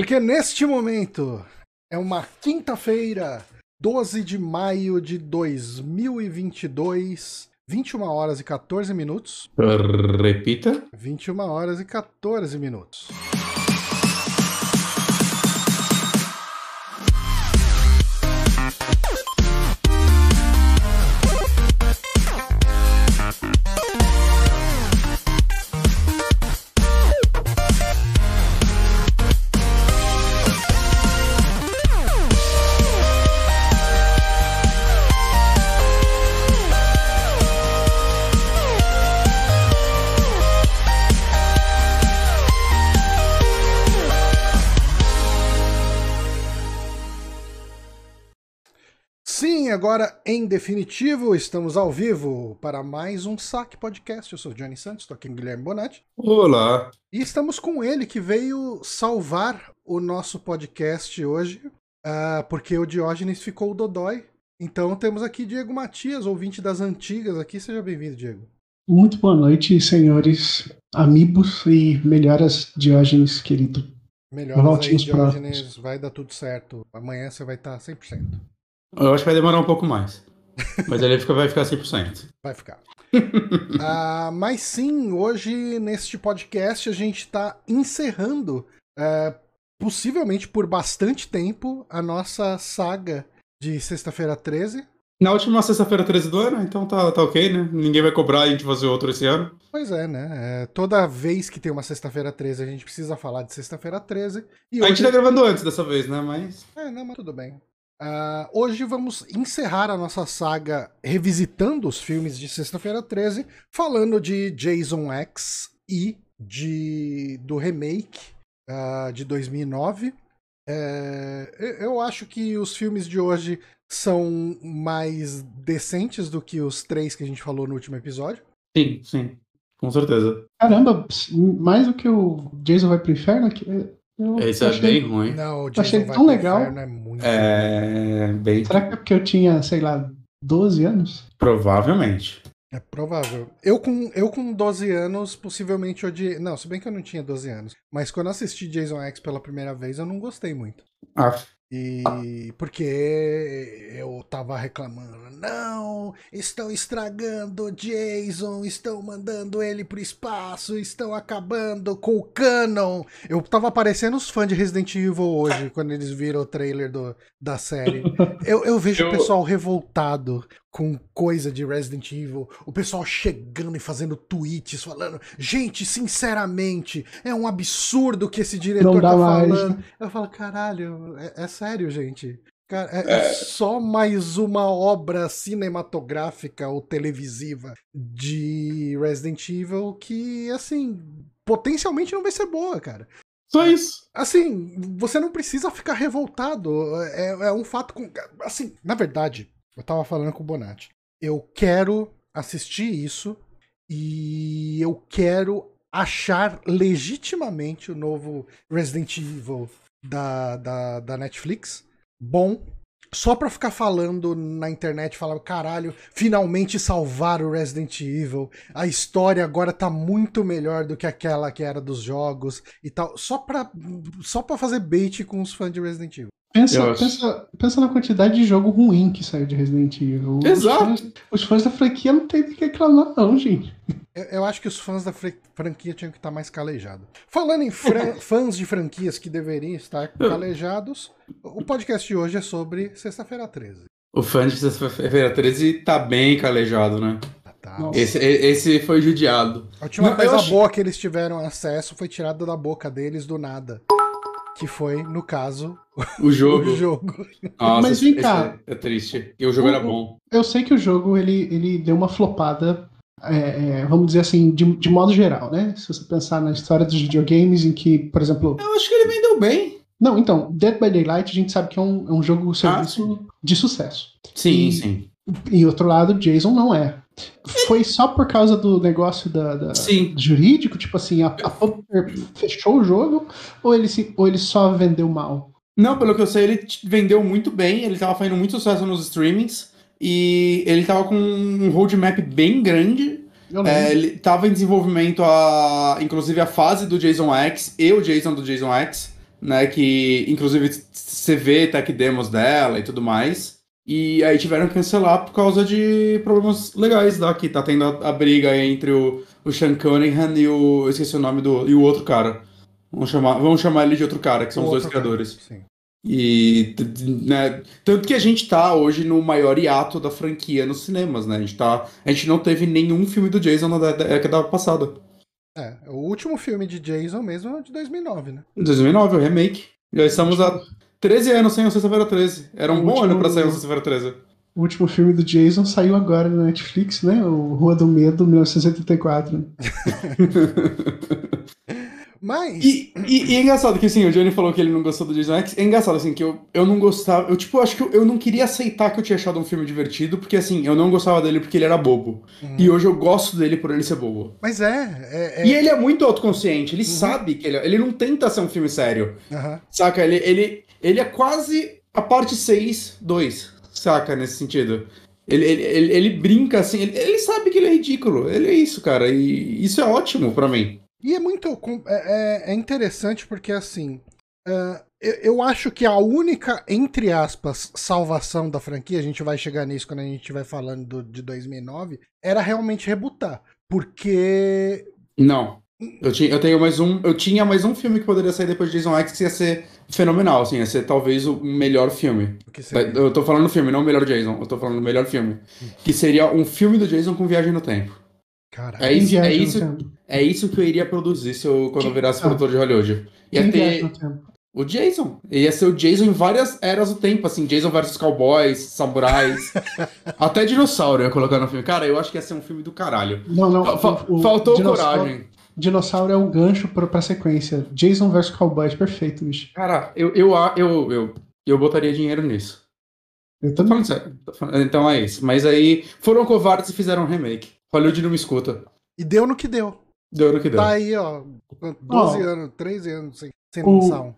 Porque neste momento é uma quinta-feira, 12 de maio de 2022, 21 horas e 14 minutos. Repita. 21 horas e 14 minutos. Agora em definitivo, estamos ao vivo para mais um Saque Podcast. Eu sou o Johnny Santos, estou aqui com o Guilherme Bonatti. Olá. E estamos com ele que veio salvar o nosso podcast hoje, uh, porque o Diógenes ficou dodói. Então temos aqui Diego Matias, ouvinte das antigas aqui. Seja bem-vindo, Diego. Muito boa noite, senhores amigos e melhoras Diógenes, querido. Melhoras aí, Diógenes, vai dar tudo certo. Amanhã você vai estar 100%. Eu acho que vai demorar um pouco mais. Mas ele vai ficar 100%. Vai ficar. uh, mas sim, hoje neste podcast a gente está encerrando, uh, possivelmente por bastante tempo, a nossa saga de Sexta-feira 13. Na última sexta-feira 13 do ano, então tá, tá ok, né? Ninguém vai cobrar a gente fazer outro esse ano. Pois é, né? É, toda vez que tem uma sexta-feira 13, a gente precisa falar de sexta-feira 13. E a hoje... gente tá gravando antes dessa vez, né? Mas. É, não, mas tudo bem. Uh, hoje vamos encerrar a nossa saga revisitando os filmes de Sexta-feira 13, falando de Jason X e de, do remake uh, de 2009. É, eu acho que os filmes de hoje são mais decentes do que os três que a gente falou no último episódio. Sim, sim, com certeza. Caramba, mais do que o Jason vai pro inferno, eu Esse é bem ruim. Não, o Jason achei tão legal. É, muito é bem. Será que é porque eu tinha, sei lá, 12 anos? Provavelmente. É provável. Eu com, eu com 12 anos, possivelmente odiei. Não, se bem que eu não tinha 12 anos. Mas quando assisti Jason X pela primeira vez, eu não gostei muito. Ah. E porque eu tava reclamando, não, estão estragando Jason, estão mandando ele pro espaço, estão acabando com o canon. Eu tava parecendo os fãs de Resident Evil hoje, quando eles viram o trailer do, da série. Eu, eu vejo eu... o pessoal revoltado com coisa de Resident Evil, o pessoal chegando e fazendo tweets falando, gente, sinceramente, é um absurdo que esse diretor tá mais. falando. Eu falo, caralho, é, é sério, gente. Cara, é, é, é, só mais uma obra cinematográfica ou televisiva de Resident Evil que, assim, potencialmente não vai ser boa, cara. Só isso. Assim, você não precisa ficar revoltado. É, é um fato com. Assim, na verdade, eu tava falando com o Bonatti. Eu quero assistir isso e eu quero achar legitimamente o novo Resident Evil da, da, da Netflix bom. Só pra ficar falando na internet, falar, caralho, finalmente salvaram o Resident Evil. A história agora tá muito melhor do que aquela que era dos jogos e tal. Só pra, só pra fazer bait com os fãs de Resident Evil. Pensa, pensa, pensa na quantidade de jogo ruim que saiu de Resident Evil. Exato. Os fãs, os fãs da franquia não tem o que reclamar, não, gente. Eu, eu, acho que os fãs da franquia tinham que estar mais calejados. Falando em fãs de franquias que deveriam estar calejados, o podcast de hoje é sobre Sexta-feira 13. O fã de Sexta-feira 13 tá bem calejado, né? Tá. Esse, esse foi judiado. A última coisa acho... boa que eles tiveram acesso foi tirada da boca deles do nada que foi, no caso, o jogo. o jogo. Nossa, Mas vem cá. É, é, triste. E o jogo o, era bom. Eu sei que o jogo ele, ele deu uma flopada, é, é, vamos dizer assim, de, de modo geral, né? Se você pensar na história dos videogames, em que, por exemplo. Eu acho que ele vendeu bem. Não, então, Dead by Daylight a gente sabe que é um, é um jogo serviço ah, de sucesso. Sim, e, sim. E outro lado, Jason não é. Foi só por causa do negócio da, da jurídico? Tipo assim, a, a Potter fechou o jogo ou ele, se, ou ele só vendeu mal? Não, pelo que eu sei, ele vendeu muito bem, ele tava fazendo muito sucesso nos streamings e ele tava com um roadmap bem grande. É, ele tava em desenvolvimento, a, inclusive a fase do Jason X e o Jason do Jason X. né? Que inclusive você vê tech demos dela e tudo mais. E aí tiveram que cancelar por causa de problemas legais que tá tendo a, a briga entre o, o Sean Cunningham e o. Eu esqueci o nome do. e o outro cara. Vamos chamar, vamos chamar ele de outro cara, que são o os dois criadores. Cara, sim. E né, tanto que a gente tá hoje no maior hiato da franquia nos cinemas, né? A gente, tá, a gente não teve nenhum filme do Jason na década passada. É, o último filme de Jason mesmo é de 2009, né? 2009, o remake. Já estamos há 13 anos sem o Sexta-feira 13. Era um o bom último... ano pra sair o Sexta-feira 13. O último filme do Jason saiu agora na Netflix, né? O Rua do Medo, 1984. Mas. E, e, e, é engraçado que assim, o Johnny falou que ele não gostou do Jason X. É engraçado assim, que eu, eu não gostava. Eu, tipo, acho que eu, eu não queria aceitar que eu tinha achado um filme divertido, porque assim, eu não gostava dele porque ele era bobo. Uhum. E hoje eu gosto dele por ele ser bobo. Mas é. é, é... E ele é muito autoconsciente, ele uhum. sabe que ele, ele não tenta ser um filme sério. Uhum. Saca? Ele, ele, ele é quase a parte 6, 2. Saca? Nesse sentido. Ele, ele, ele, ele brinca assim, ele, ele sabe que ele é ridículo. Ele é isso, cara. E isso é ótimo para mim. E é muito é, é, é interessante porque assim. Uh, eu, eu, acho que a única, entre aspas, salvação da franquia, a gente vai chegar nisso quando a gente estiver falando do, de 2009, era realmente rebutar. Porque. Não. Eu, tinha, eu tenho mais um. Eu tinha mais um filme que poderia sair depois de Jason X que ia ser fenomenal, assim, ia ser talvez o melhor filme. Eu tô falando filme, não o melhor Jason. Eu tô falando o melhor filme. Hum. Que seria um filme do Jason com viagem no tempo. Caralho. É isso, é, isso, é isso que eu iria produzir se eu, quando eu virasse produtor de Hollywood. Ia ter o Jason. Ia ser o Jason em várias eras do tempo, assim, Jason versus cowboys, samurais, até dinossauro ia colocar no filme. Cara, eu acho que ia ser um filme do caralho. Não, não. Fa o, faltou coragem. Dinossauro é um gancho pra, pra sequência. Jason versus cowboys, perfeito, bicho. Cara, eu, eu, eu, eu, eu botaria dinheiro nisso. Eu tô falando sério. Então é isso. Mas aí foram covardes e fizeram um remake. Hollywood não me escuta. E deu no que deu. Deu no que deu. Tá aí, ó. 12 oh, anos, 13 anos sem, sem o, lançar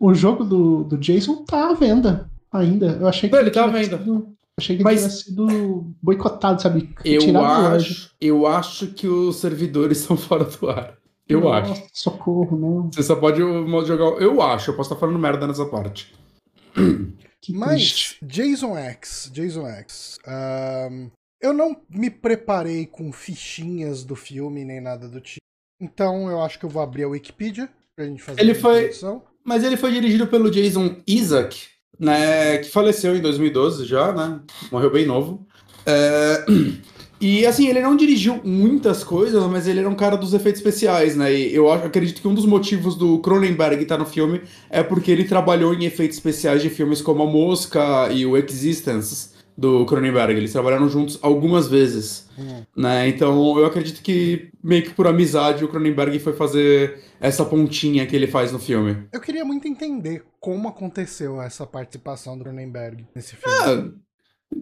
O jogo do, do Jason tá à venda ainda. Eu achei que. Não, ele tá à venda. Sido, achei que Mas... tinha sido boicotado, sabe? Eu acho, eu acho que os servidores estão fora do ar. Eu Nossa, acho. Socorro, não. Você só pode jogar. Eu acho, eu posso estar falando merda nessa parte. Que Mas, triste. Jason X, Jason X. Um, eu não me preparei com fichinhas do filme nem nada do tipo. Então eu acho que eu vou abrir a Wikipedia pra gente fazer ele foi, Mas ele foi dirigido pelo Jason Isaac, né? Que faleceu em 2012 já, né? Morreu bem novo. É... E assim, ele não dirigiu muitas coisas, mas ele era um cara dos efeitos especiais, né? E eu acredito que um dos motivos do Cronenberg estar no filme é porque ele trabalhou em efeitos especiais de filmes como A Mosca e o Existence do Cronenberg. Eles trabalharam juntos algumas vezes. Hum. Né? Então eu acredito que, meio que por amizade, o Cronenberg foi fazer essa pontinha que ele faz no filme. Eu queria muito entender como aconteceu essa participação do Cronenberg nesse filme. Ah,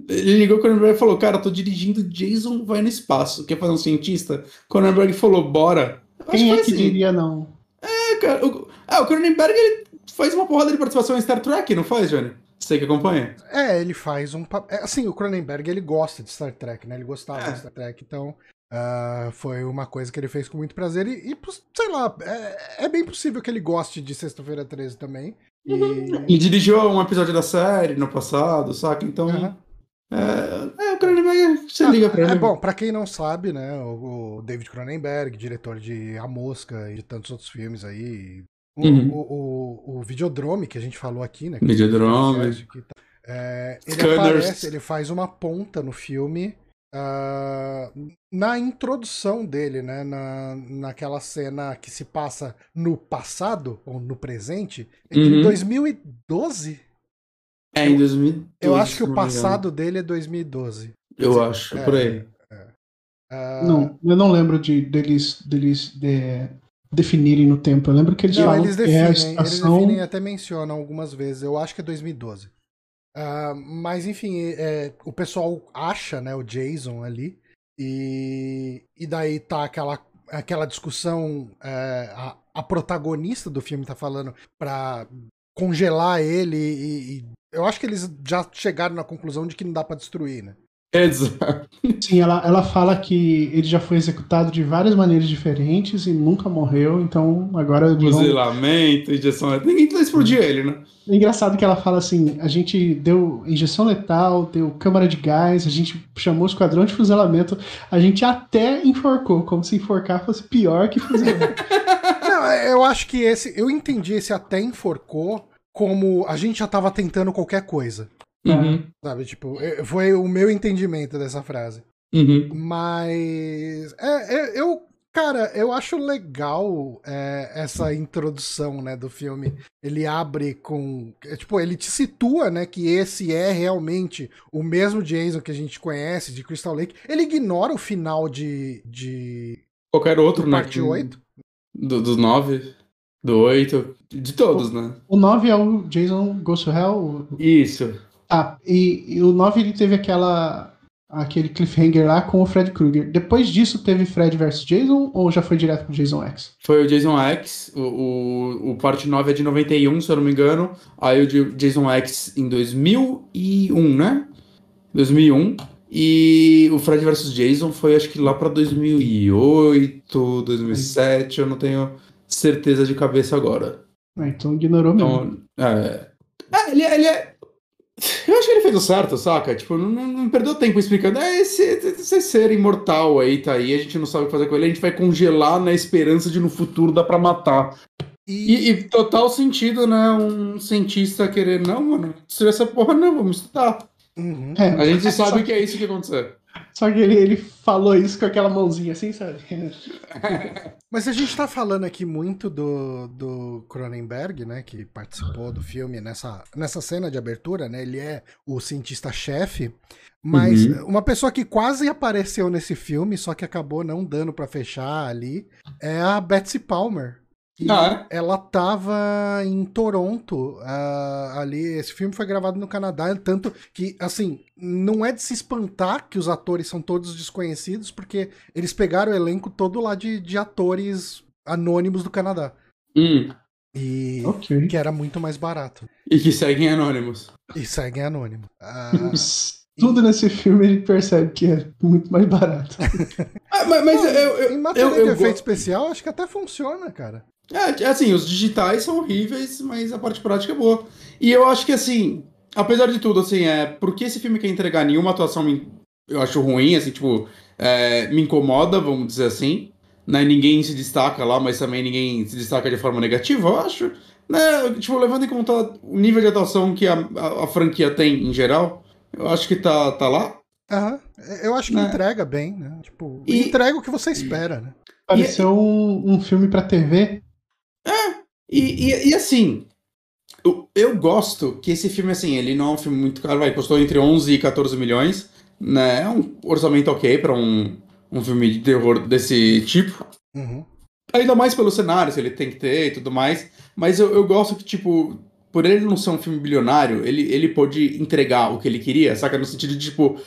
ele ligou o Cronenberg e falou: Cara, tô dirigindo Jason vai no espaço. Quer fazer um cientista? Cronenberg falou: Bora. Quem é que assim. diria não? É, cara. O, ah, o Cronenberg ele faz uma porrada de participação em Star Trek, não faz, Johnny? Você que acompanha? É, ele faz um. É, assim, o Cronenberg ele gosta de Star Trek, né? Ele gostava é. de Star Trek, então. Uh, foi uma coisa que ele fez com muito prazer e, e sei lá, é, é, bem possível que ele goste de Sexta-feira 13 também. E... Uhum. Ele dirigiu um episódio da série no passado, saca? Então. Uhum. É, é, o Cronenberg, você ah, liga pra é ele. É bom, pra quem não sabe, né, o, o, David Cronenberg, diretor de A Mosca e de tantos outros filmes aí, Uhum. O, o, o, Videodrome que a gente falou aqui, né? Videodrome. Tá, é, ele aparece, ele faz uma ponta no filme uh, na introdução dele, né? Na, naquela cena que se passa no passado, ou no presente, uhum. em 2012. É, em 2012. Eu acho que o passado dele é 2012. Eu dizer, acho, é, por aí. É, é. não, eu não lembro de deles, deles de, definirem no tempo. Eu lembro que eles Não, falam eles definem, é a estação... Eles definem até mencionam algumas vezes. Eu acho que é 2012. Uh, ah, mas enfim, é, o pessoal acha, né, o Jason ali. E, e daí tá aquela, aquela discussão. É, a, a, protagonista do filme tá falando pra congelar ele. E, e, eu acho que eles já chegaram na conclusão de que não dá para destruir, né? Exato. Sim, ela, ela fala que ele já foi executado de várias maneiras diferentes e nunca morreu, então agora. Fuzilamento, injeção letal. Ninguém explodir ele, né? É engraçado que ela fala assim: a gente deu injeção letal, deu câmara de gás, a gente chamou o esquadrão de fuzilamento, a gente até enforcou, como se enforcar fosse pior que fuzilamento. Não, eu acho que esse. Eu entendi esse até enforcou como a gente já tava tentando qualquer coisa. Uhum. Sabe, tipo, foi o meu entendimento dessa frase. Uhum. Mas. É, é, eu. Cara, eu acho legal é, essa introdução, né, do filme. Ele abre com. É, tipo, ele te situa, né, que esse é realmente o mesmo Jason que a gente conhece, de Crystal Lake. Ele ignora o final de. de Qualquer outro, do né? parte 8. Do, do 9, do 8, de todos, o, né? O 9 é o Jason Goes to Hell? Isso. Ah, e, e o 9 ele teve aquela aquele cliffhanger lá com o Fred Krueger. Depois disso teve Fred vs Jason ou já foi direto pro Jason X? Foi o Jason X, o, o, o parte 9 é de 91, se eu não me engano. Aí o Jason X em 2001, né? 2001. E o Fred vs Jason foi acho que lá pra 2008, 2007, eu não tenho certeza de cabeça agora. Ah, então ignorou mesmo. Então, é, é, ele, ele é eu acho que ele fez o certo, saca? Tipo, não, não perdeu tempo explicando. É, esse, esse ser imortal aí tá aí, a gente não sabe o que fazer com ele, a gente vai congelar na esperança de no futuro dar pra matar. E, e, total sentido, né? Um cientista querer, não, mano, se essa porra não, vamos estudar. Uhum. É, a gente sabe que é isso que aconteceu. Só que ele, ele falou isso com aquela mãozinha assim, sabe? Mas a gente tá falando aqui muito do, do Cronenberg, né? Que participou do filme nessa, nessa cena de abertura, né? Ele é o cientista-chefe. Mas uhum. uma pessoa que quase apareceu nesse filme, só que acabou não dando para fechar ali, é a Betsy Palmer. E ah, é? ela tava em Toronto uh, ali. Esse filme foi gravado no Canadá, tanto que, assim, não é de se espantar que os atores são todos desconhecidos, porque eles pegaram o elenco todo lá de, de atores anônimos do Canadá. Hum. E okay. que era muito mais barato. E que seguem anônimos. E seguem anônimo. Uh, Tudo nesse filme ele percebe que é muito mais barato. ah, mas, mas eu, eu, em matéria eu, eu, de efeito especial, acho que até funciona, cara. É, assim, os digitais são horríveis, mas a parte prática é boa. E eu acho que, assim, apesar de tudo, assim, é. Porque esse filme quer entregar nenhuma atuação me, eu acho ruim, assim, tipo, é, me incomoda, vamos dizer assim. Né? Ninguém se destaca lá, mas também ninguém se destaca de forma negativa, eu acho. Né? Tipo, levando em conta o nível de atuação que a, a, a franquia tem em geral, eu acho que tá, tá lá. Aham. Eu acho que né? entrega bem, né? Tipo, e... entrega o que você espera, né? Pareceu e... um, um filme pra TV é, e, e, e assim, eu, eu, gosto que esse filme, assim, ele não é um filme muito caro, vai, custou entre 11 e 14 milhões, né? É um orçamento ok para um, um filme de terror desse tipo. Uhum. Ainda mais pelo cenário, se ele tem que ter e tudo mais. Mas eu, eu gosto que, tipo, por ele não ser um filme bilionário, ele, ele pôde entregar o que ele queria, saca? No sentido de, tipo,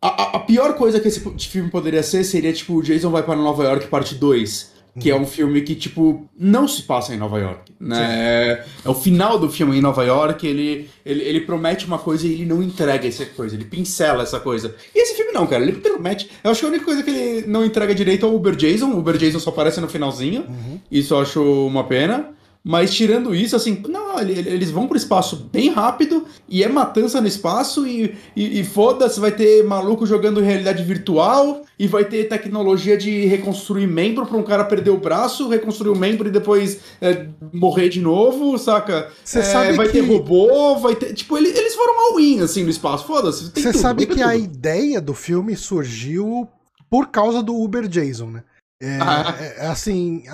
a, a pior coisa que esse filme poderia ser seria, tipo, o Jason vai para Nova York, parte 2 que é um filme que, tipo, não se passa em Nova York, né? É, é, o final do filme em Nova York, ele, ele, ele promete uma coisa e ele não entrega essa coisa, ele pincela essa coisa. E esse filme não, cara, ele promete... Eu acho que a única coisa que ele não entrega direito é o Uber Jason, o Uber Jason só aparece no finalzinho, uhum. isso eu acho uma pena. Mas tirando isso, assim, não, eles vão pro espaço bem rápido e é matança no espaço e, e, e foda-se, vai ter maluco jogando realidade virtual e vai ter tecnologia de reconstruir membro pra um cara perder o braço, reconstruir o membro e depois é, morrer de novo, saca? Você é, sabe vai que... ter robô, vai ter. Tipo, eles, eles foram all-in, assim, no espaço, foda-se. Você sabe que tudo. a ideia do filme surgiu por causa do Uber Jason, né? É, ah. é, assim,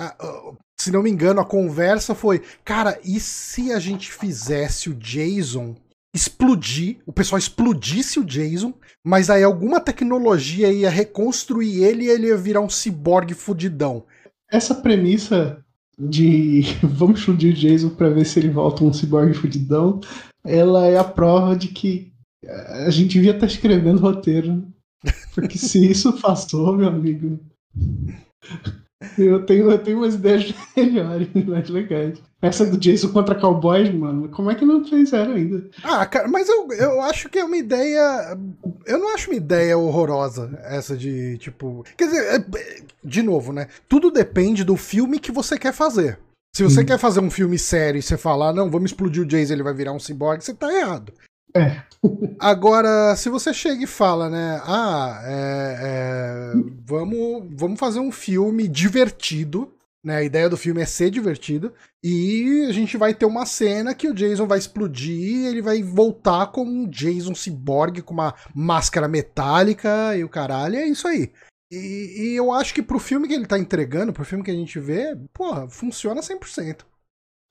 se não me engano, a conversa foi: cara, e se a gente fizesse o Jason explodir, o pessoal explodisse o Jason, mas aí alguma tecnologia ia reconstruir ele e ele ia virar um ciborgue fudidão? Essa premissa de vamos explodir o Jason para ver se ele volta um ciborgue fudidão, ela é a prova de que a gente devia estar tá escrevendo roteiro. Porque se isso passou, meu amigo. Eu tenho, eu tenho umas ideias melhores, mais legais. Essa do Jason contra cowboys, mano, como é que não fizeram ainda? Ah, cara, mas eu, eu acho que é uma ideia. Eu não acho uma ideia horrorosa, essa de, tipo. Quer dizer, é, de novo, né? Tudo depende do filme que você quer fazer. Se você hum. quer fazer um filme sério e você falar, não, vamos explodir o Jason, ele vai virar um cyborg, você tá errado. É. Agora, se você chega e fala, né? Ah, é, é, vamos, vamos fazer um filme divertido. Né, a ideia do filme é ser divertido. E a gente vai ter uma cena que o Jason vai explodir ele vai voltar como um Jason cyborg com uma máscara metálica e o caralho. É isso aí. E, e, eu acho que pro filme que ele tá entregando, pro filme que a gente vê, porra, funciona 100%.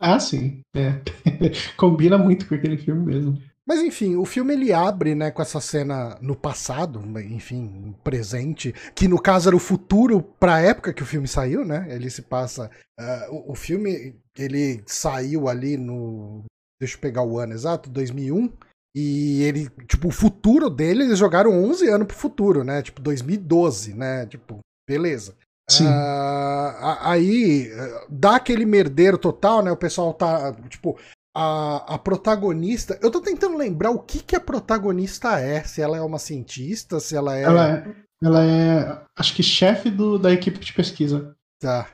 Ah, sim. É. Combina muito com aquele filme mesmo. Mas enfim, o filme ele abre, né, com essa cena no passado, enfim, presente, que no caso era o futuro pra época que o filme saiu, né? Ele se passa. Uh, o, o, filme ele saiu ali no. Deixa eu pegar o ano exato, 2001. E ele, tipo, o futuro dele, eles jogaram 11 anos pro futuro, né? Tipo, 2012, né? Tipo, beleza. Sim. Uh, aí dá aquele merdeiro total, né? O pessoal tá, tipo, a, a protagonista. Eu tô tentando lembrar o que, que a protagonista é. Se ela é uma cientista, se ela é. Ela é, ela é acho que chefe do, da equipe de pesquisa. Tá.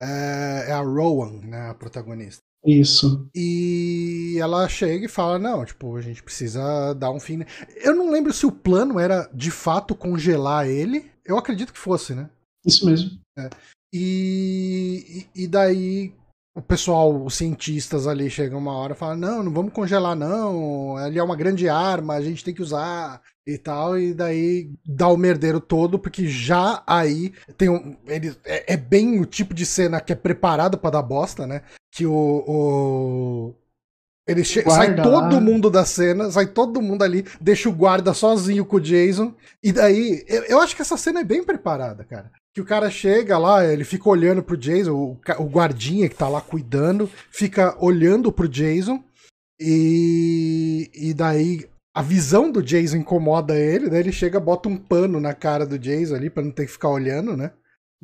É, é a Rowan, né? A protagonista. Isso. E ela chega e fala: Não, tipo, a gente precisa dar um fim. Eu não lembro se o plano era de fato congelar ele. Eu acredito que fosse, né? Isso mesmo. É. E, e, daí o pessoal, os cientistas ali chegam uma hora e falam: não, não vamos congelar, não. Ali é uma grande arma, a gente tem que usar e tal. E daí dá o merdeiro todo, porque já aí tem um. Ele, é, é bem o tipo de cena que é preparado para dar bosta, né? Que o. o ele sai todo mundo da cena, sai todo mundo ali, deixa o guarda sozinho com o Jason. E daí, eu, eu acho que essa cena é bem preparada, cara que o cara chega lá, ele fica olhando pro Jason, o, o guardinha que tá lá cuidando, fica olhando pro Jason e, e daí a visão do Jason incomoda ele, daí ele chega, bota um pano na cara do Jason ali para não ter que ficar olhando, né?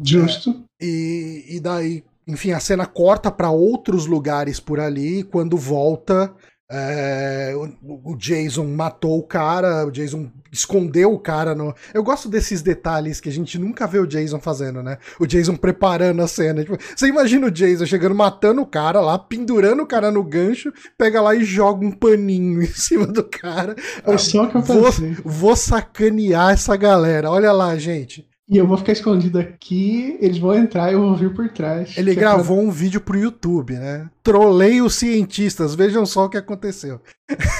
Justo. É, e, e daí, enfim, a cena corta para outros lugares por ali, e quando volta, é, o, o, Jason matou o cara, o Jason escondeu o cara no. Eu gosto desses detalhes que a gente nunca vê o Jason fazendo, né? O Jason preparando a cena. Tipo, você imagina o Jason chegando, matando o cara lá, pendurando o cara no gancho, pega lá e joga um paninho em cima do cara. É só que eu vou, vou sacanear essa galera. Olha lá, gente. E eu vou ficar escondido aqui, eles vão entrar e eu vou vir por trás. Ele gravou pra... um vídeo pro YouTube, né? Trolei os cientistas, vejam só o que aconteceu.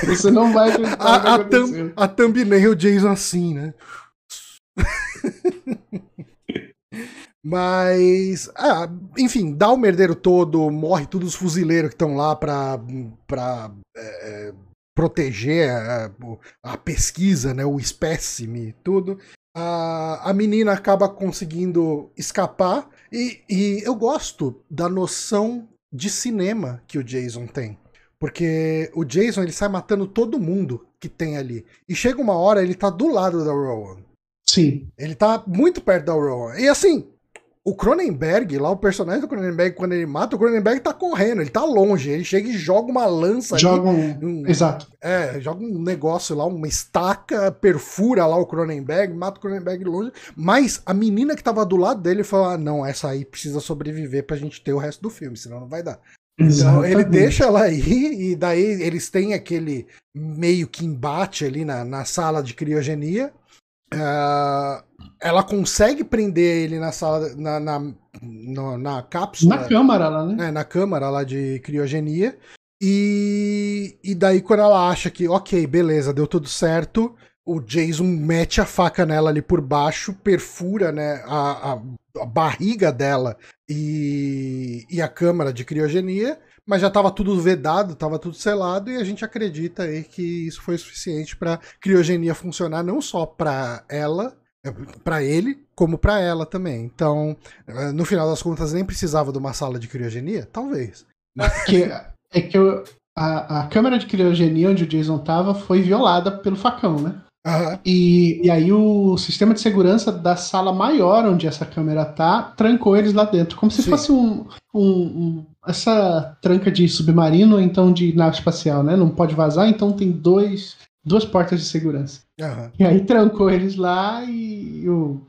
Você não vai acreditar a, a, thumb, a thumbnail Jason assim, né? Mas, ah, enfim, dá o merdeiro todo, morre todos os fuzileiros que estão lá pra, pra é, proteger a, a, pesquisa, né, o espécime, tudo a, a menina acaba conseguindo escapar. E, e eu gosto da noção de cinema que o Jason tem. Porque o Jason ele sai matando todo mundo que tem ali. E chega uma hora, ele tá do lado da Rowan. Sim. Ele tá muito perto da Rowan. E assim, o Cronenberg, lá o personagem do Cronenberg, quando ele mata, o Cronenberg tá correndo, ele tá longe, ele chega e joga uma lança joga ali, um, um, Exato. É, joga um negócio lá, uma estaca, perfura lá o Cronenberg, mata o Cronenberg longe, mas a menina que tava do lado dele falou, ah, não, essa aí precisa sobreviver pra gente ter o resto do filme, senão não vai dar. Então ele deixa ela aí, e daí eles têm aquele meio que embate ali na, na sala de criogenia, Uh, ela consegue prender ele na sala, na, na, na, na cápsula. Na câmara lá, né? É, na câmara lá de criogenia. E, e daí, quando ela acha que, ok, beleza, deu tudo certo, o Jason mete a faca nela ali por baixo, perfura né, a, a, a barriga dela e, e a câmara de criogenia mas já estava tudo vedado, estava tudo selado e a gente acredita aí que isso foi suficiente para criogenia funcionar não só para ela, é, para ele, como para ela também. Então, é, no final das contas, nem precisava de uma sala de criogenia, talvez. Que, é que eu, a, a câmera de criogenia onde o Jason tava foi violada pelo facão, né? Uhum. E, e aí o sistema de segurança da sala maior onde essa câmera tá trancou eles lá dentro, como se Sim. fosse um, um, um, essa tranca de submarino, então de nave espacial, né? Não pode vazar, então tem dois, duas portas de segurança. Uhum. E aí trancou eles lá e o,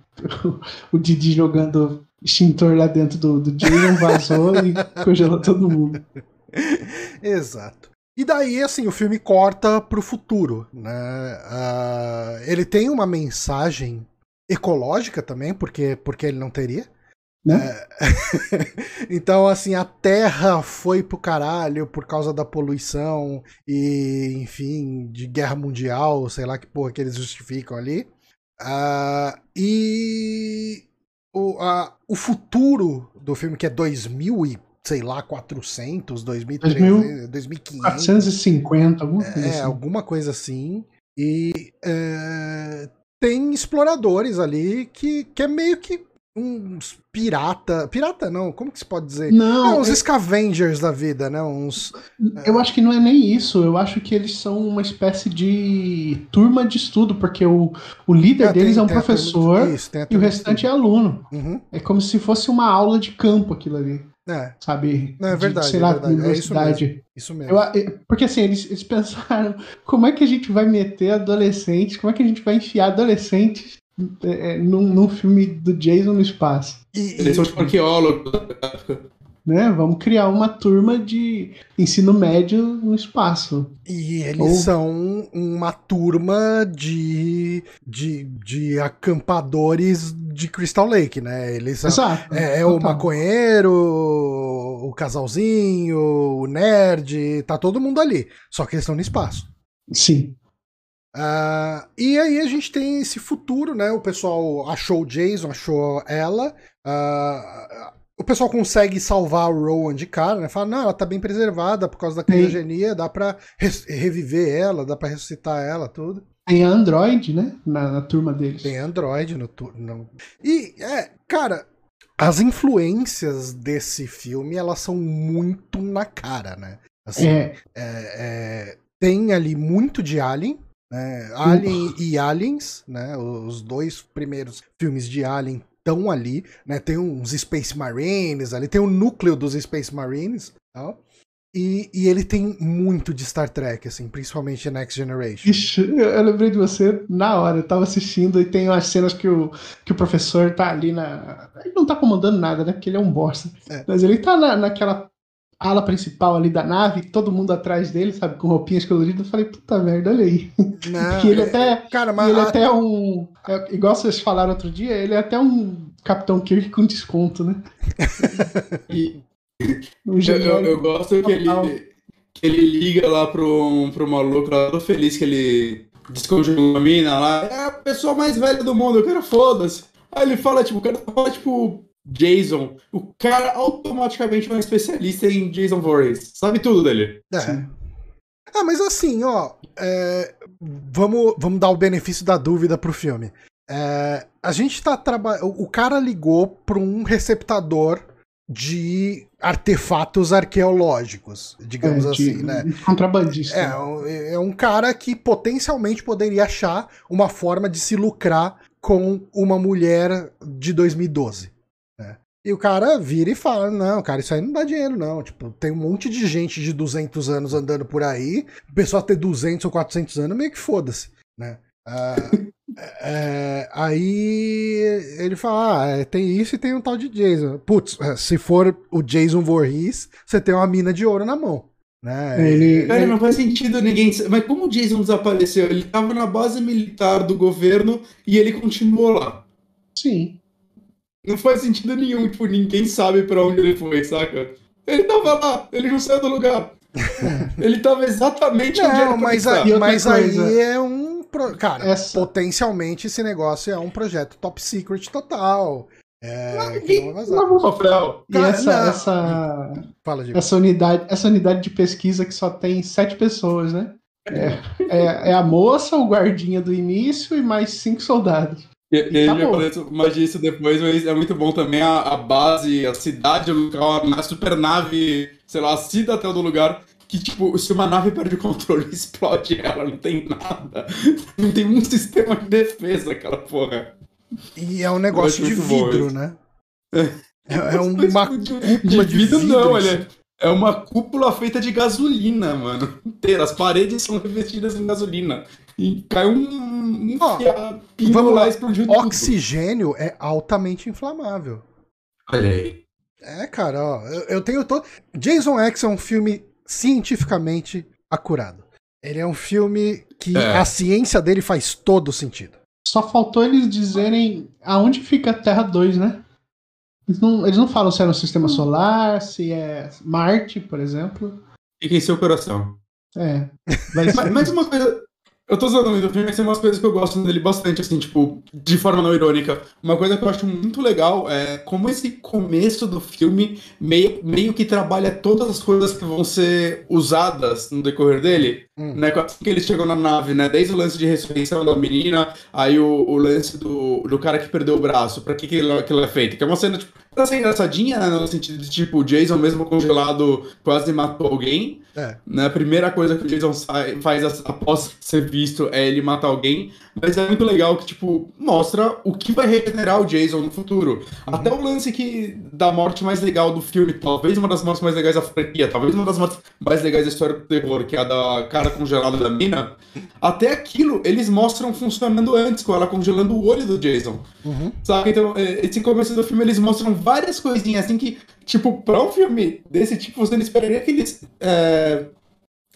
o, o Didi jogando extintor lá dentro do, do Jason vazou e congelou todo mundo. Exato. E daí, assim, o filme corta pro futuro, né? Uh, ele tem uma mensagem ecológica também, porque, porque ele não teria. Né? É... então, assim, a Terra foi pro caralho por causa da poluição e, enfim, de guerra mundial, sei lá que porra que eles justificam ali. Uh, e o, uh, o futuro do filme, que é 2000 e sei lá, 400, 2300, 2500. 450, alguma coisa é, assim. alguma coisa assim. E é, tem exploradores ali que, que é meio que uns pirata. Pirata não, como que se pode dizer? Não. É, uns é... scavengers da vida, né? Uns. Eu acho que não é nem isso. Eu acho que eles são uma espécie de turma de estudo, porque o, o líder é, deles tem, é um professor isso, e o restante é aluno. Uhum. É como se fosse uma aula de campo aquilo ali. É. Sabe? Não, é verdade. De, sei lá, é verdade. universidade. É isso mesmo. Isso mesmo. Eu, porque assim, eles, eles pensaram: como é que a gente vai meter adolescentes? Como é que a gente vai enfiar adolescentes é, é num, num filme do Jason no espaço? E, eles são tipo arqueólogos né? Vamos criar uma turma de ensino médio no espaço. E eles Ou... são uma turma de, de, de acampadores de Crystal Lake, né? Eles são, Exato. É, é o maconheiro, o casalzinho, o nerd, tá todo mundo ali. Só que eles estão no espaço. Sim. Uh, e aí a gente tem esse futuro, né? O pessoal achou o Jason, achou ela. Uh, o pessoal consegue salvar o Rowan de cara, né? Fala, não, ela tá bem preservada por causa da criogenia, dá pra reviver ela, dá pra ressuscitar ela, tudo. Tem Android, né? Na, na turma deles. Tem Android no turno. E, é, cara, as influências desse filme, elas são muito na cara, né? Assim, é. É, é, tem ali muito de Alien, né? Alien uh. e Aliens, né? Os dois primeiros filmes de Alien estão ali, né? Tem uns Space Marines ali, tem o núcleo dos Space Marines, tal. E, e, ele tem muito de Star Trek, assim, principalmente Next Generation. Ixi, eu, lembrei de você na hora, eu tava assistindo e tem umas cenas que o, que o professor tá ali na. Ele não tá comandando nada, né? Porque ele é um bosta. É. Mas ele tá na, naquela ala principal ali da nave, todo mundo atrás dele, sabe, com roupinhas coloridas. Eu falei, puta merda, olha aí. Não, ele é, até. Cara, mas ele a... até é um. É, igual vocês falaram outro dia, ele é até um Capitão Kirk com desconto, né? e, eu, eu, eu, gosto que ele, que ele liga lá pro, pro maluco lá, todo feliz que ele descongelou a mina lá. É a pessoa mais velha do mundo, eu quero foda-se. Aí ele fala, tipo, o cara fala, tipo, Jason, o cara automaticamente é um especialista em Jason Voorhees. Sabe tudo dele. É. Ah, mas assim, ó, é, vamos, vamos dar o benefício da dúvida pro filme. É, a gente tá trabalhando. O cara ligou para um receptador de artefatos arqueológicos, digamos é, assim, né? Contrabandista. É, é um cara que potencialmente poderia achar uma forma de se lucrar com uma mulher de 2012. E o cara vira e fala: Não, cara, isso aí não dá dinheiro, não. Tipo, tem um monte de gente de 200 anos andando por aí. O pessoal ter 200 ou 400 anos, meio que foda-se, né? Ah, é, aí ele fala: Ah, é, tem isso e tem um tal de Jason. Putz, é, se for o Jason Voorhees, você tem uma mina de ouro na mão. Né? Ele, Cara, ele... não faz sentido ninguém. Mas como o Jason desapareceu? Ele estava na base militar do governo e ele continuou lá. Sim. Não faz sentido nenhum, tipo, ninguém sabe pra onde ele foi, saca? Ele tava lá, ele não saiu do lugar. ele tava exatamente não, onde era mas, aí, mas aí é um. Pro... Cara, Essa... potencialmente esse negócio é um projeto top secret total. É, não, não, Rafael. E Cara, essa, essa, Fala, essa, unidade, essa unidade de pesquisa que só tem sete pessoas, né? É, é, é a moça, o guardinha do início e mais cinco soldados. E, ele vai fazer mais disso depois, mas é muito bom também a, a base, a cidade, o local, a supernave, sei lá, a cidadela do lugar, que, tipo, se uma nave perde o controle, explode ela, não tem nada. Não tem um sistema de defesa, aquela porra. E é um negócio de vidro, né? É, é uma cúpula de, vidro. não, é, é uma cúpula feita de gasolina, mano. Inteira. As paredes são revestidas em gasolina. E cai um, um Ó, vamos lá, explodiu Oxigênio tudo. é altamente inflamável. Olha aí. É, cara, ó, eu, eu tenho todo. Jason X é um filme cientificamente acurado. Ele é um filme que é. a ciência dele faz todo sentido. Só faltou eles dizerem aonde fica a Terra 2, né? Eles não, eles não falam se é no sistema solar, se é Marte, por exemplo. Fica em seu coração. É. Mas, mas uma coisa, eu tô usando o filme, mas tem umas coisas que eu gosto dele bastante, assim, tipo, de forma não irônica. Uma coisa que eu acho muito legal é como esse começo do filme meio, meio que trabalha todas as coisas que vão ser usadas no decorrer dele. Hum. Né, assim que eles chegam na nave, né? Desde o lance de ressurreição da menina, aí o, o lance do, do cara que perdeu o braço. Pra que aquilo, aquilo é feito? Que é uma cena, tipo, pra ser engraçadinha, né? No sentido de, tipo, o Jason mesmo congelado quase matou alguém. É. Né? A primeira coisa que o Jason faz após ser visto é ele matar alguém. Mas é muito legal que, tipo, mostra o que vai regenerar o Jason no futuro. Uhum. Até o lance que da morte mais legal do filme, talvez uma das mortes mais legais da franquia, talvez uma das mortes mais legais da história do terror, que é a da cara congelada da mina. Até aquilo eles mostram funcionando antes, com ela congelando o olho do Jason. Uhum. Sabe? Então, é, esse começo do filme eles mostram várias coisinhas assim que, tipo, pra um filme desse tipo, você não esperaria que eles. É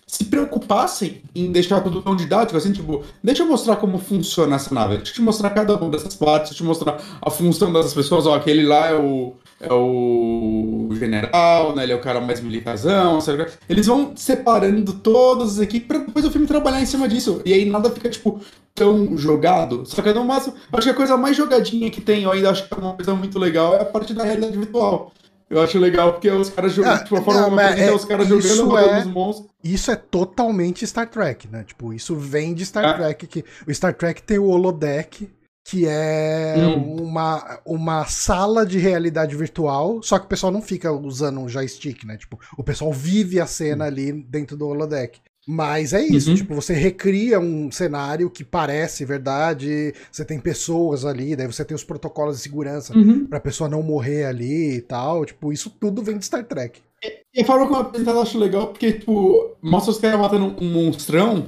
se preocupassem em deixar tudo tão didático, assim, tipo, deixa eu mostrar como funciona essa nave, deixa eu te mostrar cada uma dessas partes, deixa eu te mostrar a função dessas pessoas, ó, aquele lá é o, é o general, né, ele é o cara mais militarzão, sabe? eles vão separando todas as equipes pra depois o filme trabalhar em cima disso, e aí nada fica, tipo, tão jogado, só que no máximo, acho que a coisa mais jogadinha que tem, eu ainda acho que é uma coisa muito legal, é a parte da realidade virtual. Eu acho legal porque os caras jogando, tipo, a forma como é, os caras jogando é, os monstros. Isso é totalmente Star Trek, né? Tipo, isso vem de Star ah. Trek. Que, o Star Trek tem o holodeck, que é hum. uma, uma sala de realidade virtual, só que o pessoal não fica usando um joystick, né? Tipo, o pessoal vive a cena hum. ali dentro do holodeck. Mas é isso, uhum. tipo, você recria um cenário que parece verdade, você tem pessoas ali, daí você tem os protocolos de segurança uhum. pra pessoa não morrer ali e tal, tipo, isso tudo vem de Star Trek. E a forma como apresentado eu acho legal, porque, tipo, mostra os caras matando um monstrão,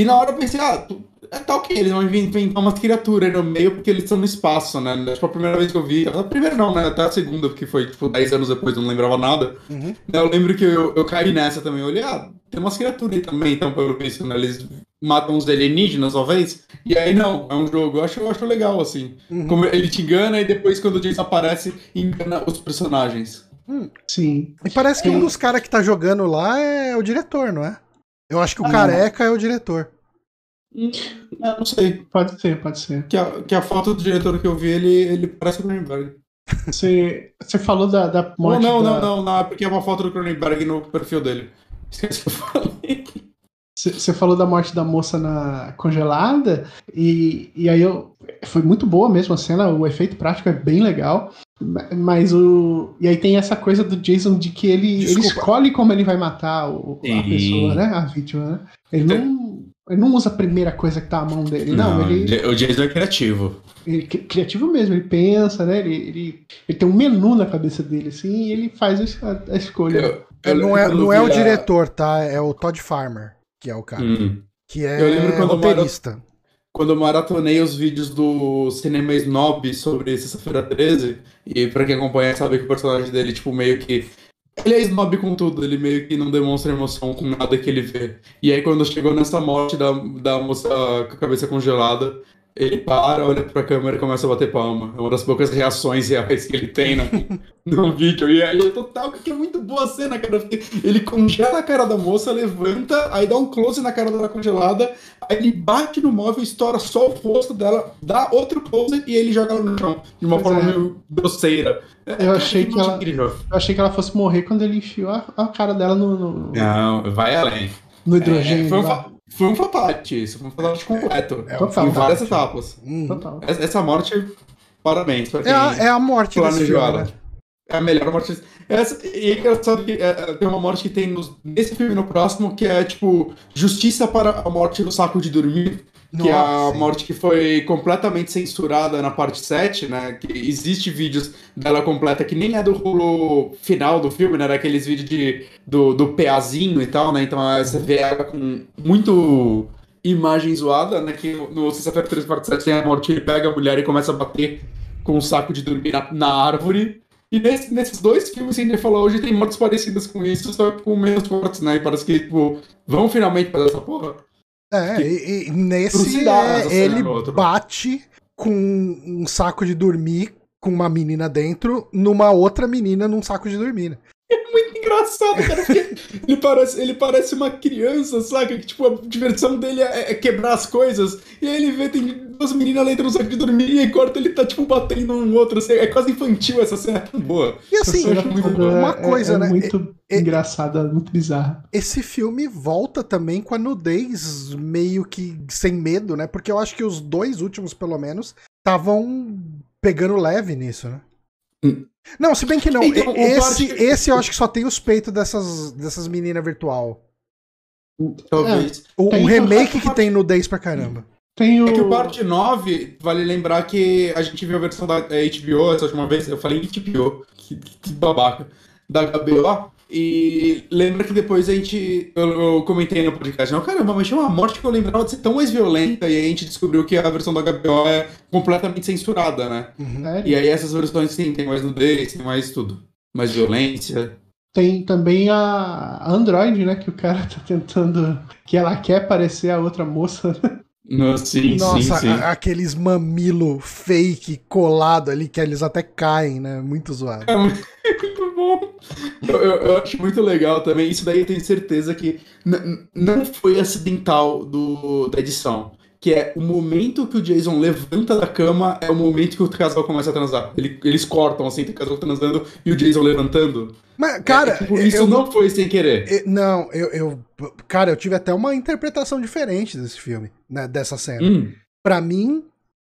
e na hora eu pensei, ah, é tá ok, eles vão inventar umas criaturas no meio porque eles estão no espaço, né? Tipo, a primeira vez que eu vi. A primeira não, né? Até a segunda, porque foi tipo 10 anos depois, eu não lembrava nada. Uhum. Eu lembro que eu, eu caí nessa também. Eu olhei, ah, tem umas criaturas aí também, então, pelo visto, né? Eles matam os alienígenas, talvez. E aí, não, é um jogo. Eu acho, eu acho legal, assim. Uhum. Como ele te engana e depois, quando o Jason aparece, engana os personagens. Hum. Sim. E parece que um dos caras que tá jogando lá é o diretor, não é? Eu acho que o ah, careca não. é o diretor. Hum, não sei. Pode ser, pode ser. Que a, que a foto do diretor que eu vi, ele, ele parece o Cronenberg. Você, você falou da, da morte não, não, da... não, não, não, é porque é uma foto do Cronenberg no perfil dele. Esqueci que eu falei. Você falou da morte da moça na congelada, e, e aí eu. Foi muito boa mesmo a cena, o efeito prático é bem legal. Mas o. E aí tem essa coisa do Jason de que ele, ele escolhe como ele vai matar o, a pessoa, né? A vítima, né? Ele não. Ele não usa a primeira coisa que tá à mão dele. Não, não ele. O Jason é criativo. Ele, criativo mesmo, ele pensa, né? Ele, ele, ele, tem um menu na cabeça dele, assim, e ele faz a, a escolha. Eu, eu não é, não é o diretor, tá? É o Todd Farmer, que é o cara. Hum. Que é eu lembro quando roteirista. Quando eu maratonei os vídeos do Cinema Snob sobre Sexta-feira 13, e pra quem acompanha sabe que o personagem dele, tipo, meio que ele é snob com tudo, ele meio que não demonstra emoção com nada que ele vê. E aí, quando chegou nessa morte da, da moça com a cabeça congelada, ele para, olha pra câmera e começa a bater palma. É uma das poucas reações reais que ele tem no, no vídeo. E aí é total, que é muito boa a cena, cara. Ele congela a cara da moça, levanta, aí dá um close na cara dela congelada, aí ele bate no móvel, estoura só o rosto dela, dá outro close e ele joga ela no chão. De uma pois forma é. meio grosseira. É, eu, achei que ela, eu achei que ela fosse morrer quando ele enfiou a, a cara dela no, no, Não, vai além. No hidrogênio. É, foi, um, foi um fatality, isso foi um fatality completo. É, é total, em várias etapas. Hum. Essa morte, parabéns. É a, é a morte desse filme, né? É a melhor morte. Essa, e é engraçado que é, tem uma morte que tem nos, nesse filme e no próximo, que é tipo Justiça para a morte no saco de dormir. Que é a Nossa. morte que foi completamente censurada na parte 7, né? Que existe vídeos dela completa que nem é do rolo final do filme, né? Daqueles vídeos de, do, do peazinho e tal, né? Então você vê ela com muito imagem zoada, né? Que no Sexta-feira 3 parte 7 tem a morte, ele pega a mulher e começa a bater com um saco de dormir na, na árvore. E nesse- nesses dois filmes que a gente falou hoje tem mortes parecidas com isso, só com menos mortes, né? E parece que, tipo, vão finalmente fazer essa porra. É, e, e nesse é, ele bate com um saco de dormir com uma menina dentro numa outra menina num saco de dormir. Né? muito engraçado, cara. Porque ele, parece, ele parece uma criança, saca? Que, tipo, a diversão dele é, é quebrar as coisas. E aí ele vê, tem duas meninas lá dentro do saco de dormir e aí corta, ele tá, tipo, batendo um outro. Assim, é quase infantil essa cena, é tão boa. E assim, cena é boa. uma coisa, é, é né? muito É- é- engraçada, muito bizarra. esse filme volta também com a nudez meio que sem medo, né? Porque eu acho que os dois últimos, pelo menos, estavam pegando leve nisso, né? Hum. Não, se bem que não. Então, o esse, esse eu acho que só tem os peitos dessas, dessas meninas virtual. Talvez. O, Tem um o- remake que tem nudez pra caramba. Tem o. É que o parte 9, vale lembrar que a gente viu a versão da eh, HBO essa última vez, eu falei HBO, que, que babaca, da HBO, e lembra que depois a gente, eu, eu comentei no podcast, não, caramba, mas tinha uma morte que eu lembrava de ser tão mais violenta, e aí a gente descobriu que a versão da HBO é completamente censurada, né? Sério? E aí essas versões sim, tem mais nudez, tem mais tudo, mais violência. Tem também a a Android, né? Que o cara tá tentando. Que ela quer parecer a outra moça. No, sim, Nossa, sim, sim. a- aqueles mamilo fake colado ali que eles até caem, né? Muito zoado. É muito muito bom. Eu, eu- eu acho muito legal também. Isso daí eu tenho certeza que não foi acidental do, da edição. Que é o momento que o Jason levanta da cama é o momento que o casal começa a transar. Ele- eles cortam assim, o casal transando e o Jason levantando. Mas, cara, É, tipo, isso eu não foi sem querer. eu- não, eu, eu. Cara, eu tive até uma interpretação diferente desse filme, né? Dessa cena. Hum, Pra mim,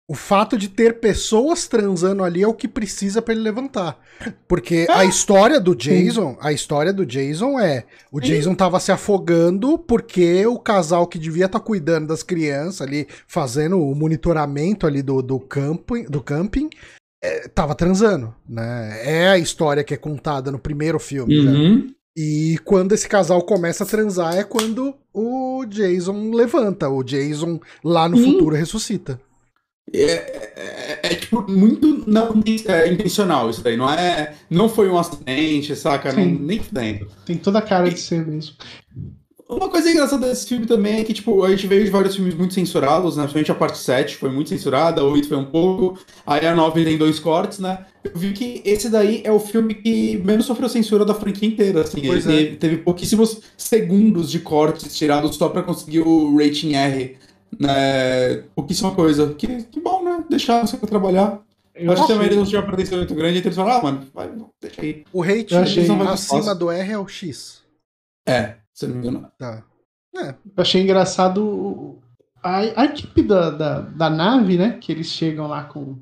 o fato de ter pessoas transando ali é o que precisa pra ele levantar. Porque a história do Jason, a história do Jason é, o Sim. Jason tava se afogando porque o casal que devia estar cuidando das crianças ali, fazendo o monitoramento ali do, do camping, do camping é, tava transando, né? É a história que é contada no primeiro filme. né? uhum. E quando esse casal começa a transar é quando o Jason levanta. O Jason lá no Sim. futuro ressuscita. É, é- é, tipo muito não é, intencional isso daí. Não é. Não foi um acidente, saca? Não, nem fudendo. Tem toda a cara de ser mesmo. Uma coisa engraçada desse filme também é que, tipo, a gente veio de vários filmes muito censurados, né? Principalmente a parte 7 foi muito censurada, a 8 foi um pouco, aí a 9 tem dois cortes, né? Eu vi que esse daí é o filme que menos sofreu censura da franquia inteira, assim. Ele Pois é. teve, teve pouquíssimos segundos de cortes tirados só pra conseguir o rating R, né? Pouquíssima coisa. Que, que bom, né? Deixar você pra trabalhar. Eu Acho que também eles não tinham uma pretensão muito grande, então eles falaram, ah, mano, vai, deixa aí. O rate acima do R é o X. É, se não me engano. Tá. Eu achei engraçado o- a, a equipe da, da, da nave, né? Que eles chegam lá com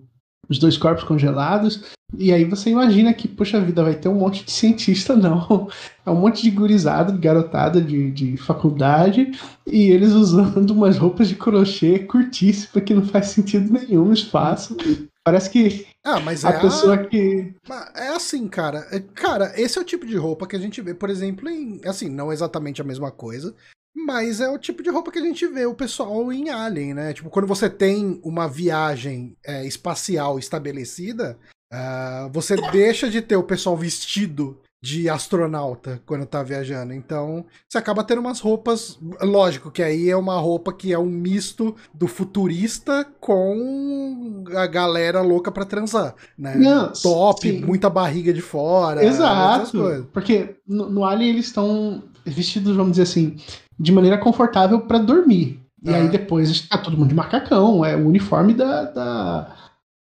os dois corpos congelados. E aí você imagina que, poxa vida, vai ter um monte de cientista, não. É um monte de gurizada, de garotada de, de faculdade. E eles usando umas roupas de crochê curtíssimas que não faz sentido nenhum no espaço. Parece que Ah, mas é a pessoa que. Mas É assim, cara. É- Cara, esse é o tipo de roupa que a gente vê, por exemplo, em. Assim, não exatamente a mesma coisa. Mas é o tipo de roupa que a gente vê o pessoal em Alien, né? Tipo, quando você tem uma viagem é, espacial estabelecida, ah, você deixa de ter o pessoal vestido de astronauta quando tá viajando. Então, você acaba tendo umas roupas. Lógico que aí é uma roupa que é um misto do futurista com a galera louca pra transar, né? Não, Top, sim. muita barriga de fora. Exato. Porque no, no Alien eles estão vestidos, vamos dizer assim, de maneira confortável pra dormir. E Ah. aí depois tá todo mundo de macacão, é o uniforme da, da,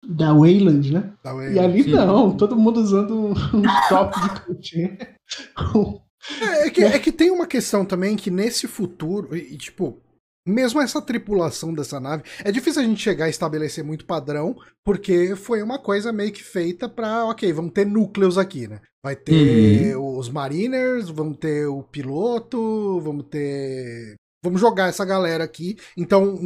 da Wayland, né? Tá E vendo? ali Sim. não, todo mundo usando um, um top de crochê. É, é que, é que tem uma questão também que nesse futuro, e, e, tipo, mesmo essa tripulação dessa nave, é difícil a gente chegar a estabelecer muito padrão, porque foi uma coisa meio que feita pra, ok, vamos ter núcleos aqui, né? Vai ter uhum. os Mariners, vamos ter o piloto, vamos ter. Vamos jogar essa galera aqui. Então,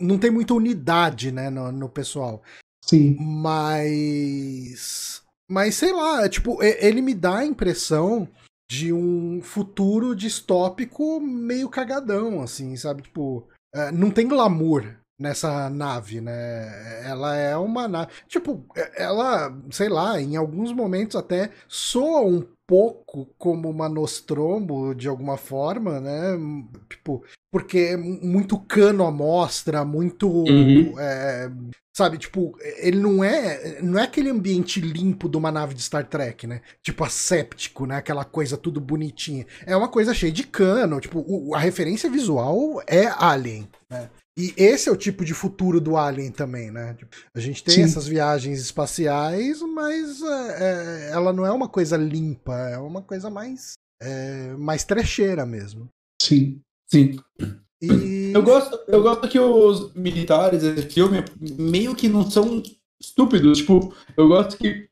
não tem muita unidade, né, no, no pessoal. Sim. Mas. Mas sei lá, tipo, ele me dá a impressão de um futuro distópico meio cagadão, assim, sabe? Tipo, é, não tem glamour nessa nave, né? Ela é uma nave. Tipo, é, ela, sei lá, em alguns momentos até soa um pouco como uma Nostromo de alguma forma, né? Tipo, porque é muito cano à mostra, muito. Uhum. É, sabe, tipo, ele não é. Não é aquele ambiente limpo de uma nave de Star Trek, né? Tipo, asséptico, né? Aquela coisa tudo bonitinha. É uma coisa cheia de cano. Tipo, o, a referência visual é Alien, né? E esse é o tipo de futuro do Alien também, né? Tipo, a gente tem Sim. essas viagens espaciais, mas é, é, ela não é uma coisa limpa, é uma coisa mais, é, mais trecheira mesmo. Sim. Sim. E... Eu, gosto, eu gosto que os militares desse filme meio que não são estúpidos. Tipo, eu gosto que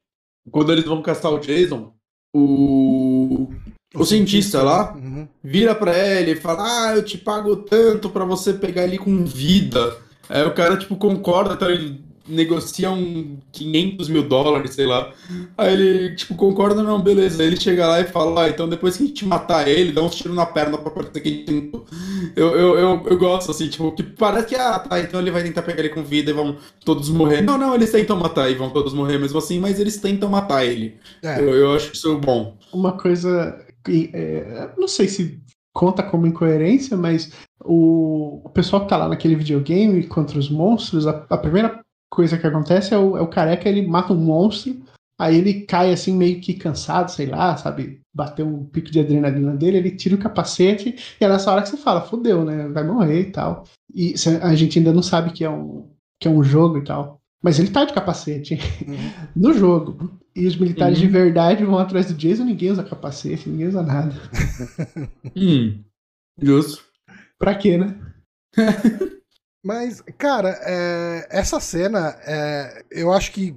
quando eles vão caçar o Jason, o, o, o cientista, cientista lá uhum. vira pra ele e fala: Ah, eu te pago tanto pra você pegar ele com vida. Aí o cara, tipo, concorda, tá? Ele negociam 500 mil dólares, sei lá. Aí ele, tipo, concorda, não, beleza. Aí ele chega lá e fala, ah, então depois que a gente matar ele, dá uns tiros na perna pra parecer que a gente tentou. Eu, eu, eu, eu, gosto, assim, tipo, que parece que, ah, tá, então ele vai tentar pegar ele com vida e vão todos morrer. Não, não, eles tentam matar e vão todos morrer mesmo assim, mas eles tentam matar ele. É. Eu, eu acho isso bom. Uma coisa é, não sei se conta como incoerência, mas o, o pessoal que tá lá naquele videogame contra os monstros, a, a primeira coisa que acontece é o, é o careca, ele mata um monstro, aí ele cai assim meio que cansado, sei lá, sabe? Bateu um pico de adrenalina dele, ele tira o capacete e é nessa hora que você fala, fudeu, né? Vai morrer e tal. E a gente ainda não sabe que é um, que é um jogo e tal. Mas ele tá de capacete uhum. no jogo. E os militares uhum. de verdade vão atrás do Jason, ninguém usa capacete, ninguém usa nada. hum, justo. Pra quê, né? Mas, cara, é, essa cena, é, eu acho que.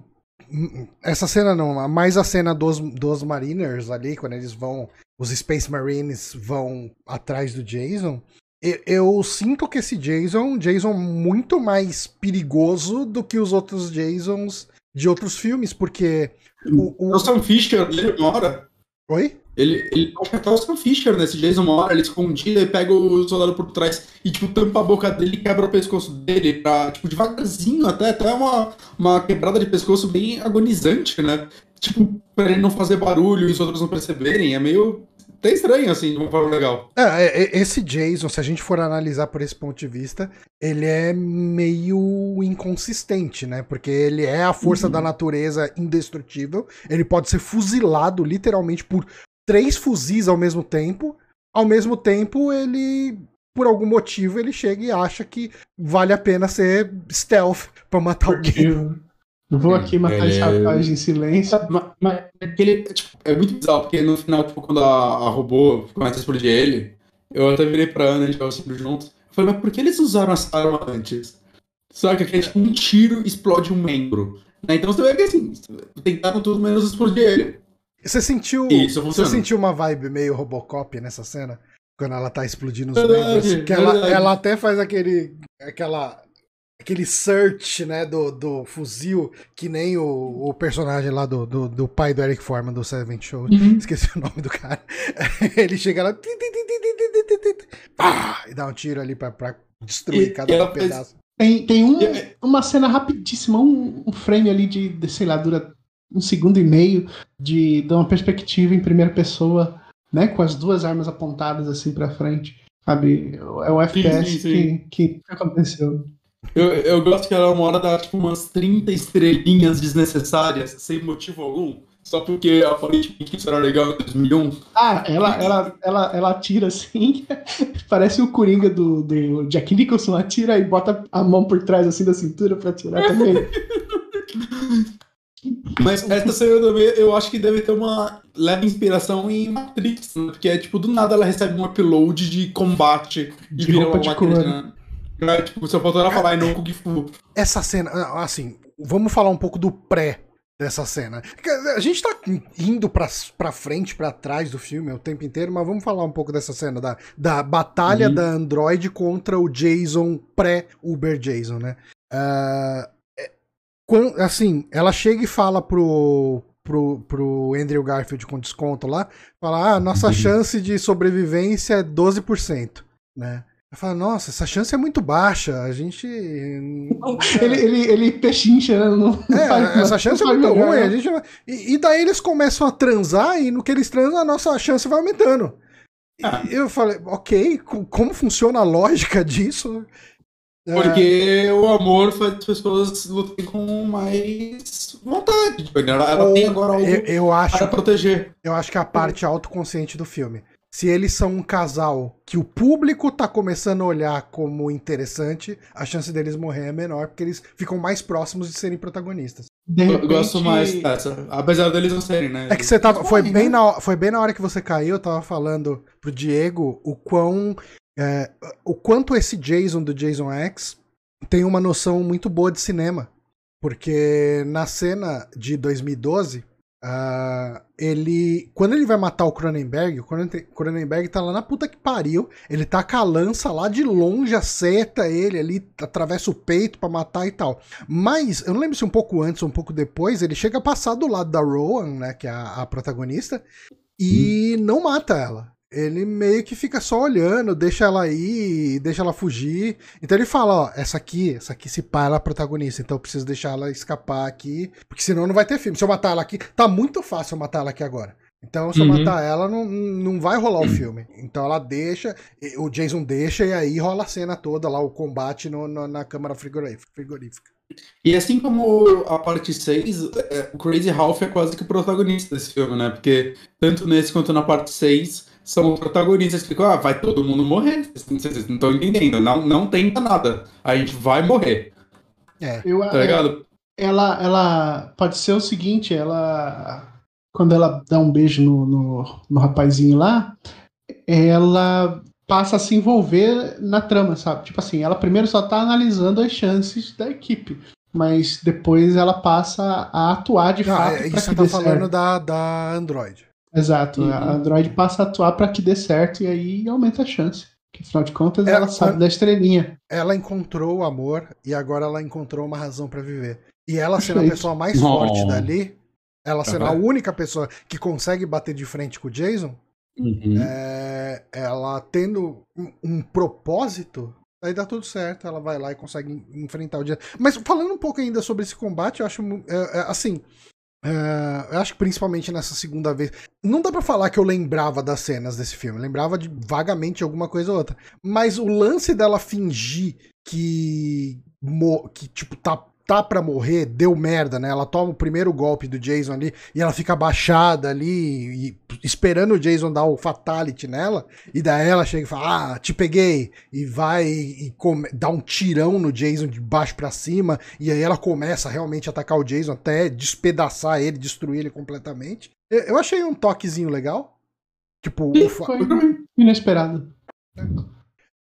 Essa cena não, mais a cena dos, dos Mariners ali, quando eles vão. Os Space Marines vão atrás do Jason. Eu, eu sinto que esse Jason é um Jason muito mais perigoso do que os outros Jasons de outros filmes, porque. O, o... Sam Fisher dele mora. Oi? Ele, ele que até o Sam Fisher nesse Jason uma hora, ele escondia e pega o soldado por trás e, tipo, tampa a boca dele e quebra o pescoço dele, pra, tipo, devagarzinho até, até uma, uma quebrada de pescoço bem agonizante, né? Tipo, pra ele não fazer barulho e os outros não perceberem, é meio até estranho, assim, de uma forma legal. É, é, é, esse Jason, se a gente for analisar por esse ponto de vista, ele é meio inconsistente, né? Porque ele é a força uhum. da natureza indestrutível. Ele pode ser fuzilado literalmente por três fuzis ao mesmo tempo. Ao mesmo tempo, ele, por algum motivo, ele chega e acha que vale a pena ser stealth pra matar Porque alguém. Vou aqui matar esse rapaz em silêncio. Mas, mas é, tipo, é muito bizarro, porque no final, tipo, quando a, a robô começa a explodir ele, eu até virei pra Ana, a gente tava sempre junto. Eu falei, mas por que eles usaram essa arma antes? Só que aquele, tipo, um tiro explode um membro. Né? Então você vê que assim, tentaram tudo menos explodir ele. Você sentiu, Isso, você sentiu uma vibe meio Robocop nessa cena? Quando ela tá explodindo os membros? Que ela, ela até faz aquele. aquela. Aquele search, né, do, do fuzil, que nem o, o personagem lá do, do, do pai do Eric Foreman do Seven Show. Uhum. Esqueci o nome do cara. Ele chega lá. Pá, e dá um tiro ali pra, pra destruir e, cada um pedaço. Tem, tem um, uma cena rapidíssima, um, um frame ali de, de, sei lá, dura um segundo e meio de, de uma perspectiva em primeira pessoa, né, com as duas armas apontadas assim para frente. Sabe? É o FPS sim, sim, sim. Que, que aconteceu. Eu, eu gosto que ela uma hora dá tipo umas 30 estrelinhas desnecessárias, sem motivo algum. Só porque aparentemente isso era legal em 2001. Ah, ela, ela, ela, ela atira assim, parece o Coringa do, do Jack Nicholson, atira e bota a mão por trás assim da cintura pra atirar também. Mas essa cena também eu acho que deve ter uma leve inspiração em Matrix, né? porque é tipo, do nada ela recebe um upload de combate de roupa de cor. É, tipo, só faltou ela falar e não Kung Fu. Essa cena, assim, vamos falar um pouco do pré dessa cena. A gente tá indo pra, pra frente, pra trás do filme o tempo inteiro, mas vamos falar um pouco dessa cena da, da batalha uhum. da Android contra o Jason pré-Uber Jason, né? Uh, assim, ela chega e fala pro, pro, pro Andrew Garfield com desconto lá, fala, ah, nossa uhum. chance de sobrevivência é 12%, né? Eu falo, nossa, essa chance é muito baixa. A gente. ele, ele, ele pechincha, né? Não, é, essa chance é muito ruim. A gente... E, e, daí eles começam a transar, e no que eles transam, a nossa chance vai aumentando. Ah. Eu falei, ok, como funciona a lógica disso? Porque é... o amor faz as pessoas lutarem com mais vontade. Tipo, ela, tem agora algo eu, eu acho, para proteger. Eu acho que é a parte autoconsciente do filme se eles são um casal que o público tá começando a olhar como interessante, a chance deles morrer é menor, porque eles ficam mais próximos de serem protagonistas. De repente... Eu gosto mais dessa, apesar deles não serem, né? É que você tava. Foi bem, né? na, foi bem na hora que você caiu, eu tava falando pro Diego o quão. É, o quanto esse Jason do Jason X tem uma noção muito boa de cinema. Porque na cena de 2012, Uh, ele. Quando ele vai matar o Cronenberg, o Cronenberg tá lá na puta que pariu. Ele tá com a lança lá de longe, acerta ele ali, atravessa o peito para matar e tal. Mas, eu não lembro se um pouco antes ou um pouco depois, ele chega a passar do lado da Rowan, né, que é a, a protagonista, e hum. não mata ela ele meio que fica só olhando, deixa ela ir, deixa ela fugir. Então ele fala, ó, essa aqui, essa aqui se pá, ela é a protagonista, então eu preciso deixar ela escapar aqui, porque senão não vai ter filme. Se eu matar ela aqui, tá muito fácil eu matar ela aqui agora. Então, se eu uhum. matar ela, não, não vai rolar o filme. Então ela deixa, o Jason deixa e aí rola a cena toda lá, o combate no, no, na câmara frigorífica. E assim como a parte 6, é, o Crazy Ralph é quase que o protagonista desse filme, né? Porque tanto nesse quanto na parte 6, são protagonistas que ficam, ah, vai todo mundo morrer. Vocês não estão entendendo. Não, não tenta nada. A gente vai morrer. É. Eu, tá ligado? É, ela, ela pode ser o seguinte, ela. Quando ela dá um beijo no, no, no rapazinho lá, ela passa a se envolver na trama, sabe? Tipo assim, ela primeiro só tá analisando as chances da equipe. Mas depois ela passa a atuar de ah, fato. É, isso você tá falando da, da Android. Exato, uhum. a Android passa a atuar para que dê certo e aí aumenta a chance. Que afinal de contas ela, ela sabe da estrelinha. Ela encontrou o amor e agora ela encontrou uma razão para viver. E ela sendo a pessoa mais forte dali, ela sendo uhum. a única pessoa que consegue bater de frente com o Jason, uhum. é, ela tendo um, um, propósito, aí dá tudo certo. Ela vai lá e consegue enfrentar o Jason. Mas falando um pouco ainda sobre esse combate, eu acho é, é, assim. Uh, eu acho que principalmente nessa segunda vez. Não dá para falar que eu lembrava das cenas desse filme. Eu lembrava de vagamente alguma coisa ou outra. Mas o lance dela fingir que. que, tipo, tá tá pra morrer, deu merda, né? Ela toma o primeiro golpe do Jason ali e ela fica abaixada ali, e, esperando o Jason dar o fatality nela, e daí ela chega e fala, ah, te peguei, e vai e come, dá um tirão no Jason de baixo para cima, e aí ela começa realmente a atacar o Jason até despedaçar ele, destruir ele completamente. Eu, eu achei um toquezinho legal. Tipo, Sim, foi inesperado. É.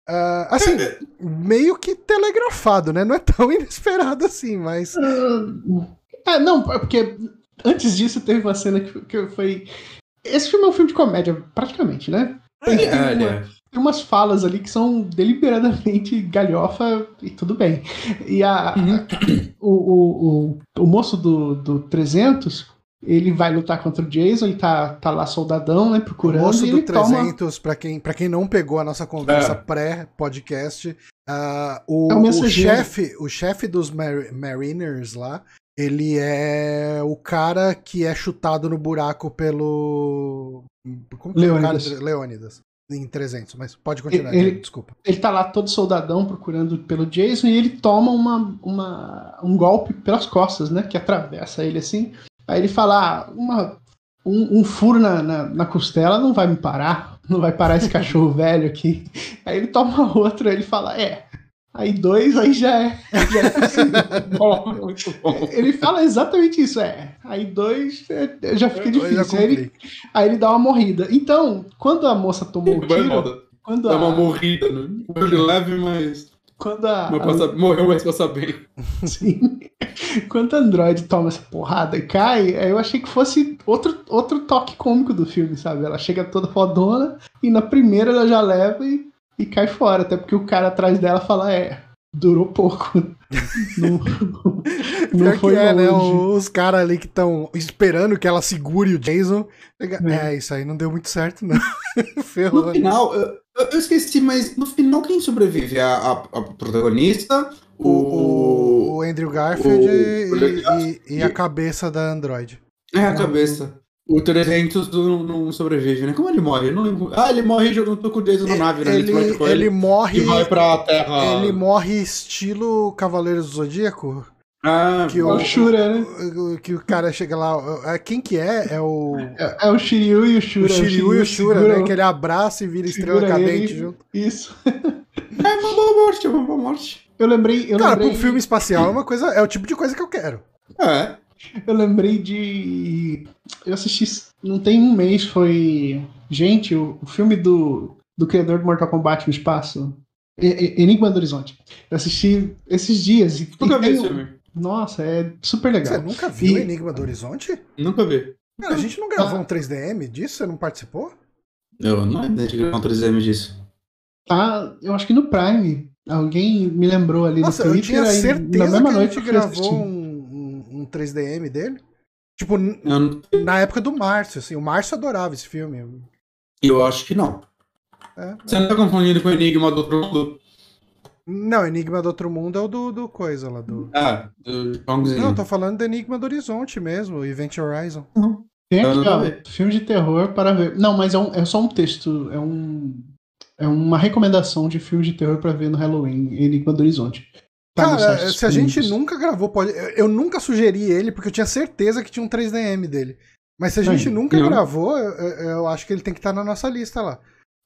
Uh, assim, meio que telegrafado, né? Não é tão inesperado assim, mas. Uh, é, não, é porque antes disso teve uma cena que, que foi. Esse filme é um filme de comédia, praticamente, né? Tem, tem, uma, tem umas falas ali que são deliberadamente galhofa e tudo bem. E a, uhum. o, o, o, o moço do, do 300 ele vai lutar contra o Jason, ele tá, tá lá soldadão, né, procurando. O moço do 300, toma... para quem, pra quem não pegou a nossa conversa é. pré-podcast, uh, o, é o, o chefe o chefe dos Mar Mariners lá, ele é o cara que é chutado no buraco pelo... Como que Leônidas. É? Leônidas. Em 300, mas pode continuar, ele, desculpa. Ele tá lá todo soldadão procurando pelo Jason e ele toma uma, uma, um golpe pelas costas, né? Que atravessa ele assim. Aí ele fala: ah, uma, um, um, furo na, na, na, costela não vai me parar, não vai parar esse cachorro velho aqui. Aí ele toma outro, ele fala: é. Aí dois, aí já é. Já é bom, ele fala exatamente isso, é. Aí dois, é, já fica difícil. Aí ele, aí ele dá uma morrida. Então, quando a moça tomou o tiro. Quando Dá a... uma morrida, né? Ele leve, mas. Quando a, Mas passa- Morreu, mas passa bem. Sim. Quando o Android toma essa porrada e cai, aí eu achei que fosse outro, outro toque cômico do filme, sabe? Ela chega toda fodona e na primeira ela já leva e, e cai fora. Até porque o cara atrás dela fala, é, durou pouco. não, não Pior foi que é, né? Os caras ali que estão esperando que ela segure o Jason. chega- É. É, isso aí não deu muito certo, não. Ferrou. No né? final, eu, eu esqueci, mas no final quem sobrevive? A, a, a protagonista? O, o, o Andrew Garfield o- e, e- e a cabeça da Android. É, a cabeça. O 300 não, não sobrevive, né? Como ele morre? Eu não lembro. Ah, ele morre jogando com o Jason na nave, né? Ele, explode com ele morre. e vai pra Terra. Ele morre estilo Cavaleiros do Zodíaco. Ah, Que É o, Shura, né? que o cara chega lá. é, Quem que é? É o. É, é o Shiryu e o Shura. O Shiryu e o Shura, segura- né? Que ele abraça e vira estrela cadente ele. junto. Isso. é uma boa morte, é uma boa morte. Eu lembrei. Eu Cara, lembrei... pra um filme espacial é uma coisa. É o tipo de coisa que eu quero. É. Eu lembrei de. Eu assisti. Não tem um mês, foi. Gente, o, o filme do, do criador do Mortal Kombat no espaço. E- e- Enigma do Horizonte. Eu assisti esses dias. E, Nunca e vi esse um- filme. Nossa, é super Você legal. nunca viu E- Enigma do Horizonte? Nunca vi. Cara, a gente não gravou um 3DM disso? Você não participou? Eu não lembro de gravar um 3M disso. Tá, eu acho que no Prime. Alguém me lembrou ali Nossa, no eu Twitter. tinha aí, certeza na mesma que a noite gente eu fui gravou um, um, um 3DM dele. Tipo, não- na época do Márcio, assim. O Márcio adorava esse filme. eu acho que não. É. Você não tá confundindo com o Enigma do Outro Mundo? Não, Enigma do Outro Mundo é o do, do coisa lá do. Ah, do Chongzinho. Não, eu tô falando do Enigma do Horizonte mesmo, Event Horizon. Tem Eu aqui, ó, filme de terror para ver. Não, mas é, um- é só um texto. É um. É uma recomendação de filme de terror para ver no Halloween, Enigma do Horizonte. Tá Cara, se a gente nunca gravou, pode. eu- Eu nunca sugeri ele, porque eu tinha certeza que tinha um 3DM dele. Mas se a gente Aí, nunca não. gravou, eu, eu- acho que ele tem que estar na nossa lista lá.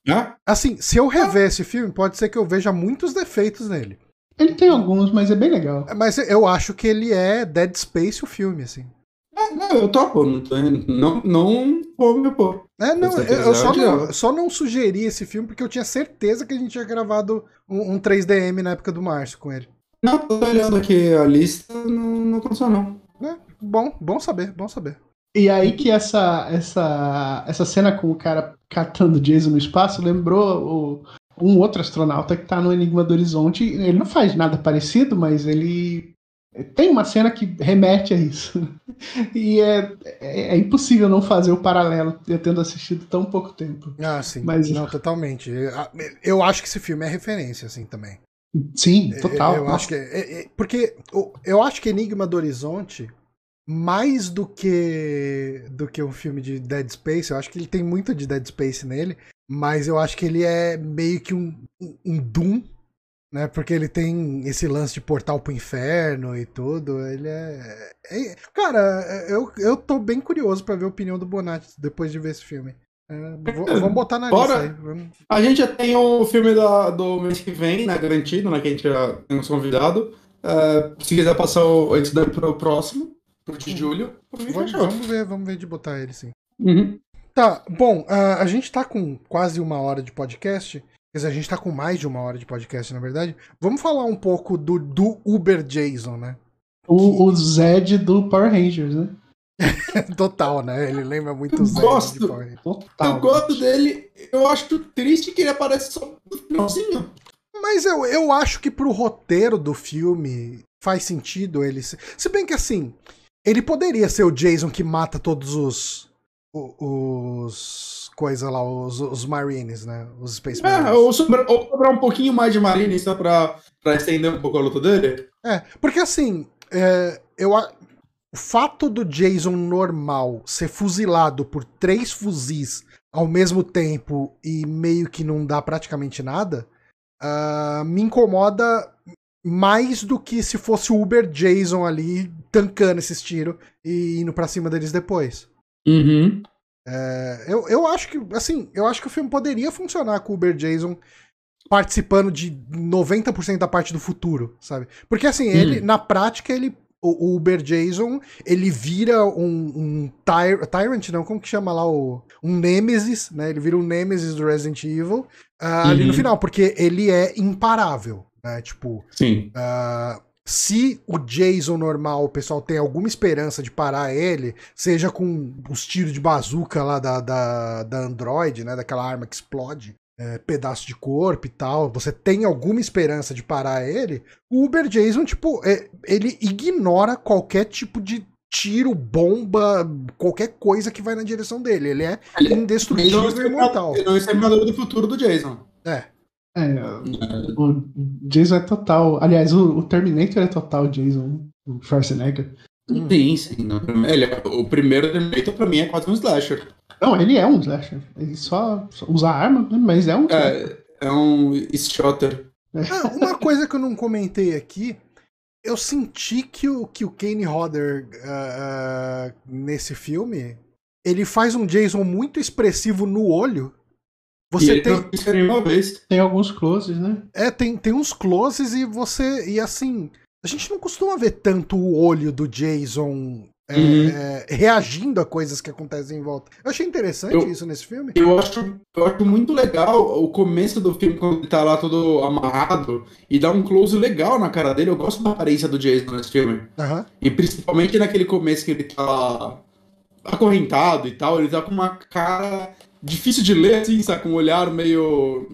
Ah? Assim, se eu rever esse filme, pode ser que eu veja muitos defeitos nele. Ele tem alguns, mas é bem legal. Mas eu acho que ele é Dead Space o filme, assim. Ah, não, eu topo. Não, tô- não, não vou me pôr. É, não, Esse eu, eu só, episódio, não, só não sugeri esse filme porque eu tinha certeza que a gente tinha gravado um, um 3DM na época do Márcio com ele. Não, tô olhando aqui a lista, não, não aconteceu não. É, bom, bom saber, bom saber. E aí que essa, essa, essa cena com o cara catando Jason no espaço lembrou o- um outro astronauta que tá no Enigma do Horizonte. Ele não faz nada parecido, mas ele tem uma cena que remete a isso. E é, é, é impossível não fazer o paralelo, eu tendo assistido tão pouco tempo. Ah, sim. Mas- Não, totalmente. Eu- Eu acho que esse filme é referência, assim, também. Sim, total. Eu, eu acho que. é- é- porque o- eu acho que Enigma do Horizonte, mais do que do que um filme de Dead Space, eu acho que ele tem muito de Dead Space nele, mas eu acho que ele é meio que um, um- Doom, né? Porque ele tem esse lance de portal pro inferno e tudo. Ele é. é- cara, eu, eu tô bem curioso pra ver a opinião do Bonatti depois de ver esse filme. É, vou- vamos botar na Bora. lista aí. Vamos- A gente já tem o filme da- do mês que vem, né? Garantido, né? Que a gente já tem uns convidados. É, se quiser passar o, esse daí pro próximo, pro de julho, Vamos, vamos ver, vamos ver de botar ele sim. Uhum. Tá, bom, a, a gente tá com quase uma hora de podcast. Quer dizer, a gente tá com mais de uma hora de podcast, na verdade. Vamos falar um pouco do, do Uber Jason, né? O, o Zed do Power Rangers, né? Total, né? Ele lembra muito o Zed Gosto. Total. Eu gosto dele, eu acho triste que ele aparece só no finalzinho. Mas eu, eu acho que pro roteiro do filme faz sentido ele ser. Se bem que assim, ele poderia ser o Jason que mata todos os. Os. coisa lá, os, os Marines, né? Os Space É, Marines. ou, sobrar, ou sobrar um pouquinho mais de Marine só pra, pra estender um pouco a luta dele. É, porque assim, é, eu, o fato do Jason normal ser fuzilado por três fuzis ao mesmo tempo e meio que não dá praticamente nada, ah, me incomoda mais do que se fosse o Uber Jason ali tancando esses tiros e indo pra cima deles depois. Uhum. É, eu, eu acho que, assim, eu acho que o filme poderia funcionar com o Uber Jason participando de 90% da parte do futuro, sabe? Porque assim, ele, na prática, ele. O, Uber Jason, ele vira um, um tyr- Tyrant, não, como que chama lá? O, um Nemesis, né? Ele vira um Nemesis do Resident Evil ah, ali no Uhum. final, porque ele é imparável. né? Tipo, Sim. ah, se o Jason normal, o pessoal tem alguma esperança de parar ele, seja com os tiros de bazuca lá da, da, da Android, né? Daquela arma que explode. É, pedaço de corpo e tal, você tem alguma esperança de parar ele, o Uber Jason, tipo, é, ele ignora qualquer tipo de tiro, bomba, qualquer coisa que vai na direção dele. Ele é Ele- indestrutível e imortal. Ele é o Exterminador do futuro do Jason. É. É, o Jason é total. Aliás, o, o Terminator é total Jason. O Schwarzenegger. Hum. Sim, sim. no primeiro- Ele, é- o primeiro Terminator pra mim é quase um slasher. Não, ele é um slasher. Ele só, só usa arma, né, mas é um slasher. É, é um shotter. Ah, uma coisa que eu não comentei aqui, eu senti que o, que o Kane Hodder ah, nesse filme, ele faz um Jason muito expressivo no olho. e Você ele tem, não. Tem alguns closes, né? é, tem, tem uns closes e você. E assim, a gente não costuma ver tanto o olho do Jason é, Uhum. é, reagindo a coisas que acontecem em volta. Eu achei interessante Eu- isso nesse filme. Eu acho, eu acho muito legal o começo do filme, quando ele tá lá todo amarrado, e dá um close legal na cara dele. Eu gosto da aparência do Jason nesse filme. Aham. E principalmente naquele começo que ele tá acorrentado e tal, ele tá com uma cara difícil de ler, assim, sabe? Com um olhar meio.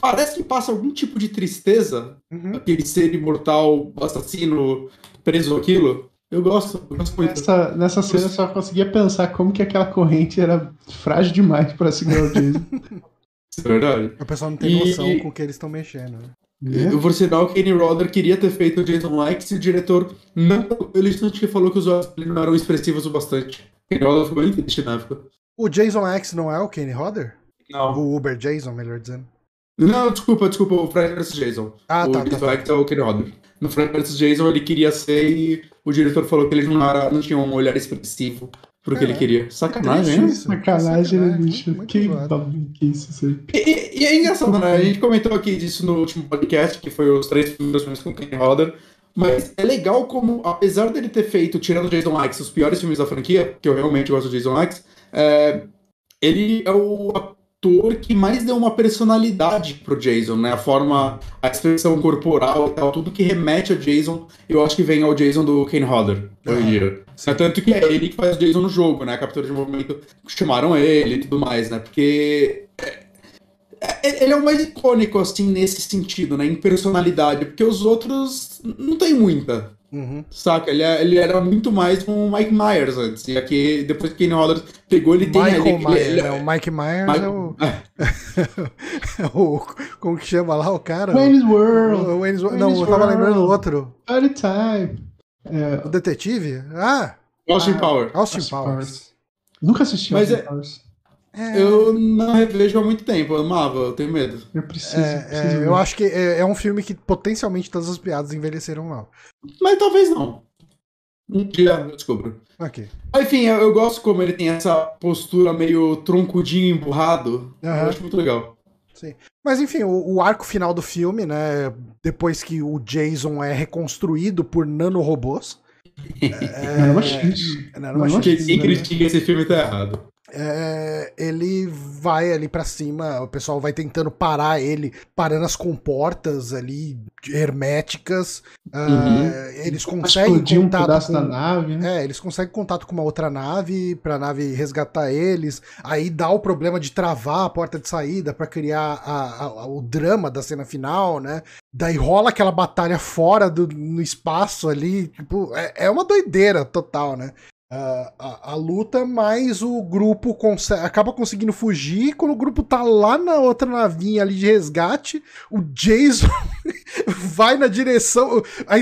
Parece que passa algum tipo de tristeza, Uhum. aquele ser imortal, assassino, preso aquilo. Eu gosto, eu gosto muito. Nessa, nessa cena eu só conseguia pensar como que aquela corrente era frágil demais pra segurar o Jason. Isso é verdade. O pessoal não tem E- noção com o que eles estão mexendo. né? né? Eu vou sinal que Kenny Rodder queria ter feito o Jason Likes e o diretor não. Ele justamente falou que os olhos dele não eram expressivos o bastante. Kenny Rodder ficou bem triste na época. O Jason X não é o Kane Hodder? Não. O Uber Jason, melhor dizendo. Não, desculpa, desculpa, o Fred vs Jason. Ah, o tá, tá, Jason tá. Likes é o Kenny Rodder. No Fred vs Jason ele queria ser e o diretor falou que ele não, era, não tinha um olhar expressivo pro que É. ele queria. Sacanagem, Triste hein? isso. Sacanagem, né, Sacanagem, bicho? Que zoado. babaquice isso aí. E, e- é engraçado, né? A gente comentou aqui disso no último podcast, que foi os três primeiros filmes com Kenny Rodder. Mas é legal como, apesar dele ter feito, tirando Jason Likes, os piores filmes da franquia, que eu realmente gosto do Jason Likes, é, ele é o ator que mais deu uma personalidade pro Jason, né? A forma, a expressão corporal e tal, tudo que remete ao Jason, eu acho que vem ao Jason do Kane Hodder, em dia. É tanto que é ele que faz o Jason no jogo, né? A captura de movimento, chamaram ele e tudo mais, né? Porque é- ele é o mais icônico, assim, nesse sentido, né? Em personalidade, porque os outros não tem muita. Uhum. Saca? Ele, é- ele era muito mais um Mike Myers antes. E aqui, depois que Kenny Rodgers pegou, ele tem Michael ali. ele- Myers, ele- né? O Mike Myers Mike- é o, é, é o. Como que chama lá o cara? Wayne's O- World, o Wayne's World. Wayne's Não, eu tava World. lembrando o outro. Party Time. É, O detetive? Ah, Austin Ah, Power. Austin Austin Powers. Powers. Nunca assisti Mas Austin é- Powers. É, Eu não revejo há muito tempo, eu amava, eu tenho medo. Eu preciso. é, preciso é, eu acho que é, é um filme que potencialmente todas as piadas envelheceram mal. Mas talvez não. Um dia eu descubro. Ok. Mas, Enfim, eu, eu gosto como ele tem essa postura meio troncudinho emburrado. Aham. Eu acho muito legal. Mas enfim, o, o arco final do filme, né? Depois que o Jason é reconstruído por nanorobôs. É, Nanomachines. nanomachines, Quem né? critica esse filme tá errado. É, ele vai ali pra cima, o pessoal vai tentando parar ele, parando as comportas ali herméticas. ah, Uhum. eles conseguem Explodir um contato pedaço com, da nave, né? É, eles conseguem contato com uma outra nave pra nave resgatar eles. Aí dá o problema de travar a porta de saída pra criar a- a- o drama da cena final, né? Daí rola aquela batalha fora do, no espaço ali. Tipo, é, é uma doideira total, né? Ah, a, a luta, mas o grupo acaba conseguindo fugir. Quando o grupo tá lá na outra navinha ali de resgate, o Jason vai na direção. A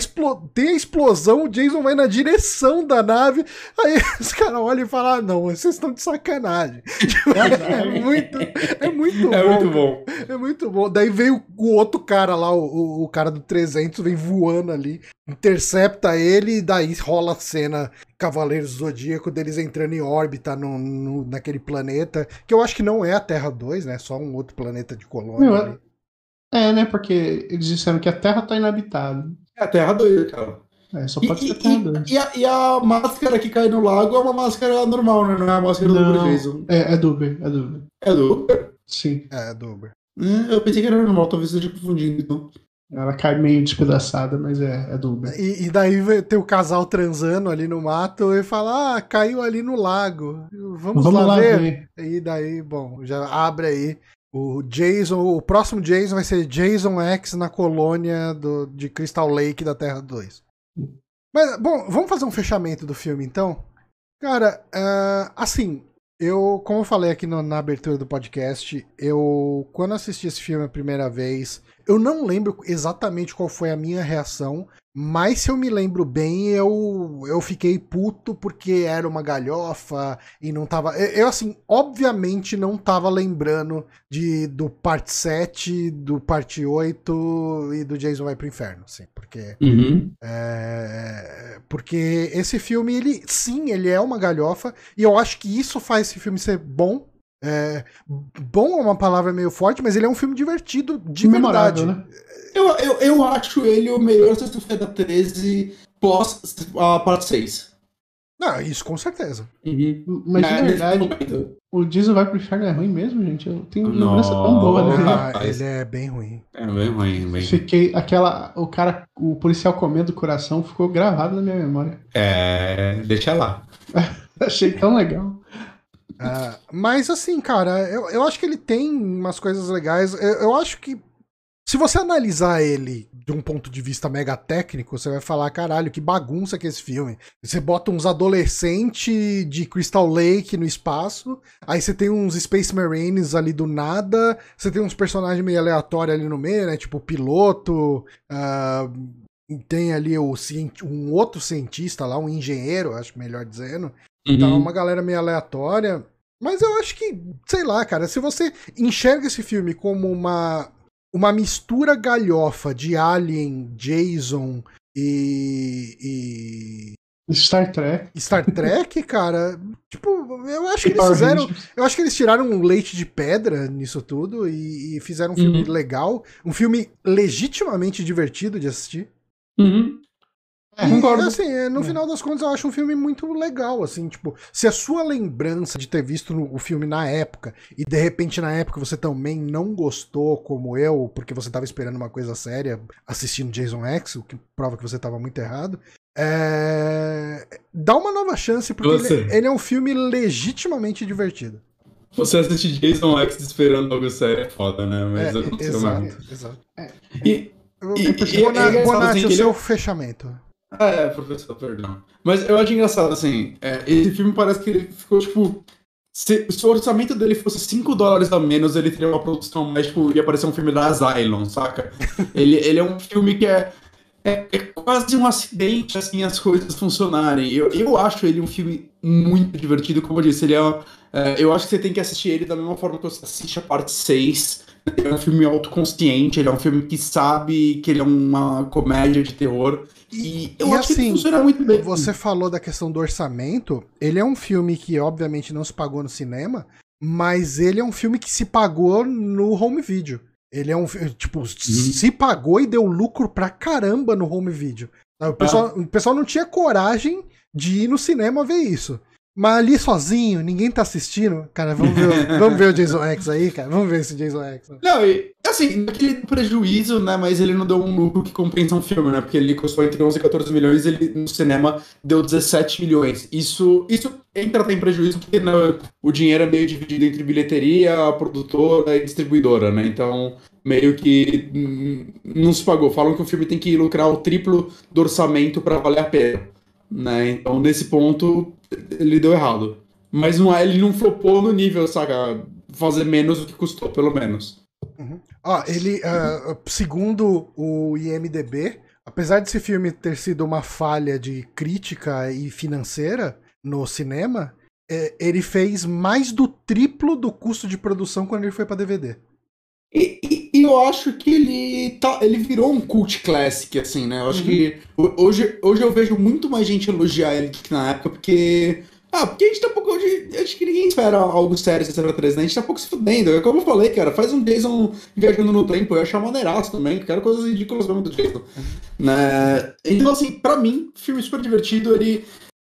tem a explosão, o Jason vai na direção da nave. Aí os caras olham e falam: ah, não, vocês estão de sacanagem. é muito, é muito É bom. muito bom. É muito bom. Daí veio o outro cara lá, o, o, o cara do 300, vem voando ali, intercepta ele, e daí rola a cena Cavaleiros do Zodíaco deles entrando em órbita no, no- naquele planeta, que eu acho que não é a Terra 2, né? Só um outro planeta de colônia. Meu, ali. É, né? Porque eles disseram que a Terra tá inabitável. É a Terra doida, cara. É, só E, pode ser e- Terra 2. e a, e a máscara que cai no lago é uma máscara normal, né? Não é a máscara do Não. Jason. É, é do Uber, é do Uber. É do Uber? Sim. É, do Uber. Hum, Eu pensei que era normal, talvez esteja confundindo, então. Ela cai meio despedaçada, mas é, é do Uber. E, e daí tem o casal transando ali no mato e fala: Ah, caiu ali no lago. Vamos, Vamos lá, lá ver. ver. E daí, bom, já abre aí. O Jason, o próximo Jason vai ser Jason X na colônia do, de Crystal Lake da Terra 2. Mas, bom, vamos fazer um fechamento do filme então? Cara, ah, assim, eu, como eu falei aqui no- na abertura do podcast, eu, quando assisti esse filme a primeira vez, eu não lembro exatamente qual foi a minha reação, mas se eu me lembro bem, eu, eu fiquei puto porque era uma galhofa e não tava. Eu, assim, obviamente não tava lembrando de, do parte 7, do parte 8 e do Jason Vai pro Inferno, assim, porque. Uhum. É, porque esse filme, ele sim, ele é uma galhofa, e eu acho que isso faz esse filme ser bom. É, bom é uma palavra meio forte, mas ele é um filme divertido de Memorável, verdade. né? Eu, eu, eu acho ele o melhor Sexta-feira 13 pós a parte 6. Não, isso com certeza. Uhum. Mas de É, nesse verdade, o Diesel vai pro inferno é ruim mesmo, gente. Eu tenho lembrança tão boa dele. Ah, ele é bem ruim. É bem ruim, bem Fiquei. Aquela. O cara. O policial comendo o coração ficou gravado na minha memória. É, deixa lá. Achei tão legal. Ah, mas assim, cara, eu, eu acho que ele tem umas coisas legais. Eu, eu acho que se você analisar ele de um ponto de vista mega técnico, você vai falar, caralho, que bagunça que é esse filme. Você bota uns adolescentes de Crystal Lake no espaço, aí você tem uns Space Marines ali do nada, você tem uns personagens meio aleatórios ali no meio, né? Tipo o piloto, ah, tem ali o, um outro cientista lá, um engenheiro, acho melhor dizendo. Então Uhum. uma galera meio aleatória. Mas eu acho que, sei lá, cara, se você enxerga esse filme como uma, uma mistura galhofa de Alien, Jason e, Star Trek. e Star Trek, cara, tipo, eu acho que e eles fizeram. Eu acho que eles tiraram um leite de pedra nisso tudo e, e fizeram um filme Uhum. legal, um filme legitimamente divertido de assistir. Uhum. É, concordo. assim, é, no É. final das contas, eu acho um filme muito legal, assim, tipo, se a sua lembrança de ter visto o filme na época, e de repente na época você também não gostou como eu, porque você tava esperando uma coisa séria assistindo Jason X, o que prova que você tava muito errado, é, dá uma nova chance, porque ele, ele é um filme legitimamente divertido. Você assiste Jason X esperando algo sério é foda, né? Mas É, aconteceu exato, exato. E, E, E- e- Bona- é Bonatti, assim, o ele seu é- fechamento. Ah, é, professor, perdão. Mas eu acho engraçado, assim, é, esse filme parece que ele ficou, tipo. Se, se o orçamento dele fosse 5 dólares a menos, ele teria uma produção mais, tipo, ia parecer um filme da Asylum, saca? ele, ele é um filme que é, é, é quase um acidente, assim, as coisas funcionarem. Eu, eu acho ele um filme muito divertido, como eu disse, ele é, é, Eu acho que você tem que assistir ele da mesma forma que você assiste a parte 6. Ele é um filme autoconsciente, ele é um filme que sabe que ele é uma comédia de terror. E eu e acho que assim, ele funciona muito bem. Você falou da questão do orçamento. Ele é um filme que, obviamente, não se pagou no cinema, mas ele é um filme que se pagou no home video. Ele é um tipo, se pagou e deu lucro pra caramba no home video. O pessoal, o pessoal não tinha coragem de ir no cinema ver isso. Mas ali sozinho, ninguém tá assistindo. Cara, vamos ver, o- vamos ver o Jason X aí, cara. Vamos ver esse Jason X. Não, e, assim, aquele prejuízo, né? Mas ele não deu um lucro que compensa um filme, né? Porque ele custou entre 11 e 14 milhões e ele no cinema deu 17 milhões. Isso, isso entra até em prejuízo porque né, o dinheiro é meio dividido entre bilheteria, produtora e distribuidora, né? Então, meio que hum, não se pagou. Falam que o filme tem que lucrar o triplo do orçamento pra valer a pena, né? Então, nesse ponto, ele deu errado. Mas não, ele não flopou no nível, saca? Fazer menos do que custou, pelo menos. Ó, ele, ah, segundo o IMDB, apesar desse filme ter sido uma falha de crítica e financeira no cinema, é, ele fez mais do triplo do custo de produção quando ele foi pra DVD. E, e- eu acho que ele tá, ele virou um cult classic, assim, né? Eu acho que ho- hoje, hoje eu vejo muito mais gente elogiar ele do que na época, porque. Ah, porque a gente tá um pouco. Hoje, acho que ninguém espera algo sério 3 né? A gente tá um pouco se fudendo. É como eu falei, cara, faz um Jason viajando no tempo, eu ia achar maneiraço também, quero coisas ridículas mesmo do Jason. Né? Então, assim, pra mim, filme super divertido, ele.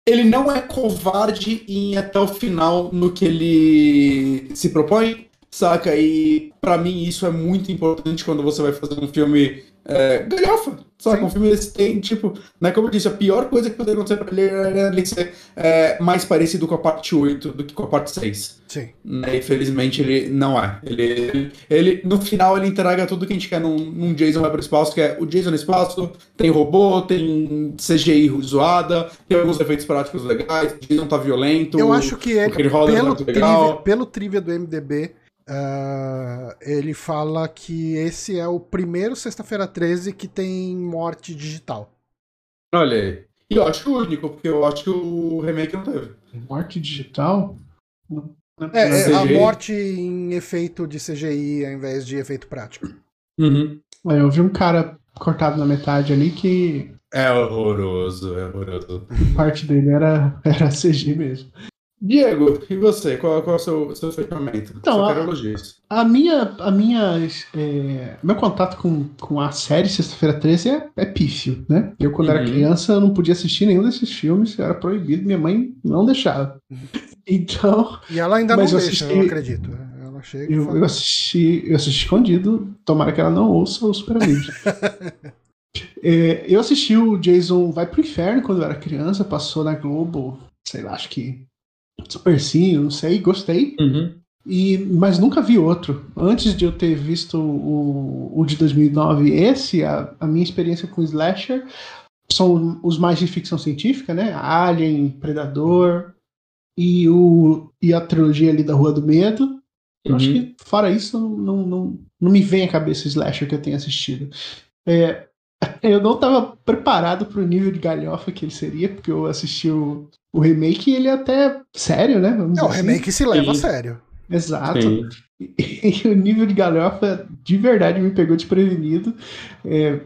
Ele não é covarde em ir até o final no que ele se propõe, saca? E para mim isso é muito importante quando você vai fazer um filme é, galhofa, saca? Sim. Um filme desse tem, tipo, né, como eu disse, a pior coisa que poderia acontecer pra ele era ele ser é, mais parecido com a parte 8 do que com a parte 6. Sim. Né, infelizmente ele não é. Ele, ele, ele, no final, ele entrega tudo que a gente quer num, num Jason vai pro espaço, que é o Jason no espaço, tem robô, tem CGI zoada, tem alguns efeitos práticos legais, o Jason tá violento. Eu acho que ele, ele roda pelo, trivia, pelo trivia do MDB, Uh, ele fala que esse é o primeiro Sexta-feira 13 que tem morte digital. Olha aí. E eu acho que o único, porque eu acho que o remake não teve. Morte digital? É, é a morte em efeito de CGI ao invés de efeito prático. Uhum. É, eu vi um cara cortado na metade ali que. É horroroso, é horroroso. Parte dele era, era CG mesmo. Diego, e você? Qual, qual é o seu, seu fechamento? Então, a, a, minha, a minha é, meu contato com, com a série Sexta-feira 13 é, é pífio, né? Eu, quando uhum. era criança, eu não podia assistir nenhum desses filmes, era proibido, minha mãe não deixava. Então. E ela ainda não eu deixa, assisti, eu acredito. Ela chega eu, eu, assisti, eu assisti escondido, tomara que ela não ouça o Super Amigos. é, eu assisti o Jason Vai pro Inferno quando eu era criança, passou na Globo, sei lá, acho que Super Sim, não sei, gostei. Uhum. E, mas nunca vi outro. Antes de eu ter visto o, o de 2009, esse, a, a minha experiência com Slasher, são os mais de ficção científica, né? Alien, Predador e, o, e a trilogia ali da Rua do Medo. Eu uhum. acho que, fora isso, não, não, não me vem à cabeça o Slasher que eu tenho assistido. É, eu não estava preparado para o nível de galhofa que ele seria, porque eu assisti o, o remake e ele é até sério, né? Vamos é, o assim. remake se leva Sim. a sério. Exato. E, e, o nível de galhofa de verdade me pegou desprevenido. É,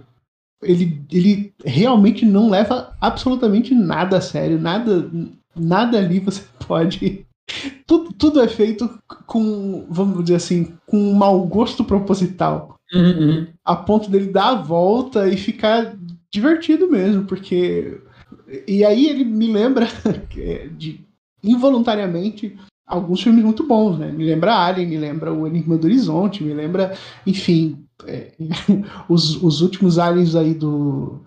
ele, ele realmente não leva absolutamente nada a sério, nada, nada ali você pode. Tudo, tudo é feito com, vamos dizer assim, com um mau gosto proposital. Uhum. A ponto dele dar a volta e ficar divertido mesmo, porque. E aí ele me lembra de involuntariamente alguns filmes muito bons, né? Me lembra Alien, me lembra O Enigma do Horizonte, me lembra, enfim, é, os, os últimos aliens aí do,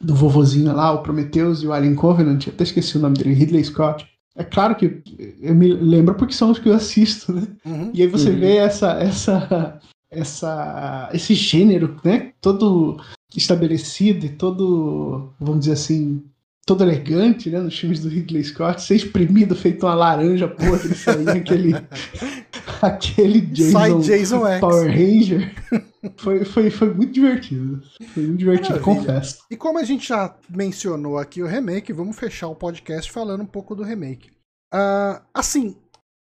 do vovozinho lá, o Prometheus e o Alien Covenant, até esqueci o nome dele, Ridley Scott. É claro que eu me lembro porque são os que eu assisto, né? Uhum, e aí você uhum. vê essa, essa, essa, esse gênero, né? Todo estabelecido e todo, vamos dizer assim, todo elegante, né? Nos filmes do Ridley Scott, ser exprimido feito uma laranja podre, sair aquele, aquele Jason, Jason Power Ranger. Foi, foi, foi muito divertido. Foi muito divertido, Maravilha. confesso. E como a gente já mencionou aqui o remake, vamos fechar o podcast falando um pouco do remake. Uh, assim,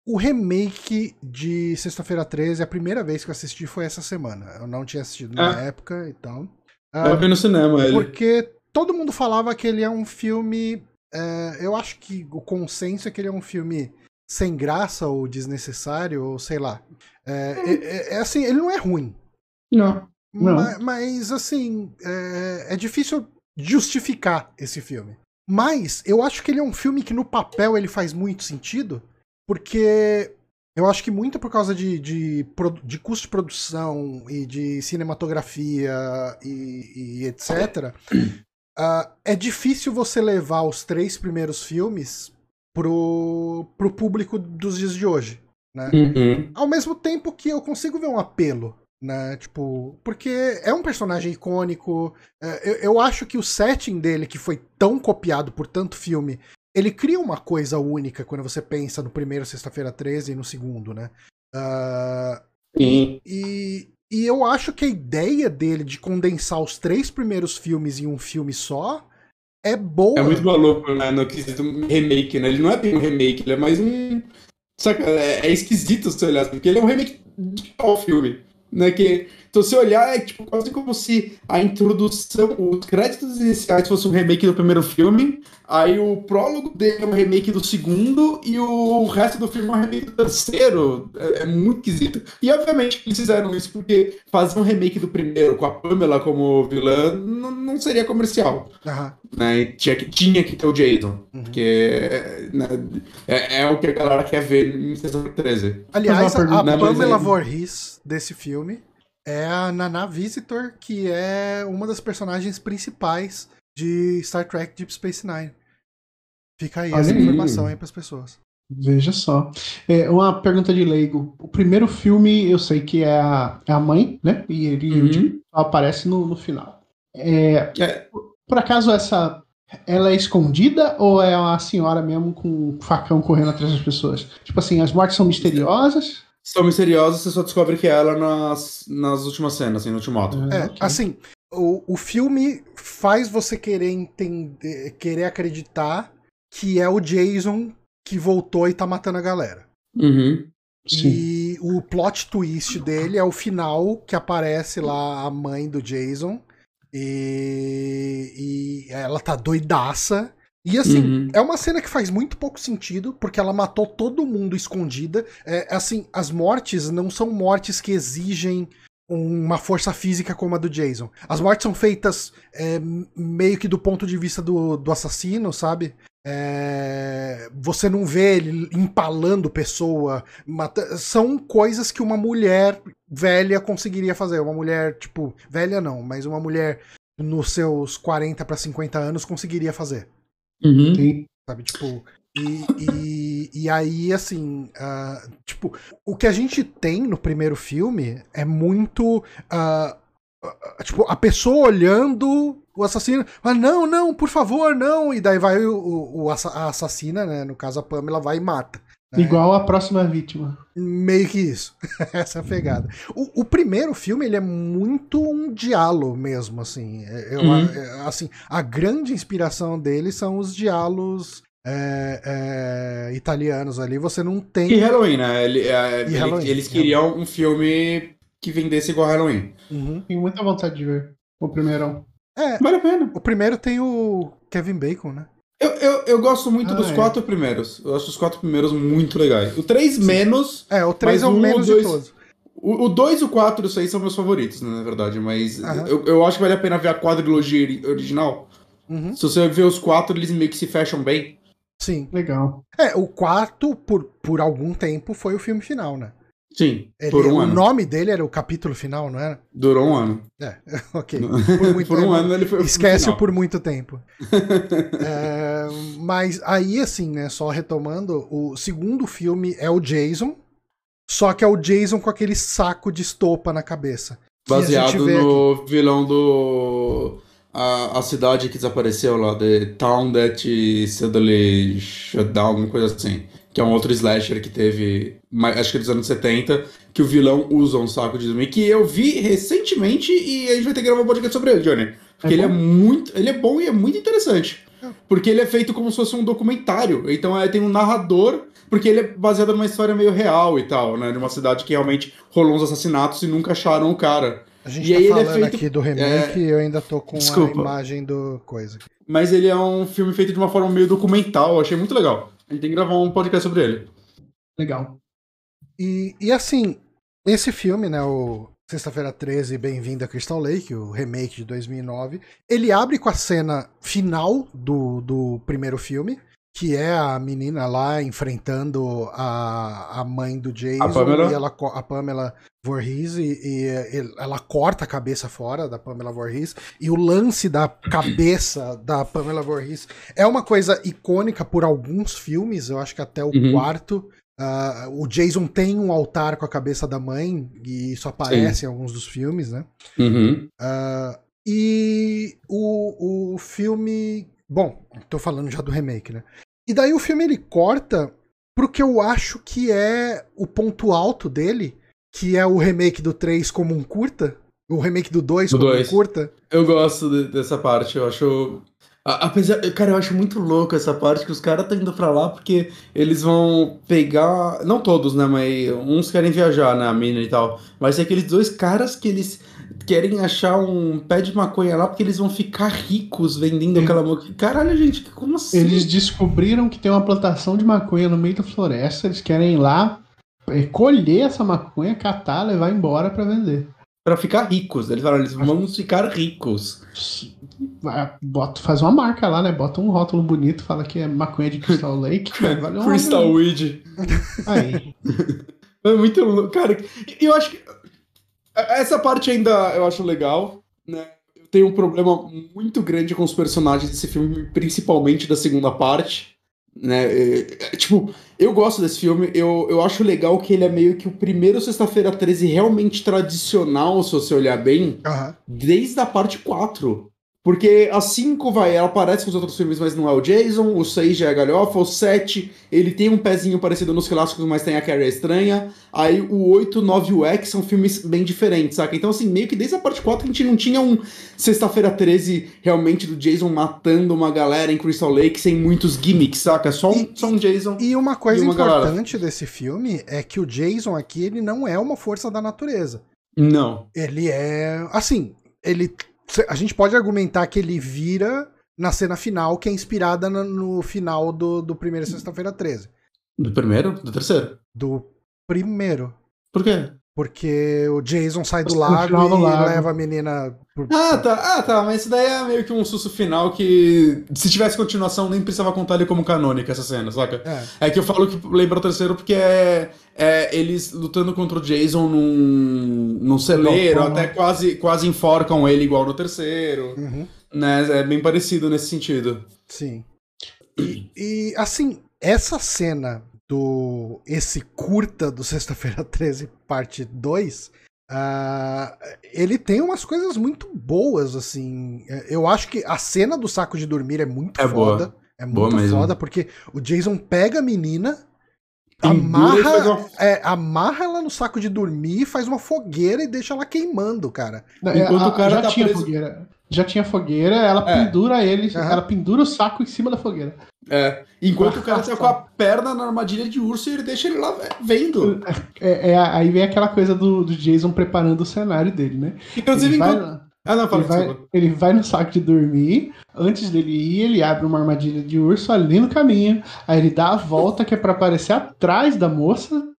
o remake de Sexta-feira 13, a primeira vez que eu assisti foi essa semana. Eu não tinha assistido na ah. época e tal. Eu vi no cinema ele. Porque todo mundo falava que ele é um filme. É, eu acho que o consenso é que ele é um filme sem graça ou desnecessário, ou sei lá. É, é, é assim, ele não é ruim. Não. não. Mas, mas assim, é, é difícil justificar esse filme. Mas eu acho que ele é um filme que no papel ele faz muito sentido porque eu acho que muito por causa de, de, de custo de produção e de cinematografia e, e etc. Uh, ah, é difícil você levar os três primeiros filmes pro, pro público dos dias de hoje. Né? Uhum. Ao mesmo tempo que eu consigo ver um apelo. Né? Tipo, porque é um personagem icônico. É, eu, eu acho que o setting dele, que foi tão copiado por tanto filme, ele cria uma coisa única quando você pensa no primeiro Sexta-feira 13 e no segundo, né? Uh, Sim. E, e eu acho que a ideia dele de condensar os três primeiros filmes em um filme só é boa. É muito maluco, né? No quesito remake, né? Ele não é bem um remake, ele é mais um. Saca? É, é esquisito se olhar, porque ele é um remake de qual filme? Né? Que então, se olhar, é tipo, quase como se a introdução, os créditos iniciais fossem um remake do primeiro filme, aí o prólogo dele é um remake do segundo, e o resto do filme é um remake do terceiro. É, é muito esquisito. E, obviamente, eles fizeram isso porque fazer um remake do primeiro com a Pamela como vilã não, não seria comercial. Aham. Né? Tinha, que, tinha que ter o Jason. Uhum. Porque né, é, é o que a galera quer ver em sessão 13. Aliás, pergunta, a né, mas Pamela aí- Voorhees desse filme é a Nana Visitor, que é uma das personagens principais de Star Trek Deep Space Nine. Fica aí Olha essa aí. informação aí pras pessoas. Veja só. É, uma pergunta de leigo. O primeiro filme eu sei que é a, é a mãe, né? E ele Uhum. aparece no, no final. É, É. Por acaso essa. Ela é escondida ou é uma senhora mesmo com um facão correndo atrás das pessoas? Tipo assim, as mortes são misteriosas? São misteriosos, você só descobre que é ela nas, nas últimas cenas, assim, no ultimato. É, ok. assim, o, o filme faz você querer entender, querer acreditar que é o Jason que voltou e tá matando a galera. Uhum. Sim. E o plot twist dele é o final que aparece lá a mãe do Jason. E, e ela tá doidaça. E assim, Uhum. é uma cena que faz muito pouco sentido, porque ela matou todo mundo escondida. É, assim, as mortes não são mortes que exigem uma força física como a do Jason. As mortes são feitas é, meio que do ponto de vista do, do assassino, sabe? É, você não vê ele empalando pessoa. mata- São coisas que uma mulher velha conseguiria fazer. Uma mulher, tipo, velha não, mas uma mulher nos seus 40 para 50 anos conseguiria fazer. Uhum. Sabe, tipo. E, e, e aí, assim, ah, tipo, o que a gente tem no primeiro filme é muito. ah, tipo, a pessoa olhando o assassino. Ah, não, não, por favor, não. E daí vai o, o, a assassina, né? No caso, a Pamela vai e mata. Né? Igual a próxima vítima. Meio que isso. Essa é a pegada. O, o primeiro filme, ele é muito um diálogo mesmo, assim. É- eu- Uhum. é, assim, a grande inspiração dele são os diálogos é, é, italianos ali. Você não tem... E Halloween, né? Ele- é, ele- Halloween, eles queriam um filme que vendesse igual Halloween. Uhum. Tenho muita vontade de ver o primeirão. É, Vale a pena. o primeiro tem o Kevin Bacon, né? Eu, eu, eu gosto muito Ah, dos é. quatro primeiros. Eu acho os quatro primeiros muito legais. O três menos. É, o 3 Mas é o um, menos dois- de todos. O 2, o 4 e o 6 são meus favoritos, né, na verdade. Mas Aham. eu, eu acho que vale a pena ver a quadrilogia ori- original. Uhum. Se você ver os quatro, eles meio que se fecham bem. Sim. Legal. É, o quarto, por, por algum tempo, foi o filme final, né? Sim, Ele- por um o ano. nome dele era o capítulo final, não era? Durou um ano. É, ok. Por, Por muito um tempo. ano ele foi. Esquece final. por muito tempo. É, mas aí, assim, né, só retomando, o segundo filme é o Jason, só que é o Jason com aquele saco de estopa na cabeça. Baseado vê aqui. no vilão do. A, a cidade que desapareceu lá, The Town That Suddenly Shut Down, alguma coisa assim. Que é um outro slasher que teve, acho que é dos anos 70, que o vilão usa um saco de zumbi, que eu vi recentemente e a gente vai ter que gravar um podcast sobre ele, Johnny. Porque É ele é muito. Ele é bom e é muito interessante. Porque ele é feito como se fosse um documentário. Então é, tem um narrador, porque ele é baseado numa história meio real e tal, né? De uma cidade que realmente rolou uns assassinatos e nunca acharam o cara. A gente E tá é falando feito- aqui do remake e eu ainda tô com Desculpa. a imagem do coisa. Mas ele é um filme feito de uma forma meio documental, eu achei muito legal. A gente tem que gravar um podcast sobre ele. Legal. E, e assim, esse filme, né, o Sexta-feira 13, Bem-vindo a Crystal Lake, o remake de 2009, ele abre com a cena final do, do primeiro filme, que é a menina lá enfrentando a, a mãe do Jason, A Pamela? e ela, a Pamela Voorhees, e, e ela corta a cabeça fora da Pamela Voorhees, e o lance da cabeça da Pamela Voorhees é uma coisa icônica por alguns filmes, eu acho que até o Uhum. quarto, ah, o Jason tem um altar com a cabeça da mãe, e isso aparece em alguns dos filmes, né? Uhum. Ah, e o, o filme. Bom, tô falando já do remake, né? E daí o filme ele corta pro que eu acho que é o ponto alto dele, que é o remake do 3 como um curta. O remake do 2 Do como dois. um curta. Eu gosto de- dessa parte, eu acho. Apesar, cara, eu acho muito louco essa parte que os caras estão indo pra lá porque eles vão pegar. Não todos, né? Mas uns querem viajar na mina e tal. Mas é aqueles dois caras que eles querem achar um pé de maconha lá porque eles vão ficar ricos vendendo Sim. aquela maconha. Caralho, gente, como assim? Eles descobriram que tem uma plantação de maconha no meio da floresta. Eles querem ir lá colher essa maconha, catar, levar embora pra vender. para ficar ricos. Eles falaram, eles vamos ficar ricos. Bota, faz uma marca lá, né? Bota um rótulo bonito, fala que é maconha de Crystal Lake. Vale Crystal Weed. Aí. É muito louco. Cara, eu acho que. Essa parte ainda eu acho legal, né? Eu tenho um problema muito grande com os personagens desse filme, principalmente da segunda parte. Né? É, é, tipo, eu gosto desse filme, eu, eu acho legal que ele é meio que o primeiro Sexta-feira 13 realmente tradicional, se você olhar bem, uhum. desde a parte 4. Porque a 5 vai, ela parece com os outros filmes, mas não é o Jason. O 6 já é galhofa. O 7, ele tem um pezinho parecido nos clássicos, mas tem a Carrie estranha. Aí o 8, 9 e o X são filmes bem diferentes, saca? Então, assim, meio que desde a parte 4 a gente não tinha um Sexta-feira 13 realmente do Jason matando uma galera em Crystal Lake sem muitos gimmicks, saca? Só um, e, só um Jason. E uma coisa e uma importante galera. desse filme é que o Jason aqui, ele não é uma força da natureza. Não. Ele é. Assim, ele a gente pode argumentar que ele vira na cena final, que é inspirada no, final do, do primeiro Sexta-feira 13. Do primeiro? Do terceiro? Do primeiro. Por quê? Porque o Jason sai do lago e lago. leva a menina. Ah, tá. Ah, tá. Mas isso daí é meio que um susto final que, se tivesse continuação, nem precisava contar ele como canônica essa cena, saca? É, é que eu falo que lembra o terceiro porque é, é eles lutando contra o Jason num, num celeiro, até quase, quase enforcam ele igual no terceiro. Uhum. Né? É bem parecido nesse sentido. Sim. E, e assim, essa cena do esse curta do Sexta-feira 13, parte 2, uh, ele tem umas coisas muito boas, assim. Eu acho que a cena do saco de dormir é muito é foda. Boa. É muito boa foda, porque o Jason pega a menina, amarra, uma... é, amarra ela no saco de dormir, faz uma fogueira e deixa ela queimando, cara. Enquanto a, o cara já tá tinha preso... fogueira. Já tinha fogueira, ela é. pendura ele, uhum. ela pendura o saco em cima da fogueira. É. Enquanto o cara tá com a perna na armadilha de urso e ele deixa ele lá vendo. É, é aí vem aquela coisa do, do, Jason preparando o cenário dele, né? Inclusive, ele enquanto... vai, ah, não, fala, ele, vai, ele vai no saco de dormir, antes dele ir, ele abre uma armadilha de urso ali no caminho, aí ele dá a volta que é pra aparecer atrás da moça,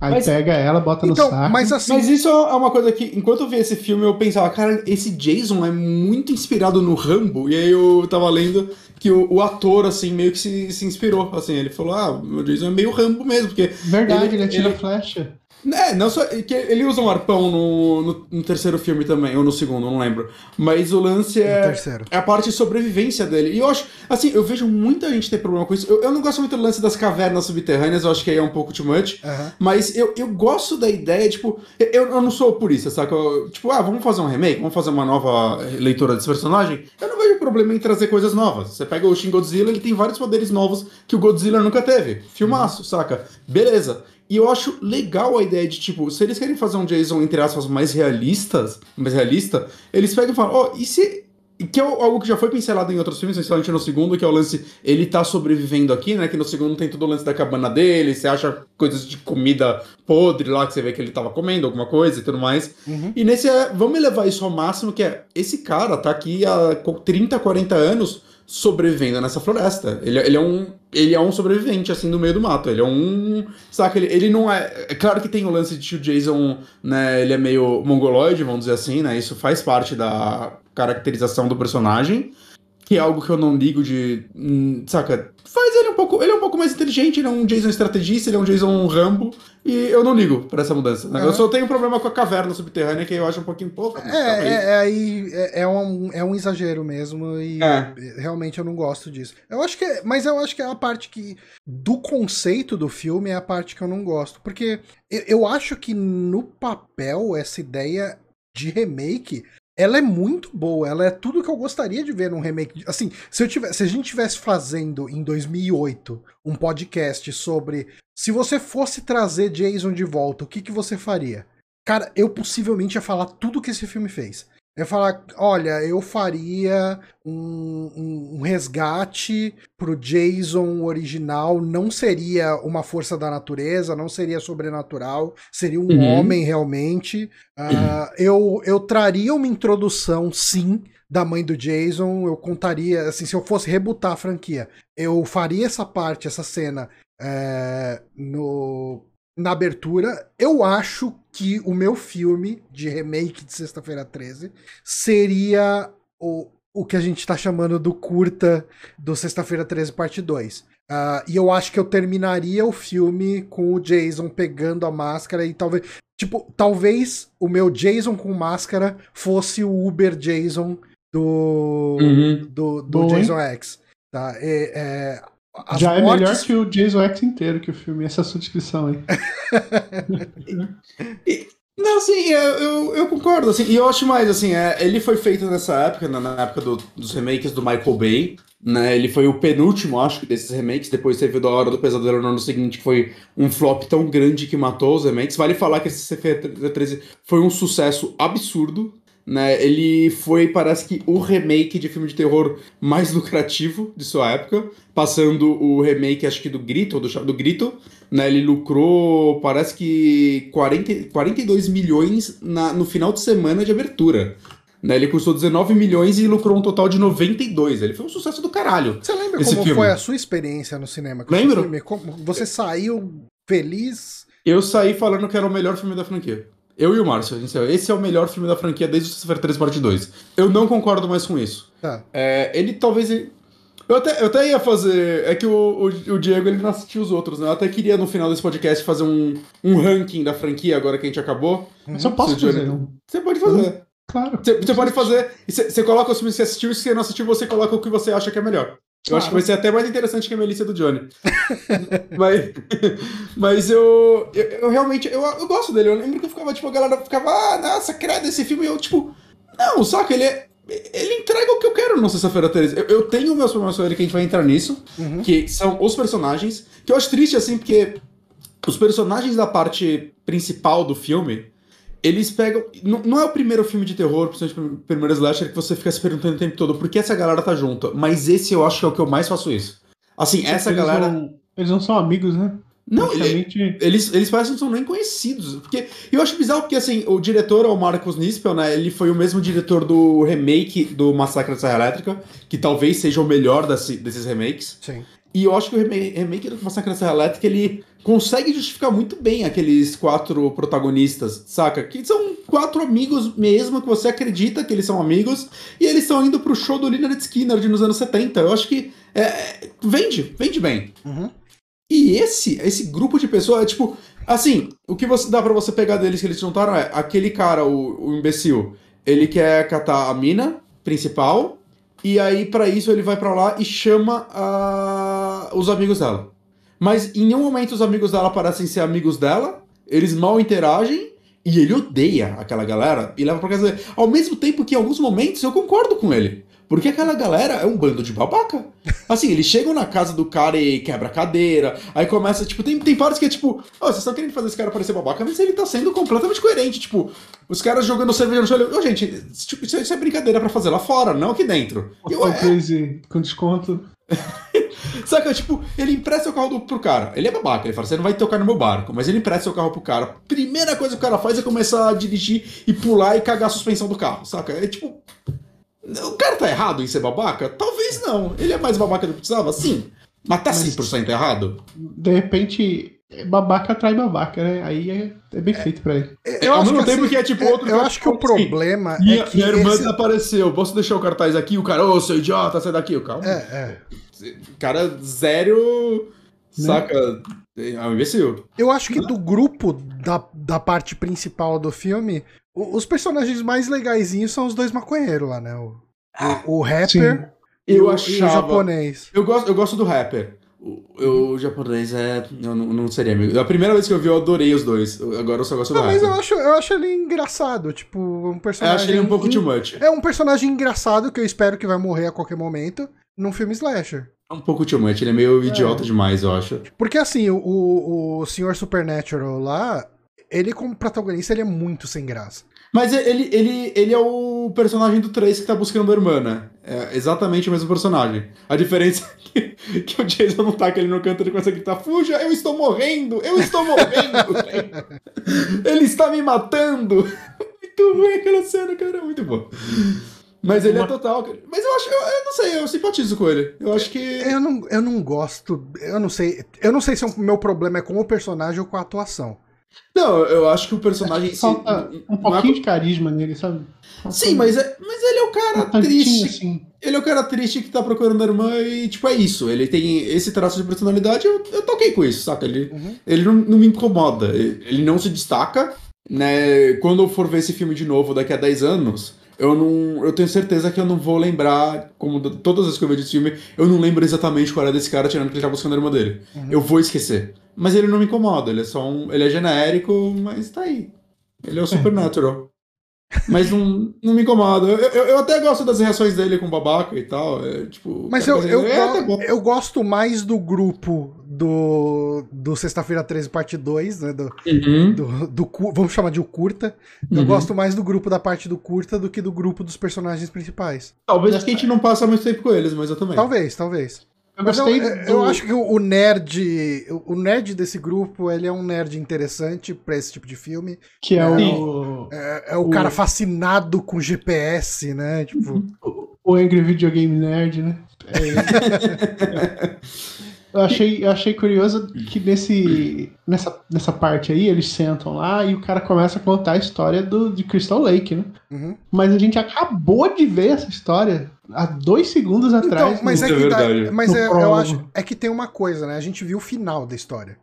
Aí mas, pega ela, bota então, no saco. Mas, assim, mas isso é uma coisa que, enquanto eu vi esse filme, eu pensava, cara, esse Jason é muito inspirado no Rambo. E aí eu tava lendo que o, o, ator, assim, meio que se, se inspirou. Assim, ele falou: ah, o Jason é meio Rambo mesmo, porque. Verdade, ele, ele atira ele, flecha. É, não só. Que ele usa um arpão no, no, no, terceiro filme também, ou no segundo, não lembro. Mas o lance é. É a parte de sobrevivência dele. E eu acho. Assim, eu vejo muita gente ter problema com isso. Eu, eu não gosto muito do lance das cavernas subterrâneas, eu acho que aí é um pouco too much. Uhum. Mas eu, eu gosto da ideia, tipo. Eu, eu não sou por isso, saca? Eu, tipo, ah, vamos fazer um remake, vamos fazer uma nova leitura desse personagem. Eu não vejo problema em trazer coisas novas. Você pega o Shin Godzilla, ele tem vários poderes novos que o Godzilla nunca teve. Filmaço, uhum. saca? Beleza. E eu acho legal a ideia de, tipo, se eles querem fazer um Jason, entre aspas, mais realistas, mais realista, eles pegam e falam, ó, oh, e se. Que é algo que já foi pincelado em outros filmes, principalmente no segundo, que é o lance. Ele tá sobrevivendo aqui, né? Que no segundo tem todo o lance da cabana dele, você acha coisas de comida podre lá, que você vê que ele tava comendo alguma coisa e tudo mais. Uhum. E nesse é. Vamos levar isso ao máximo, que é. Esse cara tá aqui há 30, 40 anos sobrevivendo nessa floresta. Ele, ele, é um, ele é um sobrevivente, assim, no meio do mato. Ele é um. Saca? Ele, ele não é. É claro que tem o lance de que o Jason, né? Ele é meio mongoloide, vamos dizer assim, né? Isso faz parte da caracterização do personagem que é algo que eu não ligo de. Hum, saca? Faz ele um pouco. Ele é um pouco mais inteligente, ele é um Jason estrategista, ele é um Jason Rambo. E eu não ligo pra essa mudança. Né? Eu só tenho um problema com a caverna subterrânea, que eu acho um pouquinho pouco. É, é, é, aí é, é, um, é um exagero mesmo. E é. realmente eu não gosto disso. Eu acho que. É, mas eu acho que é a parte que. Do conceito do filme é a parte que eu não gosto. Porque eu, eu acho que no papel essa ideia de remake ela é muito boa, ela é tudo que eu gostaria de ver num remake. Assim, se, eu tivesse, se a gente tivesse fazendo em 2008 um podcast sobre se você fosse trazer Jason de volta, o que, que você faria? Cara, eu possivelmente ia falar tudo que esse filme fez. Eu falar, olha, eu faria um, um, um, resgate pro Jason original, não seria uma força da natureza, não seria sobrenatural, seria um uhum. homem realmente. Uh, eu, eu traria uma introdução, sim, da mãe do Jason, eu contaria, assim, se eu fosse rebutar a franquia, eu faria essa parte, essa cena é, no na abertura, eu acho que o meu filme de remake de Sexta-feira 13 seria o, o que a gente tá chamando do curta do Sexta-feira 13 parte 2. Uh, e eu acho que eu terminaria o filme com o Jason pegando a máscara e talvez. Tipo, talvez o meu Jason com máscara fosse o Uber Jason do, uhum. do, do Jason X. Tá? É, é, Já é melhor que o Jason X inteiro que o filme, essa é a sua descrição aí. Não, assim, eu, eu, eu, concordo, assim, e eu acho mais, assim, é, ele foi feito nessa época, na, na época do, dos remakes do Michael Bay, né, ele foi o penúltimo, acho, desses remakes, depois teve o da Hora do Pesadelo no ano seguinte, que foi um flop tão grande que matou os remakes, vale falar que esse CF13 foi um sucesso absurdo, né, ele foi, parece que, o remake de filme de terror mais lucrativo de sua época, passando o remake, acho que do Grito, do, do Grito, né, ele lucrou, parece que 40, 42 milhões na, no final de semana de abertura. Né, ele custou 19 milhões e lucrou um total de 92. Ele foi um sucesso do caralho. Você lembra como filme. foi a sua experiência no cinema? Lembro. Você saiu feliz? Eu saí falando que era o melhor filme da franquia. Eu e o Márcio, esse é o melhor filme da franquia desde o Sexta-feira 3 Parte 2. Eu não concordo mais com isso. Tá. É, ele talvez. Eu até, eu até ia fazer. É que o, o, o, Diego ele não assistiu os outros, né? Eu até queria no final desse podcast fazer um, um ranking da franquia agora que a gente acabou. Mas eu posso fazer. Você pode fazer. Claro. Você, você pode fazer. Você, coloca os filmes que você assistiu e se você não assistiu, você coloca o que você acha que é melhor. Eu acho que vai ser até mais interessante que a Melissa do Johnny. mas, mas eu, eu, eu realmente, eu, eu, gosto dele. Eu lembro que eu ficava, tipo, a galera ficava, ah, nossa, credo esse filme. E eu, tipo, não, saca, ele é, ele entrega o que eu quero no Sexta-feira 13. Eu, eu, tenho meus problemas com ele que a gente vai entrar nisso, uhum. que são os personagens, que eu acho triste, assim, porque os personagens da parte principal do filme, eles pegam. Não, não é o primeiro filme de terror, principalmente o primeiro slasher, que você fica se perguntando o tempo todo por que essa galera tá junta. Mas esse eu acho que é o que eu mais faço isso. Assim, essa eles galera. Não, eles não são amigos, né? Não, ele, eles, eles parecem que não são nem conhecidos. Porque eu acho bizarro porque, assim, o diretor é o Marcos Nispel, né? Ele foi o mesmo diretor do remake do Massacre da Serra Elétrica, que talvez seja o melhor desse, desses remakes. Sim. E eu acho que o remake do Massacre da Serra Elétrica, ele consegue justificar muito bem aqueles quatro protagonistas, saca? Que são quatro amigos mesmo, que você acredita que eles são amigos, e eles estão indo pro show do Leonard Skinner de nos anos 70. Eu acho que é, vende, vende bem. Uhum. E esse, esse grupo de pessoas é tipo. Assim, o que você dá para você pegar deles que eles juntaram é aquele cara, o, o imbecil, ele quer catar a mina principal, e aí para isso ele vai para lá e chama a, os amigos dela. Mas em nenhum momento os amigos dela parecem ser amigos dela, eles mal interagem, e ele odeia aquela galera e leva pra casa dele. Ao mesmo tempo que em alguns momentos eu concordo com ele. Porque aquela galera é um bando de babaca. Assim, eles chegam na casa do cara e quebra a cadeira. Aí começa, tipo, tem, tem partes que é tipo, oh, vocês estão querendo fazer esse cara parecer babaca, mas ele tá sendo completamente coerente. Tipo, os caras jogando cerveja no chão. Ô, oh, gente, tipo, isso, é brincadeira para fazer lá fora, não aqui dentro. Eu, é... Crazy com desconto. Saca, tipo, ele empresta o carro do, pro cara. Ele é babaca, ele fala, você não vai tocar no meu barco, mas ele empresta o carro pro cara. Primeira coisa que o cara faz é começar a dirigir e pular e cagar a suspensão do carro, saca? É tipo, o cara tá errado em ser babaca? Talvez não. Ele é mais babaca do que precisava? Sim. Mas tá 100% errado? De repente, babaca atrai babaca, né? Aí é, é bem é, feito pra ele. É, eu Ao mesmo tempo assim, que é tipo outro. Eu acho que o problema assim, é que. Minha irmã esse... desapareceu. Posso deixar o cartaz aqui? O cara, ô, oh, seu idiota, sai daqui. O cara. É, é. Cara, zero. Né? Saca? É um imbecil. Eu acho que do grupo da, da parte principal do filme, os personagens mais legaisinhos são os dois maconheiros lá, né? O, ah, o, o rapper e, eu o, achava, e o japonês. Eu gosto, eu gosto do rapper. O, o japonês é. Eu não, não seria amigo. A primeira vez que eu vi, eu adorei os dois. Agora eu só gosto do ah, rapper. Mas eu acho, eu acho ele engraçado. Tipo, um personagem. Eu acho ele um pouco too much. É um personagem engraçado que eu espero que vai morrer a qualquer momento num filme slasher. É um pouco too much, ele é meio idiota é. demais, eu acho. Porque assim, o, o, Sr. Supernatural lá, ele como protagonista, ele é muito sem graça. Mas ele, ele, ele é o personagem do 3 que tá buscando a irmã, né? É exatamente o mesmo personagem. A diferença é que, que o Jason não tá, que ele no canto, ele começa a gritar: Fuja, eu estou morrendo! Eu estou morrendo! ele está me matando! Muito ruim aquela cena, cara, muito bom. Mas ele é Uma- total. Mas eu acho, eu, eu não sei, eu simpatizo com ele. Eu acho que. Eu não, eu não gosto. Eu não sei. Eu não sei se o meu problema é com o personagem ou com a atuação. Não, eu acho que o personagem em si. Falta um não é- pouquinho de carisma nele, sabe? Sim, mas, é, mas ele é o cara um triste. assim. Ele é o cara triste que tá procurando a irmã e, tipo, é isso. Ele tem esse traço de personalidade, eu, eu toquei com isso, saca? Ele, Uhum. ele não, não me incomoda. Ele, ele não se destaca, né? Quando eu for ver esse filme de novo daqui a 10 anos, eu não. Eu tenho certeza que eu não vou lembrar, como todas as que eu vejo esse filme, eu não lembro exatamente qual era desse cara tirando que ele tá buscando a irmã dele. Uhum. Eu vou esquecer. Mas ele não me incomoda, ele é só um. Ele é genérico, mas tá aí. Ele é o Supernatural. Mas não, não me incomoda. Eu, eu, eu até gosto das reações dele com o babaca e tal. é, tipo, Mas eu, fazendo- eu, é, go- eu gosto mais do grupo do, do Sexta-feira 13, parte 2, né? Do, Uhum. do, do vamos chamar de o curta. Eu Uhum. gosto mais do grupo da parte do curta do que do grupo dos personagens principais. Talvez porque a gente não passa muito tempo com eles, mas eu também. Talvez, talvez. Eu gostei eu- do... eu acho que o nerd, o nerd desse grupo, ele é um nerd interessante pra esse tipo de filme. que é Sim. o, É, é o, O- cara fascinado com GPS, né? Tipo, o Angry Video Game Nerd, né? É ele. eu, achei, eu achei curioso que nesse, nessa, nessa parte aí, eles sentam lá e o cara começa a contar a história do, de Crystal Lake, né? uhum. Mas a gente acabou de ver essa história há dois segundos atrás. Então, mas no- é que é dá- verdade. mas é, eu acho é que tem uma coisa, né? A gente viu o final da história.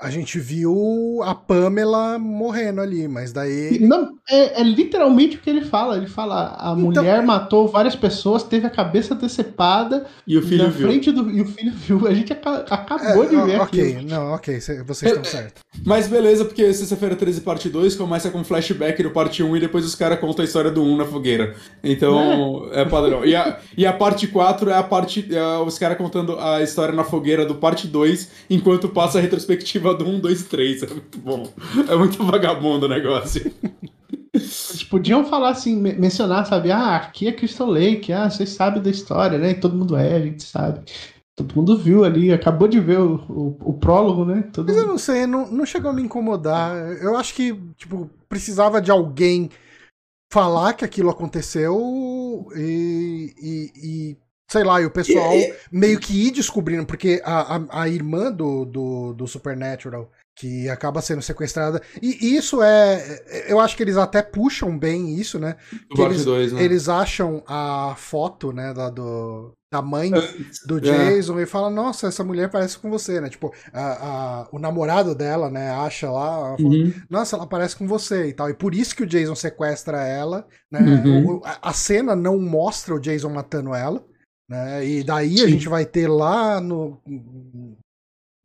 A gente viu a Pamela morrendo ali, mas daí Não, é, é literalmente o que ele fala. Ele fala: a Então- mulher matou várias pessoas, teve a cabeça decepada E o filho na viu. frente do. E o filho viu. A gente aca- acabou É, de ver ok, aquilo. não, ok, cê- vocês estão certos. Mas beleza, porque sexta-feira 13, parte 2, começa com flashback do parte 1 e depois os caras contam a história do 1 na fogueira. Então, é, padrão. E a, e a parte 4 é a parte. é os caras contando a história na fogueira do parte 2, enquanto passa a retrospectiva do 1, 2 e 3. É muito bom. É muito vagabundo o negócio. Eles podiam falar assim, me- mencionar, sabe? Ah, aqui é Crystal Lake, ah, vocês sabem da história, né? E todo mundo é, a gente sabe. Todo mundo viu ali, acabou de ver o, o, o prólogo, né? Todo Mas eu não sei, não, não chegou a me incomodar. Eu acho que, tipo, precisava de alguém falar que aquilo aconteceu e, e- e, sei lá, e o pessoal meio que ir descobrindo, porque a, a, a irmã do, do, do Supernatural, que acaba sendo sequestrada, e isso é. Eu acho que eles até puxam bem isso, né? Eles- 2, né? Eles acham a foto, né, da, do, da mãe do É. Jason e fala, nossa, essa mulher parece com você, né? Tipo, a, a- o namorado dela, né, acha lá, ela fala, Uhum. nossa, ela parece com você e tal. E por isso que o Jason sequestra ela, né? Uhum. O- a, a cena não mostra o Jason matando ela, né? E daí a Sim. gente vai ter lá no.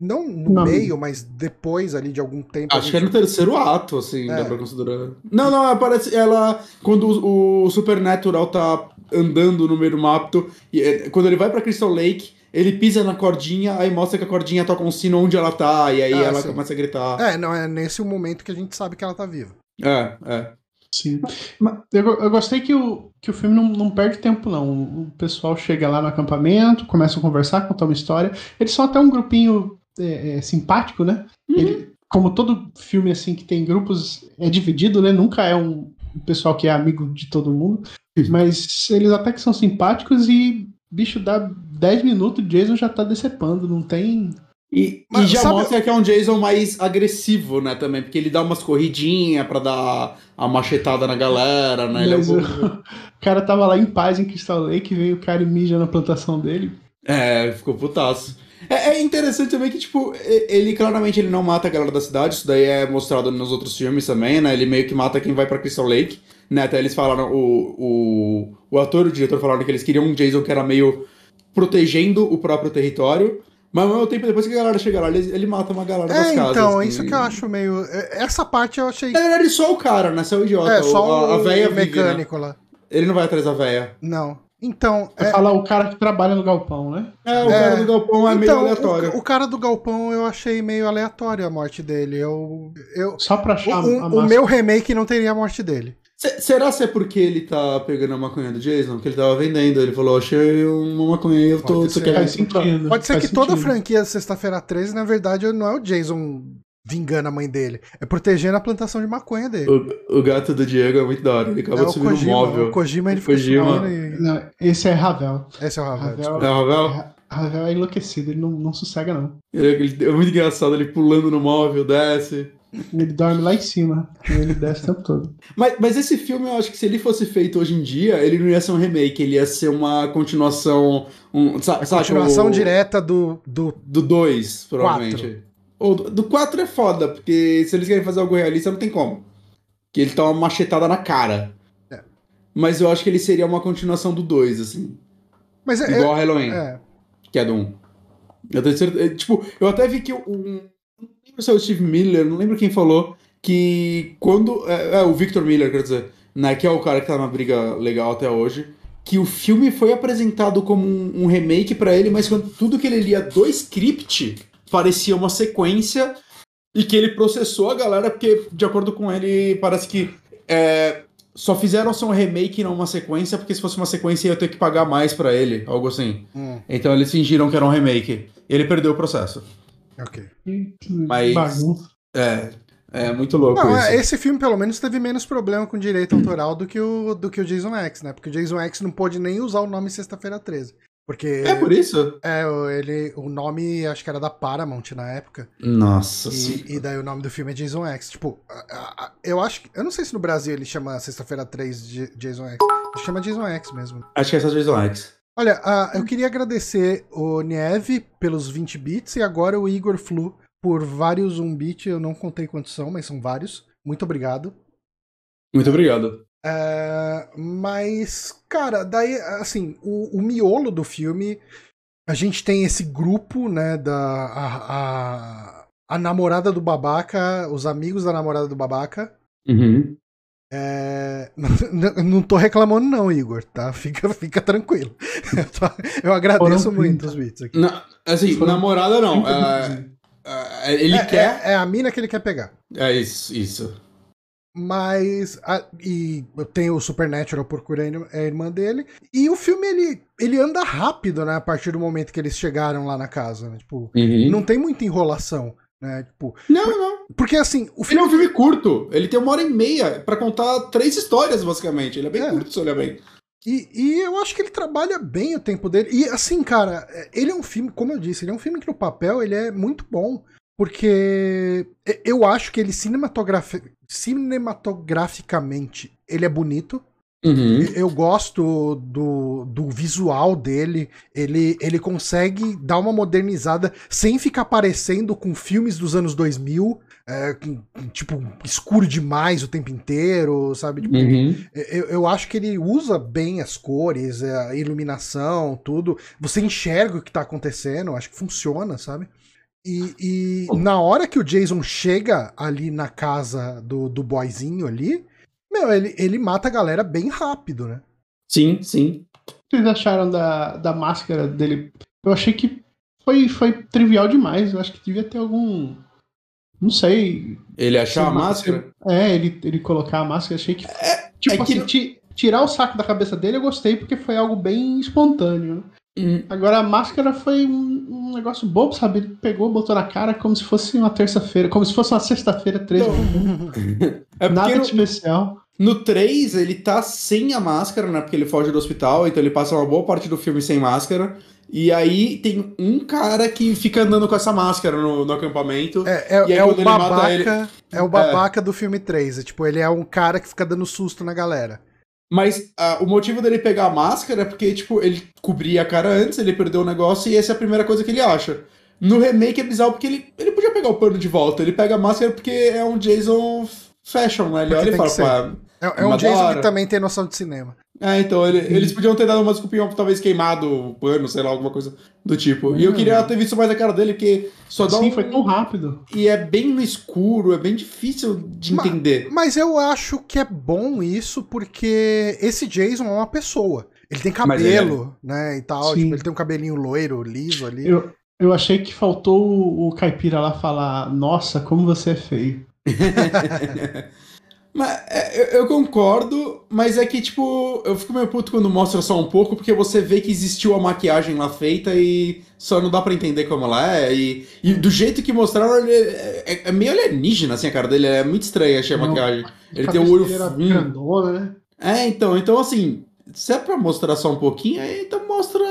Não no Não. meio, mas depois ali de algum tempo. a Acho que é gente- no terceiro ato, assim, É. dá pra considerar. Não, não, aparece ela. Quando o, o Supernatural tá andando no meio do mapa, e, é, quando ele vai pra Crystal Lake, ele pisa na cordinha, aí mostra que a cordinha toca um sino onde ela tá, e aí Ah, ela sim. começa a gritar. É, não, é nesse momento que a gente sabe que ela tá viva. É, é. Sim. Mas Eu, eu gostei que o, que o filme não, não perde tempo, não. O pessoal chega lá no acampamento, começa a conversar, contar uma história. Eles são até um grupinho é, é, simpático, né? Ele- como todo filme assim que tem grupos, é dividido, né? Nunca é um, pessoal que é amigo de todo mundo. Mas eles até que são simpáticos e, bicho, dá 10 minutos, o Jason já tá decepando, não tem. E, Mas e já sabe- mostra que é um Jason mais agressivo, né, também, porque ele dá umas corridinhas pra dar a machetada na galera, né? Ele é, um pouco- o, cara tava lá em paz em Crystal Lake, veio o cara e mija na plantação dele. É, ficou putaço. É, é interessante também que, tipo, ele claramente ele não mata a galera da cidade, isso daí é mostrado nos outros filmes também, né? Ele meio que mata quem vai pra Crystal Lake, né? Até eles falaram, o, o, o ator e o diretor falaram que eles queriam um Jason que era meio protegendo o próprio território, mas ao mesmo tempo, depois que a galera chega lá, ele, ele mata uma galera das É, casas. então, é assim. isso que eu acho meio. é- Essa parte eu achei. Na verdade, só o cara, né? Só o idiota. É, só a, a o, véia o vive, né? mecânico lá. Ele não vai atrás da véia. Não. Então, Pra é, falar o cara que trabalha no galpão, né? É, o É. cara do galpão é meio então, aleatório. O, o cara do galpão eu achei meio aleatório a morte dele. Eu, eu, Só pra o, achar o- a o meu remake não teria a morte dele. Se- será se é porque ele tá pegando a maconha do Jason? Que ele tava vendendo. Ele falou, achei uma maconha e eu tô, Pode tô ser. querendo Faz comprar. sentido. Pode ser que toda a franquia Sexta-feira 13, na verdade, não é o Jason vingando a mãe dele. É protegendo a plantação de maconha dele. O, o gato do Diego é muito da hora. Ele acabou é de o subir no Kojima, móvel. O Kojima, ele O Kojima. e... Não, esse é Ravel. Esse é o Ravel. Ravel. É o Ravel? Ra- Ravel é enlouquecido, ele não, não sossega, não. Ele- ele- é muito engraçado ele pulando no móvel, desce. Ele dorme lá em cima. e Ele desce o tempo todo. Mas, mas esse filme, eu acho que se ele fosse feito hoje em dia, ele não ia ser um remake, ele ia ser uma continuação. Um, sa- saca, Continuação o- direta do, do. Do 2, provavelmente. Ou do 4 é foda, porque se eles querem fazer algo realista, não tem como. Que ele tá uma machetada na cara. É. Mas eu acho que ele seria uma continuação do 2, assim. Mas é. Igual a Halloween, é, que é do 1. Um. Eu tenho certeza. Tipo, eu até vi que um. Não lembro se é o Steve Miller, não lembro quem falou. Que quando. É, é, o Victor Miller, quer dizer. Né, que é o cara que tá numa briga legal até hoje. Que o filme foi apresentado como um, um remake pra ele, mas quando tudo que ele lia do script parecia uma sequência. E que ele processou a galera, porque, de acordo com ele, parece que. é, só fizeram ser um remake e não uma sequência, porque se fosse uma sequência ia ter que pagar mais pra ele, algo assim. hum, Então eles fingiram que era um remake. Ele perdeu o processo. Ok. Mas- bagunça. É, é muito louco Não, isso. é, esse filme pelo menos teve menos problema com direito autoral do que o, do que o Jason X, né? Porque o Jason X não pôde nem usar o nome Sexta-feira 13. Porque É por isso? é, o- ele, o nome acho que era da Paramount na época. Nossa senhora. E, e daí o nome do filme é Jason X. Tipo, eu acho que. Eu não sei se no Brasil ele chama Sexta-feira 3 de Jason X. Ele chama Jason X mesmo. Acho que é só Jason X. Olha, ah, eu queria agradecer o Nieve pelos 20 bits e agora o Igor Flu por vários 1 bit. Eu não contei quantos são, mas são vários. Muito obrigado. Muito obrigado. É, mas, cara, daí, assim, o, o miolo do filme, a gente tem esse grupo, né, da. A, a, a namorada do babaca, os amigos da namorada do babaca. Uhum. É, não, não tô reclamando, não, Igor, tá? Fica, fica tranquilo. Eu, tô- eu agradeço Foram muito 30. os bits aqui. Na- assim, Foram namorada não. É- minutos. é- ele é, quer. É, é a mina que ele quer pegar. É, isso, isso. Mas. a- e eu tenho o Supernatural procurando a irmã dele. E o filme ele, ele anda rápido, né? A partir do momento que eles chegaram lá na casa. Né? Tipo, Uhum. não tem muita enrolação. Né? Tipo, Não, não. porque assim, o Ele é filme. um filme curto. Ele tem uma hora e meia pra contar três histórias, basicamente. Ele é bem É. curto, se olhar bem. E, e eu acho que ele trabalha bem o tempo dele. E assim, cara, ele é um filme, como eu disse, ele é um filme que no papel ele é muito bom. Porque eu acho que ele cinematografi cinematograficamente ele é bonito. Uhum. Eu gosto do, do visual dele. Ele, ele consegue dar uma modernizada sem ficar parecendo com filmes dos anos 2000. é, com- tipo, escuro demais o tempo inteiro, sabe? Tipo, Uhum. eu, eu acho que ele usa bem as cores, a iluminação, tudo. Você enxerga o que tá acontecendo, acho que funciona, sabe? E, e na hora que o Jason chega ali na casa do, do boyzinho ali, meu, ele, ele mata a galera bem rápido, né? Sim, sim. O que vocês acharam da, da máscara dele? Eu achei que foi, foi trivial demais. Eu acho que devia ter algum. Não sei. Ele achar a Sim, máscara. É, ele, ele colocar a máscara, achei que. tipo é que assim, ti- tirar o saco da cabeça dele eu gostei porque foi algo bem espontâneo. Hum. Agora a máscara foi um, um negócio bobo, sabe? Ele pegou, botou na cara como se fosse uma terça-feira, como se fosse uma sexta-feira 13 comum. É Nada de especial. No 3 ele tá sem a máscara, né? Porque ele foge do hospital, então ele passa uma boa parte do filme sem máscara. E aí tem um cara que fica andando com essa máscara no, no acampamento. É, é, é o quando ele babaca. ele- É o babaca do filme 3. É, tipo, ele é um cara que fica dando susto na galera. Mas ah, o motivo dele pegar a máscara é porque, tipo, ele cobria a cara antes, ele perdeu o negócio e essa é a primeira coisa que ele acha. No remake é bizarro porque ele, ele podia pegar o pano de volta. Ele pega a máscara porque é um Jason fashion, né? Ele Porque olha e fala, pá. É, é um Mas Jason que também tem noção de cinema. É, então, ele- eles podiam ter dado uma desculpinha, talvez queimado o pano, sei lá, alguma coisa do tipo. E eu queria ter visto mais a cara dele, porque só dá Sim, um... foi tão rápido. E é bem no escuro, é bem difícil de Ma- entender. Mas eu acho que é bom isso porque esse Jason é uma pessoa. Ele tem Mas ele é- cabelo, né, e tal. Tipo, ele tem um cabelinho loiro, liso ali. Eu, eu achei que faltou o, o caipira lá falar: Nossa, como você é feio. Mas, é, eu, eu concordo, mas é que, tipo, eu fico meio puto quando mostra só um pouco, porque você vê que existiu a maquiagem lá feita e só não dá pra entender como ela é. E, e do jeito que mostraram, ele é, é, meio alienígena, assim, a cara dele. É muito estranha, achei a Não, maquiagem. Ele tem um cabeça olho fundo. grandona, né? É, então, então assim, se é pra mostrar só um pouquinho, aí então mostra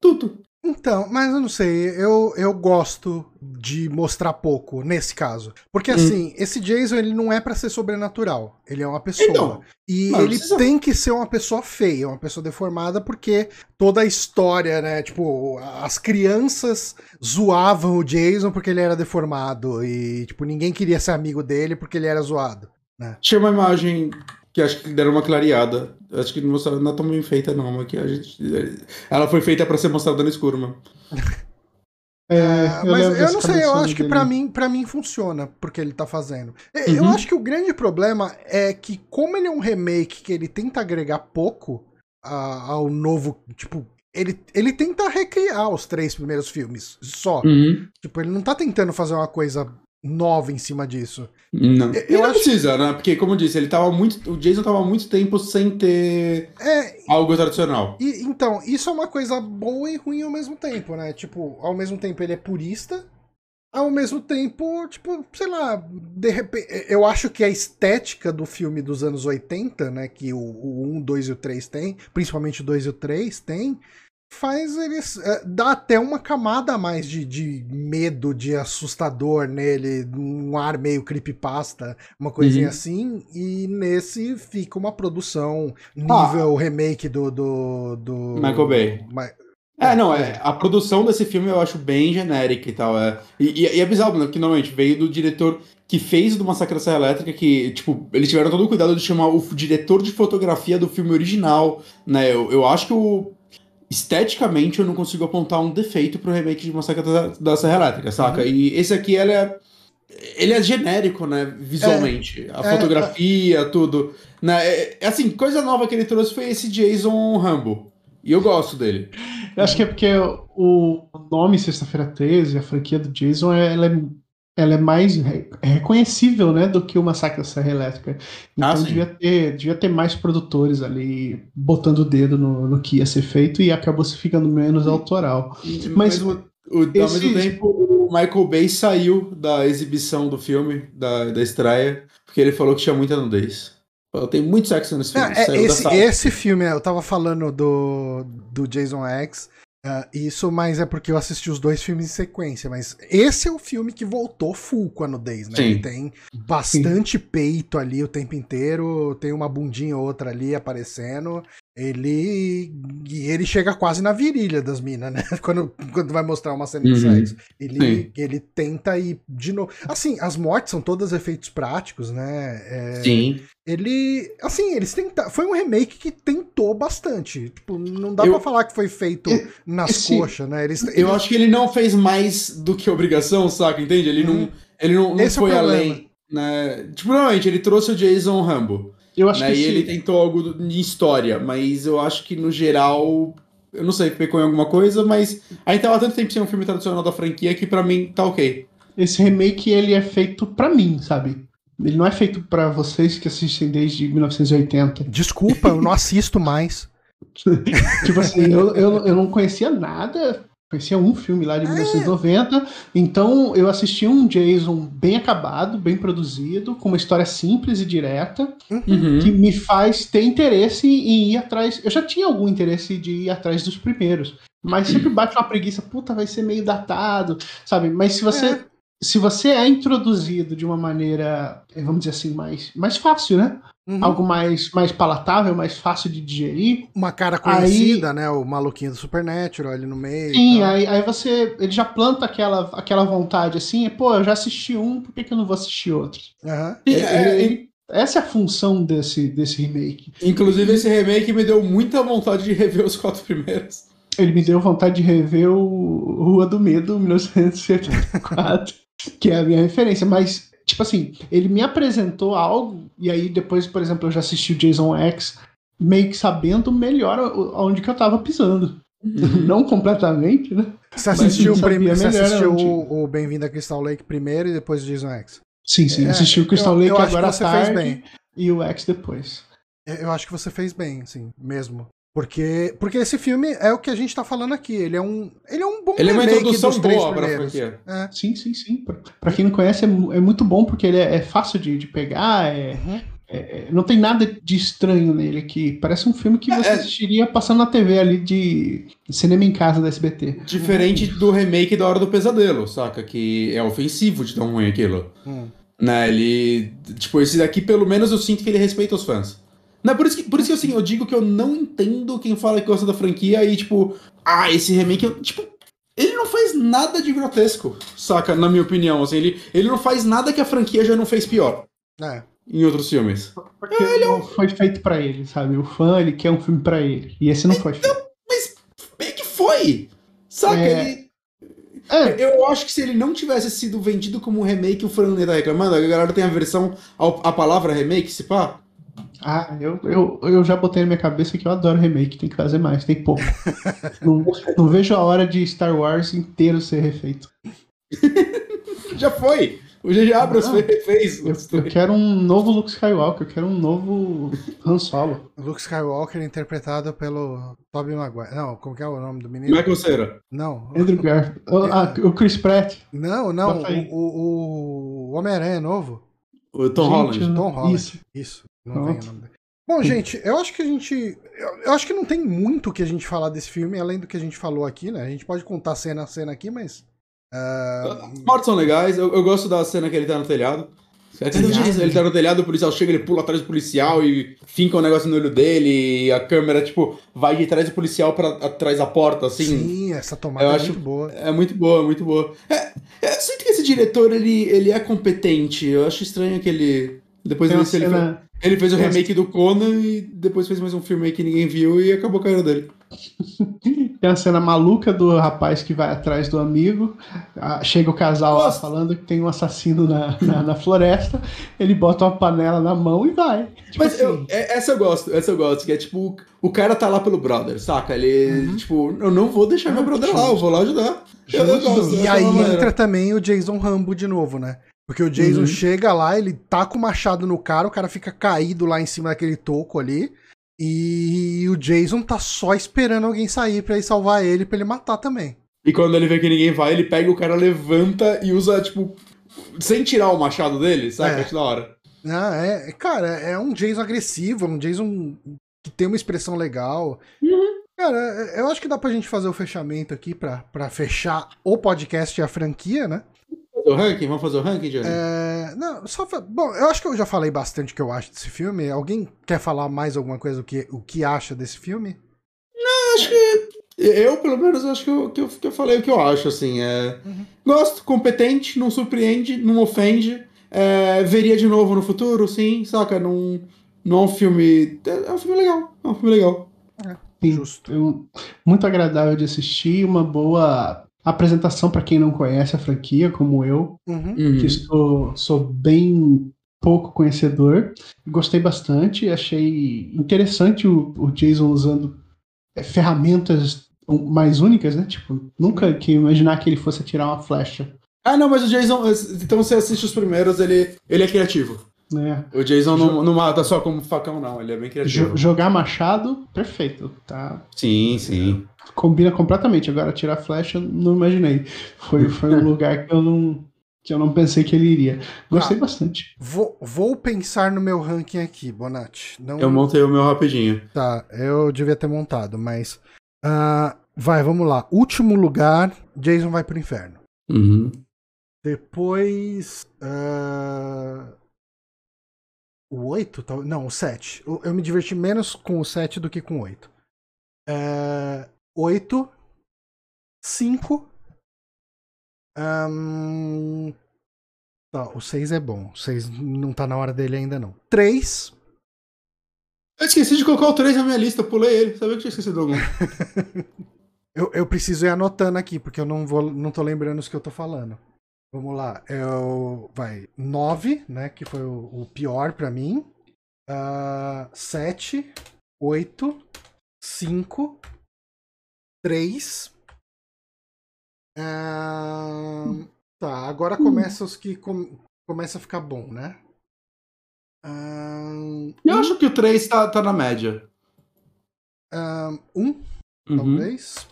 tudo. Então, mas eu não sei, eu, eu gosto de mostrar pouco nesse caso. Porque Hum. assim, esse Jason ele não é pra ser sobrenatural, ele é uma pessoa. Então, e ele precisa- tem que ser uma pessoa feia, uma pessoa deformada, porque toda a história, né, tipo, as crianças zoavam o Jason porque ele era deformado e tipo, ninguém queria ser amigo dele porque ele era zoado. Tinha uma imagem que acho que deram uma clareada. Acho que não mostraram, não é tão bem feita, não. A maquiagem. Ela foi feita pra ser mostrada no escuro, mano. É, eu mas eu não sei, eu acho que pra mim, para mim funciona porque ele tá fazendo. E- Eu Uhum. acho que o grande problema é que como ele é um remake que ele tenta agregar pouco a- ao novo, tipo, ele, ele tenta recriar os três primeiros filmes só. Uhum. Tipo, ele não tá tentando fazer uma coisa nova em cima disso. Não. Eu- eu não acho- precisa, né? Porque, como eu disse, ele tava muito. O Jason tava há muito tempo sem ter É, algo tradicional. e então, isso é uma coisa boa e ruim ao mesmo tempo, né? Tipo, ao mesmo tempo ele é purista, ao mesmo tempo, tipo, sei lá, de repente. Eu acho que a estética do filme dos anos 80, né? Que o, o 1, 2 e o 3 tem, principalmente o 2 e o 3 tem, faz eles. é, dá até uma camada a mais de, de medo, de assustador nele, um ar meio creepypasta, uma coisinha Uhum. assim, e nesse fica uma produção Ah. nível remake do. do, do Michael Bay. Ma- É, não, é, a produção desse filme eu acho bem genérica e tal. É, e, e- e é bizarro, né? Porque normalmente veio do diretor que fez do Massacre da Serra Elétrica, que, tipo, eles tiveram todo o cuidado de chamar o diretor de fotografia do filme original, né? Eu, eu acho que o. Esteticamente eu não consigo apontar um defeito pro remake de Massacre da, da Serra Elétrica, saca? E esse aqui, ele é. Ele é genérico, né? Visualmente. a é, fotografia, tudo. Né? É, é assim, coisa nova que ele trouxe foi esse Jason Rambo. E eu gosto dele. Eu acho que é porque o nome Sexta-feira 13, a franquia do Jason, é- ela é, ela é mais re- é reconhecível, né, do que o Massacre da Serra Elétrica. Então Ah, devia, ter, devia ter mais produtores ali botando o dedo no, no que ia ser feito e acabou se ficando menos autoral. Mas, Mas o, o- ao esse- mesmo tempo, o Michael Bay saiu da exibição do filme, da, da estreia, porque ele falou que tinha muita nudez. Falou, Tem muito sexo nesse filme. É, é, esse, esse filme, eu tava falando do, do Jason X, ah, isso, mas é porque eu assisti os dois filmes em sequência. Mas esse é o filme que voltou full com a nudez, né? Sim. Ele tem bastante peito ali o tempo inteiro, tem uma bundinha ou outra ali aparecendo. Ele. Ele chega quase na virilha das minas, né? Quando, quando vai mostrar uma cena de Uhum. sexo. Ele, Sim. ele tenta ir de novo. Assim, as mortes são todas efeitos práticos, né? É, Sim. ele. Assim, eles tentaram. Foi um remake que tentou bastante. Tipo, não dá Eu- pra falar que foi feito E- nas esse- coxas, né? Eles, Eu acho que ele não fez mais do que obrigação, saca? Entende? Ele Uhum. não, ele não, não Esse é foi problema. além. Né? Tipo, normalmente ele trouxe o Jason Rambo. Eu acho né? que E esse- ele tentou algo de história, mas eu acho que no geral. Eu não sei, pecou em alguma coisa, mas a gente tava tanto tempo sem um filme tradicional da franquia que pra mim tá ok. esse remake ele é feito pra mim, sabe? Ele não é feito pra vocês que assistem desde 1980. Desculpa, eu não assisto mais. Tipo assim, eu, eu, eu não conhecia nada. Conhecia um filme lá de 1990. Então eu assisti um Jason bem acabado, bem produzido, com uma história simples e direta, Uhum. que me faz ter interesse em ir atrás. Eu já tinha algum interesse de ir atrás dos primeiros. Mas sempre bate uma preguiça, puta, vai ser meio datado, sabe? Mas se você. É. Se você é introduzido de uma maneira, vamos dizer assim, mais, mais fácil, né? Uhum. Algo mais, mais palatável, mais fácil de digerir, Uma cara conhecida, né? O maluquinho do Supernatural ali no meio. e Sim, tal. aí, aí você. Ele já planta aquela, aquela vontade assim, pô, eu já assisti um, por que, que eu não vou assistir outros? Aham. E, Ele- é, ele- essa é a função desse, desse remake. Inclusive, esse remake me deu muita vontade de rever os quatro primeiros. Ele me deu vontade de rever o Rua do Medo, 1974, que é a minha referência, mas. Tipo assim, ele me apresentou algo, e aí depois, por exemplo, eu já assisti o Jason X, meio que sabendo melhor onde que eu tava pisando. Não completamente, né? Você assistiu, prim- você assistiu o, o Bem-vindo a Crystal Lake primeiro e depois o Jason X. Sim, sim. É, assisti o Crystal eu- Lake eu acho agora que à você tarde. fez bem. e o X depois. Eu acho que você fez bem, assim, mesmo. Porque, porque esse filme é o que a gente tá falando aqui. Ele é um, ele é um bom Ele é uma remake introdução dos três boa pra franquia. É. Sim, sim, sim. Pra, pra quem não conhece, é, é muito bom porque ele é, é fácil de, de pegar, é, Uhum. é- não tem nada de estranho nele aqui. Parece um filme que você É. assistiria passando na TV ali de cinema em casa da SBT. Diferente do remake da Hora do Pesadelo, saca? Que é ofensivo de tão ruim aquilo. Hum. Né, ele. Tipo, esse daqui, pelo menos, eu sinto que ele respeita os fãs. Não, por isso que, por isso que assim, eu digo que eu não entendo quem fala que gosta da franquia e, tipo, ah, esse remake. eu- Tipo, ele não faz nada de grotesco, saca? Na minha opinião. Assim, ele, ele não faz nada que a franquia já não fez pior É. em outros filmes. Porque não foi feito pra ele, sabe? O fã, ele quer um filme pra ele. E esse não foi feito. Mas bem que foi! Saca? É. Ele. É, Eu acho que se ele não tivesse sido vendido como um remake, o Fran não ia estar reclamando. A galera tem a versão, a, palavra remake, se pá. Ah, eu, eu, eu já botei na minha cabeça que eu adoro remake, tem que fazer mais, tem pouco. não, não vejo a hora de Star Wars inteiro ser refeito. Já foi! O J.J. Abrams Não. fe- fez. Eu, eu quero um novo Luke Skywalker, eu quero um novo Han Solo. Luke Skywalker interpretado pelo Tobey Maguire. Não, como que é o nome do menino? Michael Cera. Não. Andrew Garfield. Oh, ah, o Chris Pratt. Não, não. O, o, o Homem-Aranha novo. O Tom Gente, Holland. Tom Holland. Isso. Isso. Não vem o nome dele. Bom, gente, eu acho que a gente. Eu, acho que não tem muito o que a gente falar desse filme, além do que a gente falou aqui, né? A gente pode contar cena a cena aqui, mas. ah, As mortes são legais. Eu, eu gosto da cena que ele tá no telhado. É que Telhado? Ele tá no telhado, o policial chega, ele pula atrás do policial e finca um negócio no olho dele. E a câmera, tipo, vai de trás do policial pra atrás da porta, assim. sim, essa tomada eu é acho- muito boa. É muito boa, muito boa. É, eu sinto que esse diretor, ele, ele é competente. Eu acho estranho que ele. Depois ele, cena- fez, ele fez o remake do Conan e depois fez mais um filme aí que ninguém viu e acabou a carreira dele. Tem a cena maluca do rapaz que vai atrás do amigo. Ah, Chega o casal lá Nossa. falando que tem um assassino na, na, na floresta. Ele bota uma panela na mão e vai. Tipo Mas assim, eu, é- essa eu gosto, essa eu gosto, que é tipo, o cara tá lá pelo brother, saca? Ele, Uhum. tipo, eu não vou deixar meu brother lá, eu vou lá ajudar. Eu, eu gosto, E aí maneira. entra também o Jason Rambo de novo, né? Porque o Jason Uhum. chega lá, ele taca o machado no cara, o cara fica caído lá em cima daquele toco ali. E o Jason tá só esperando alguém sair pra ir salvar ele, pra ele matar também. E quando ele vê que ninguém vai, ele pega o cara, levanta e usa, tipo, sem tirar o machado dele, saca? É. Acho da hora. Ah, é, cara, é um Jason agressivo, um Jason que tem uma expressão legal. Cara, eu acho que dá pra gente fazer o fechamento aqui pra, pra fechar o podcast e a franquia, né? Fazer o ranking? Vamos fazer o ranking, Johnny? É, não, só fa- Bom, eu acho que eu já falei bastante o que eu acho desse filme. Alguém quer falar mais alguma coisa do que o que acha desse filme? acho que. Eu, pelo menos, acho que eu, que eu, que eu falei o que eu acho, assim. É... Uhum. Gosto, competente, não surpreende, não ofende. É, veria de novo no futuro, sim, saca? Não, não é um filme. É um filme legal. É um filme legal. Sim, Justo. eu- muito agradável de assistir, uma boa apresentação para quem não conhece a franquia, como eu, Uhum. Uhum. que sou, sou bem pouco conhecedor. Gostei bastante, achei interessante o, o Jason usando é, ferramentas mais únicas, né? Tipo, nunca que imaginar que ele fosse atirar uma flecha. Ah, não, mas o Jason. Então você assiste os primeiros, ele, ele é criativo. Né? O Jason não, não mata só como facão, não. Ele é bem criativo. Jo- jogar machado, perfeito, tá? Sim, sim. Combina completamente. Agora atirar flecha, não imaginei. Foi, foi um lugar que eu não que eu não pensei que ele iria. Gostei Ah. bastante. Vou, vou pensar no meu ranking aqui, Bonatti. Não, Eu montei o meu rapidinho. Tá, eu devia ter montado, mas. ah, vai, vamos lá. Último lugar, Jason vai pro inferno. Uhum. Depois. ah, o 8? Tal- Não, o 7. Eu, me diverti menos com o 7 do que com o 8. É, 8. 5. ahn, tá, o 6 é bom. O 6 não tá na hora dele ainda, não. 3. Eu esqueci de colocar o 3 na minha lista, eu pulei ele. Sabia que tinha esquecido algum. Eu, eu preciso ir anotando aqui, porque eu não, vou, não tô lembrando os que eu tô falando. Vamos lá. É o, vai, 9, né? Que foi o, o pior pra mim. Ah, 7, 8, 5, 3. Ah, tá, agora começa os que com, começa a ficar bom, né? Ahn, Eu acho que o 3 tá, tá na média. ahn, um, Uhum. talvez.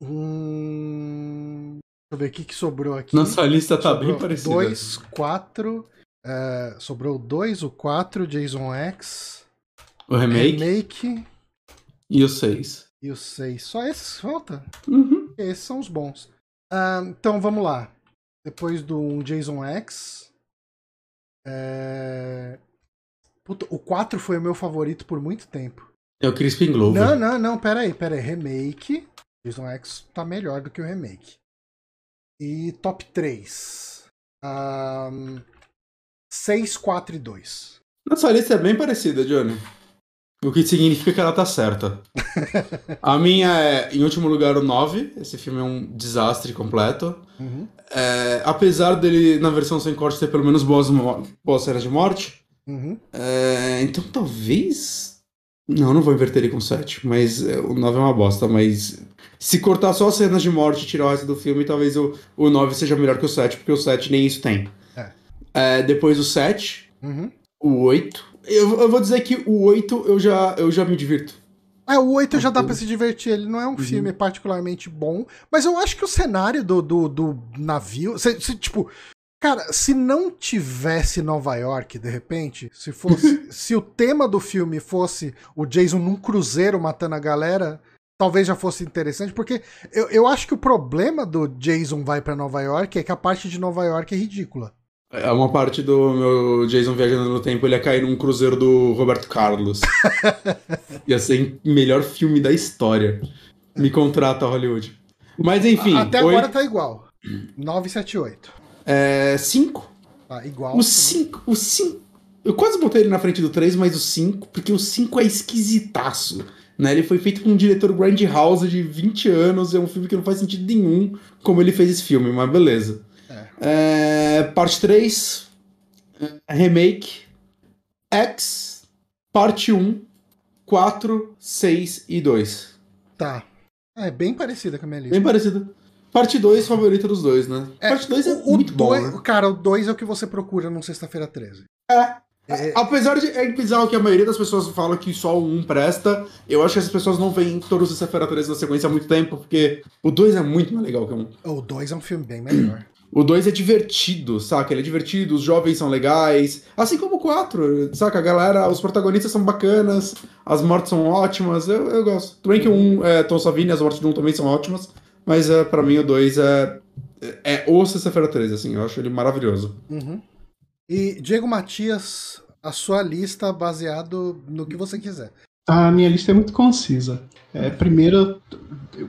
Hum, deixa eu ver o que, que sobrou aqui. Nossa lista tá bem Sobrou parecida. Dois, quatro. é, sobrou o 2, o 4, Jason X. O remake Remake e o 6. e o 6. Só esses falta? Uhum. Esses são os bons. Ah, então vamos lá. Depois do Jason X. É... Puta, o 4 foi o meu favorito por muito tempo. É o Crispin Glover. Não, não, não, pera aí, pera aí. Remake. Jason X tá melhor do que o remake. E top 3. Um, 6, 4 e 2. Nossa lista é bem parecida, Johnny. O que significa que ela tá certa. A minha é, em último lugar, o 9. Esse filme é um desastre completo. Uhum, É, apesar dele, na versão sem corte, ter pelo menos boas, boas cenas de morte. uhum. é, então talvez. Não, não vou inverter ele com 7. Mas é, o 9 é uma bosta. Mas se cortar só as cenas de morte e tirar o resto do filme, talvez o, o 9 seja melhor que o 7, porque o 7 nem isso tem. É. É, depois o 7. Uhum. O 8. Eu, eu vou dizer que o 8 eu já, eu já me divirto. É, o 8 já dá pra se divertir. Ele não é um filme particularmente bom, mas eu acho que o cenário do, do, do navio. se- se, tipo, cara, se não tivesse Nova York, de repente, se fosse. se o tema do filme fosse o Jason num cruzeiro matando a galera. Talvez já fosse interessante, porque eu, eu acho que o problema do Jason vai pra Nova York é que a parte de Nova York é ridícula. É uma parte do meu Jason viajando no tempo, ele ia cair num cruzeiro do Roberto Carlos. ia ser o melhor filme da história. Me contrata, Hollywood. Mas enfim, Até agora tá igual. 978. É 5. Tá igual. O 5, o 5. Eu quase botei ele na frente do 3, mas o 5, porque o 5 é esquisitaço. Né? Ele foi feito por um diretor Grindhouse de 20 anos, é um filme que não faz sentido nenhum como ele fez esse filme, mas beleza. É, parte 3, é, remake, X, parte 1, 4, 6 e 2. Tá. É bem parecida com a minha lista. Bem parecido. Parte 2, favorita dos dois, né? parte 2 é o, o muito bom, dois- né? Cara, o 2 é o que você procura num Sexta-feira 13. É. É, Apesar de é bizarro que a maioria das pessoas fala que só o 1 presta, eu acho que essas pessoas não veem todos os Sexta-feira 13 na sequência há muito tempo, porque o 2 é muito mais legal que o 1. O 2 é um filme bem melhor. O 2 é divertido, saca? Ele é divertido, os jovens são legais. Assim como o 4, saca? A galera, os protagonistas são bacanas, as mortes são ótimas, eu, eu gosto. Tudo bem que o 1 é Tom Savini, as mortes do 1 também são ótimas, mas é, para mim o 2 é, é o Sexta-feira 13, assim, eu acho ele maravilhoso. Uhum. E Diego Matias, a sua lista baseado no que você quiser. A minha lista é muito concisa. É, primeiro,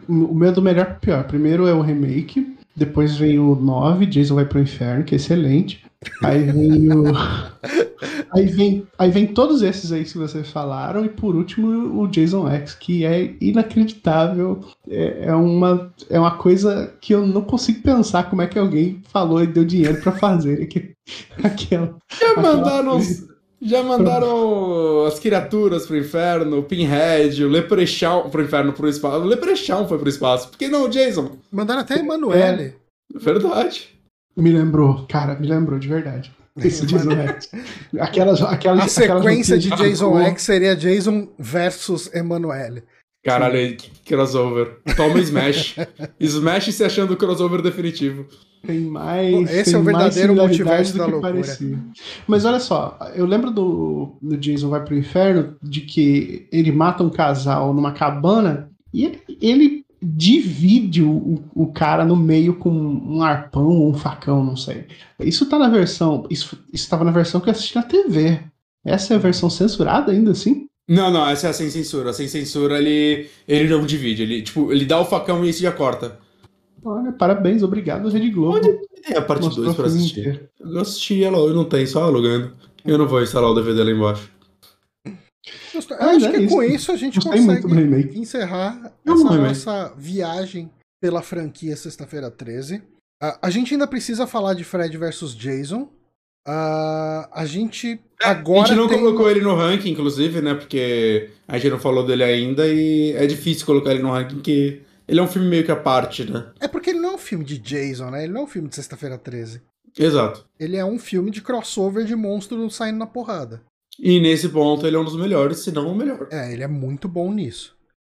o meu é do melhor pro pior. Primeiro é o remake, depois vem o 9, Jason vai pro inferno, que é excelente. Aí vem o. Aí vem, aí vem todos esses aí que vocês falaram, e por último o Jason X, que é inacreditável. É, é uma, é uma coisa que eu não consigo pensar como é que alguém falou e deu dinheiro pra fazer aquele- aquela. Já Aquela mandaram, coisa. já mandaram as criaturas pro inferno, o Pinhead, o Leprechaun pro inferno, pro espaço. O Leprechaun foi pro espaço. Por que não o Jason? Mandaram até a Emanuele. Verdade. Me lembrou, cara, me lembrou de verdade. Esse Jason X. Aquelas, aquelas, A sequência de Jason X seria Jason versus Emanuele. Caralho, que crossover. Toma Smash. Smash se achando o crossover definitivo. Tem mais. Esse tem é o mais verdadeiro multiverso do da que loucura. parecia. Mas olha só, eu lembro do, do Jason Vai pro Inferno de que ele mata um casal numa cabana e ele, ele divide o, o cara no meio com um arpão ou um facão, não sei. Isso tá na versão. Isso estava na versão que eu assisti na TV. Essa é a versão censurada ainda assim? Não, não, essa é a sem censura. A sem censura ele, ele não divide. Ele, tipo, ele dá o facão e isso já corta. Olha, parabéns, obrigado, Rede Globo. Onde tem a parte Mostrou 2 pra assistir? inteiro. Eu assisti ela, eu não tenho, só alugando. Eu não vou instalar o DVD lá embaixo. Justo, Eu Mas acho é que isso. com isso a gente Gostei consegue encerrar Eu essa não nossa viagem pela franquia Sexta-feira 13. Ah, a gente ainda precisa falar de Fred versus Jason. Ah, a gente agora a gente não tem... colocou ele no ranking, inclusive, né? Porque a gente não falou dele ainda e é difícil colocar ele no ranking, porque ele é um filme meio que à parte, né? É porque ele não é um filme de Jason, né? Ele não é um filme de Sexta-feira 13. Exato. Ele é um filme de crossover de monstro saindo na porrada. E nesse ponto ele é um dos melhores, se não o melhor. É, ele é muito bom nisso.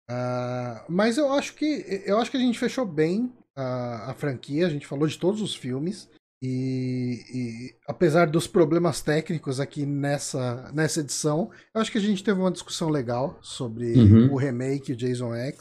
Uh, mas eu acho que eu acho que a gente fechou bem a, a franquia, a gente falou de todos os filmes. E, e, apesar dos problemas técnicos aqui nessa, nessa edição, eu acho que a gente teve uma discussão legal sobre uhum. o remake, o Jason X.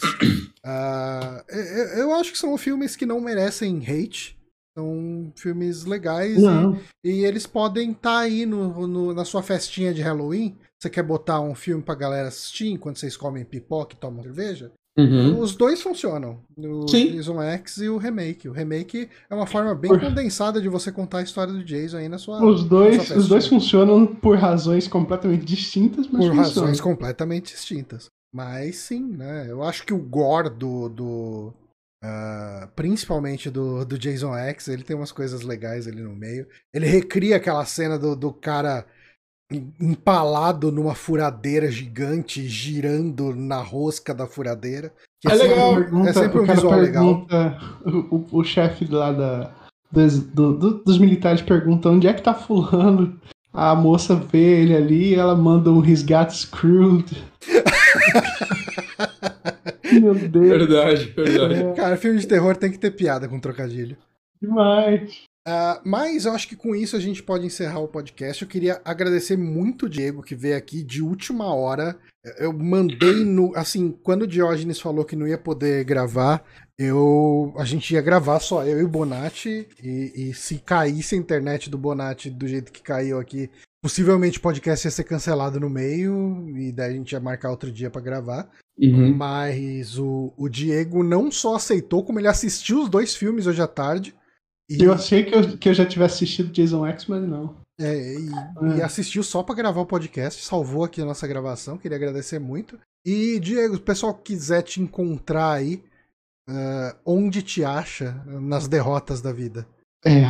Uh, eu, eu, acho que são filmes que não merecem hate. São filmes legais e, e, eles podem estar tá aí no, no, na sua festinha de Halloween. Você quer botar um filme pra galera assistir enquanto vocês comem pipoca e tomam cerveja? Uhum. Os dois funcionam. O Jason X e o remake. O remake é uma forma bem por... condensada de você contar a história do Jason aí na sua. Os dois, sua os dois funcionam por razões completamente distintas, mas Por funcionam. razões completamente distintas. Mas sim, né? Eu acho que o gore do. do uh, principalmente do, do Jason X, ele tem umas coisas legais ali no meio. Ele recria aquela cena do, do cara empalado numa furadeira gigante, girando na rosca da furadeira. é, é legal. Pergunta, é sempre um visual legal. O, o chefe lá da, dos, do, do, dos militares pergunta onde é que tá fulano. A moça vê ele ali ela manda um resgate screwed. Meu Deus. Verdade, verdade. É. Cara, filme de terror tem que ter piada com trocadilho. Demais. Uh, mas eu acho que com isso a gente pode encerrar o podcast. Eu queria agradecer muito o Diego que veio aqui de última hora. Eu mandei no. Assim, quando o Diógenes falou que não ia poder gravar, eu a gente ia gravar só eu e o Bonatti. E, e se caísse a internet do Bonatti do jeito que caiu aqui, possivelmente o podcast ia ser cancelado no meio. E daí a gente ia marcar outro dia para gravar. Uhum. Mas o, o Diego não só aceitou, como ele assistiu os dois filmes hoje à tarde. E... Eu achei que eu, que eu já tivesse assistido Jason X, mas não. É, e, é. e assistiu só para gravar o podcast, salvou aqui a nossa gravação, queria agradecer muito. E, Diego, se o pessoal quiser te encontrar aí, uh, onde te acha nas derrotas da vida? É.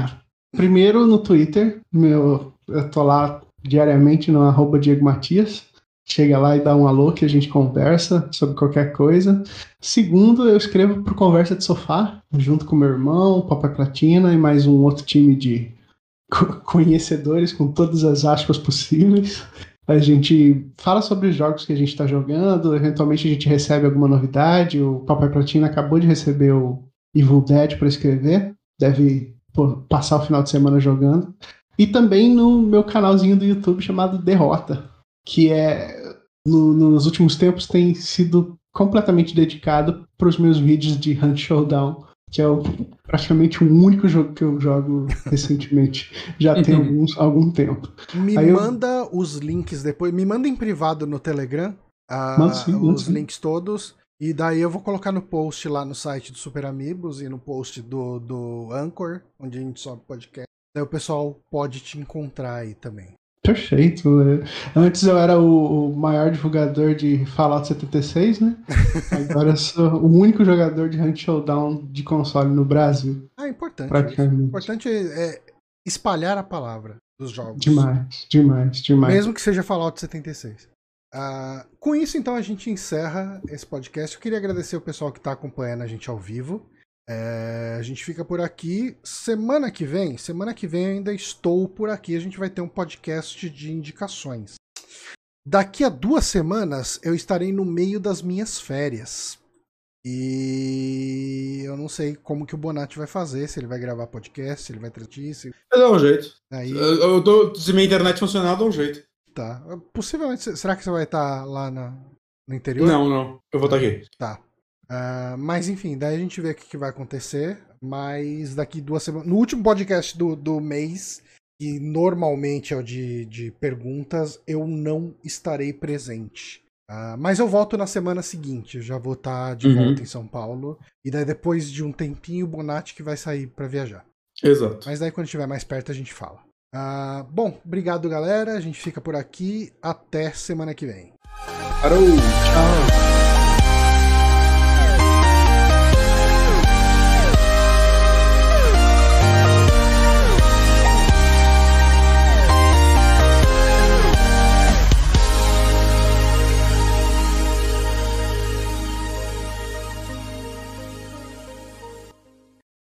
Primeiro no Twitter, meu, eu tô lá diariamente no arroba Diego Matias chega lá e dá um alô que a gente conversa sobre qualquer coisa. Segundo, eu escrevo pro Conversa de Sofá, junto com meu irmão, Papai Platina e mais um outro time de conhecedores com todas as aspas possíveis. A gente fala sobre os jogos que a gente está jogando, eventualmente a gente recebe alguma novidade. O Papai Platina acabou de receber o Evil Dead para escrever, deve passar o final de semana jogando. E também no meu canalzinho do YouTube chamado Derrota, que é no, nos últimos tempos tem sido completamente dedicado para os meus vídeos de Hunt Showdown, que é o, praticamente o único jogo que eu jogo recentemente. Já tem alguns, algum tempo. Me Aí manda eu... os links depois, me manda em privado no Telegram uh, sim, os sim. links todos. E daí eu vou colocar no post lá no site do Super Amigos e no post do, do Anchor, onde a gente sobe podcast. Daí o pessoal pode te encontrar aí também. Perfeito. Né? Antes eu era o maior divulgador de Fallout 76, né? Agora eu sou o único jogador de Hunt Showdown de console no Brasil. Ah, importante. Praticamente. O importante é espalhar a palavra dos jogos. Demais, demais, demais. Mesmo que seja Fallout 76. Uh, com isso, então, a gente encerra esse podcast. Eu queria agradecer o pessoal que está acompanhando a gente ao vivo. É, a gente fica por aqui. Semana que vem, semana que vem ainda estou por aqui. A gente vai ter um podcast de indicações. Daqui a duas semanas eu estarei no meio das minhas férias. E eu não sei como que o Bonatti vai fazer, se ele vai gravar podcast, se ele vai transmitir. Se... Eu dou um jeito. Aí... Eu, eu tô, se minha internet funcionar, eu dou um jeito. Tá. Possivelmente, será que você vai estar lá na, no interior? Não, não. Eu vou estar aqui. Tá. Uh, mas enfim, daí a gente vê o que, que, vai acontecer. Mas daqui duas semanas. No último podcast do, do mês, que normalmente é o de, de perguntas, eu não estarei presente. Uh, mas eu volto na semana seguinte, eu já vou estar de uhum. volta em São Paulo. E daí depois de um tempinho, o Bonatti que vai sair para viajar. Exato. Mas daí quando estiver mais perto a gente fala. Uh, bom, obrigado galera, a gente fica por aqui. Até semana que vem. Parou! Tchau!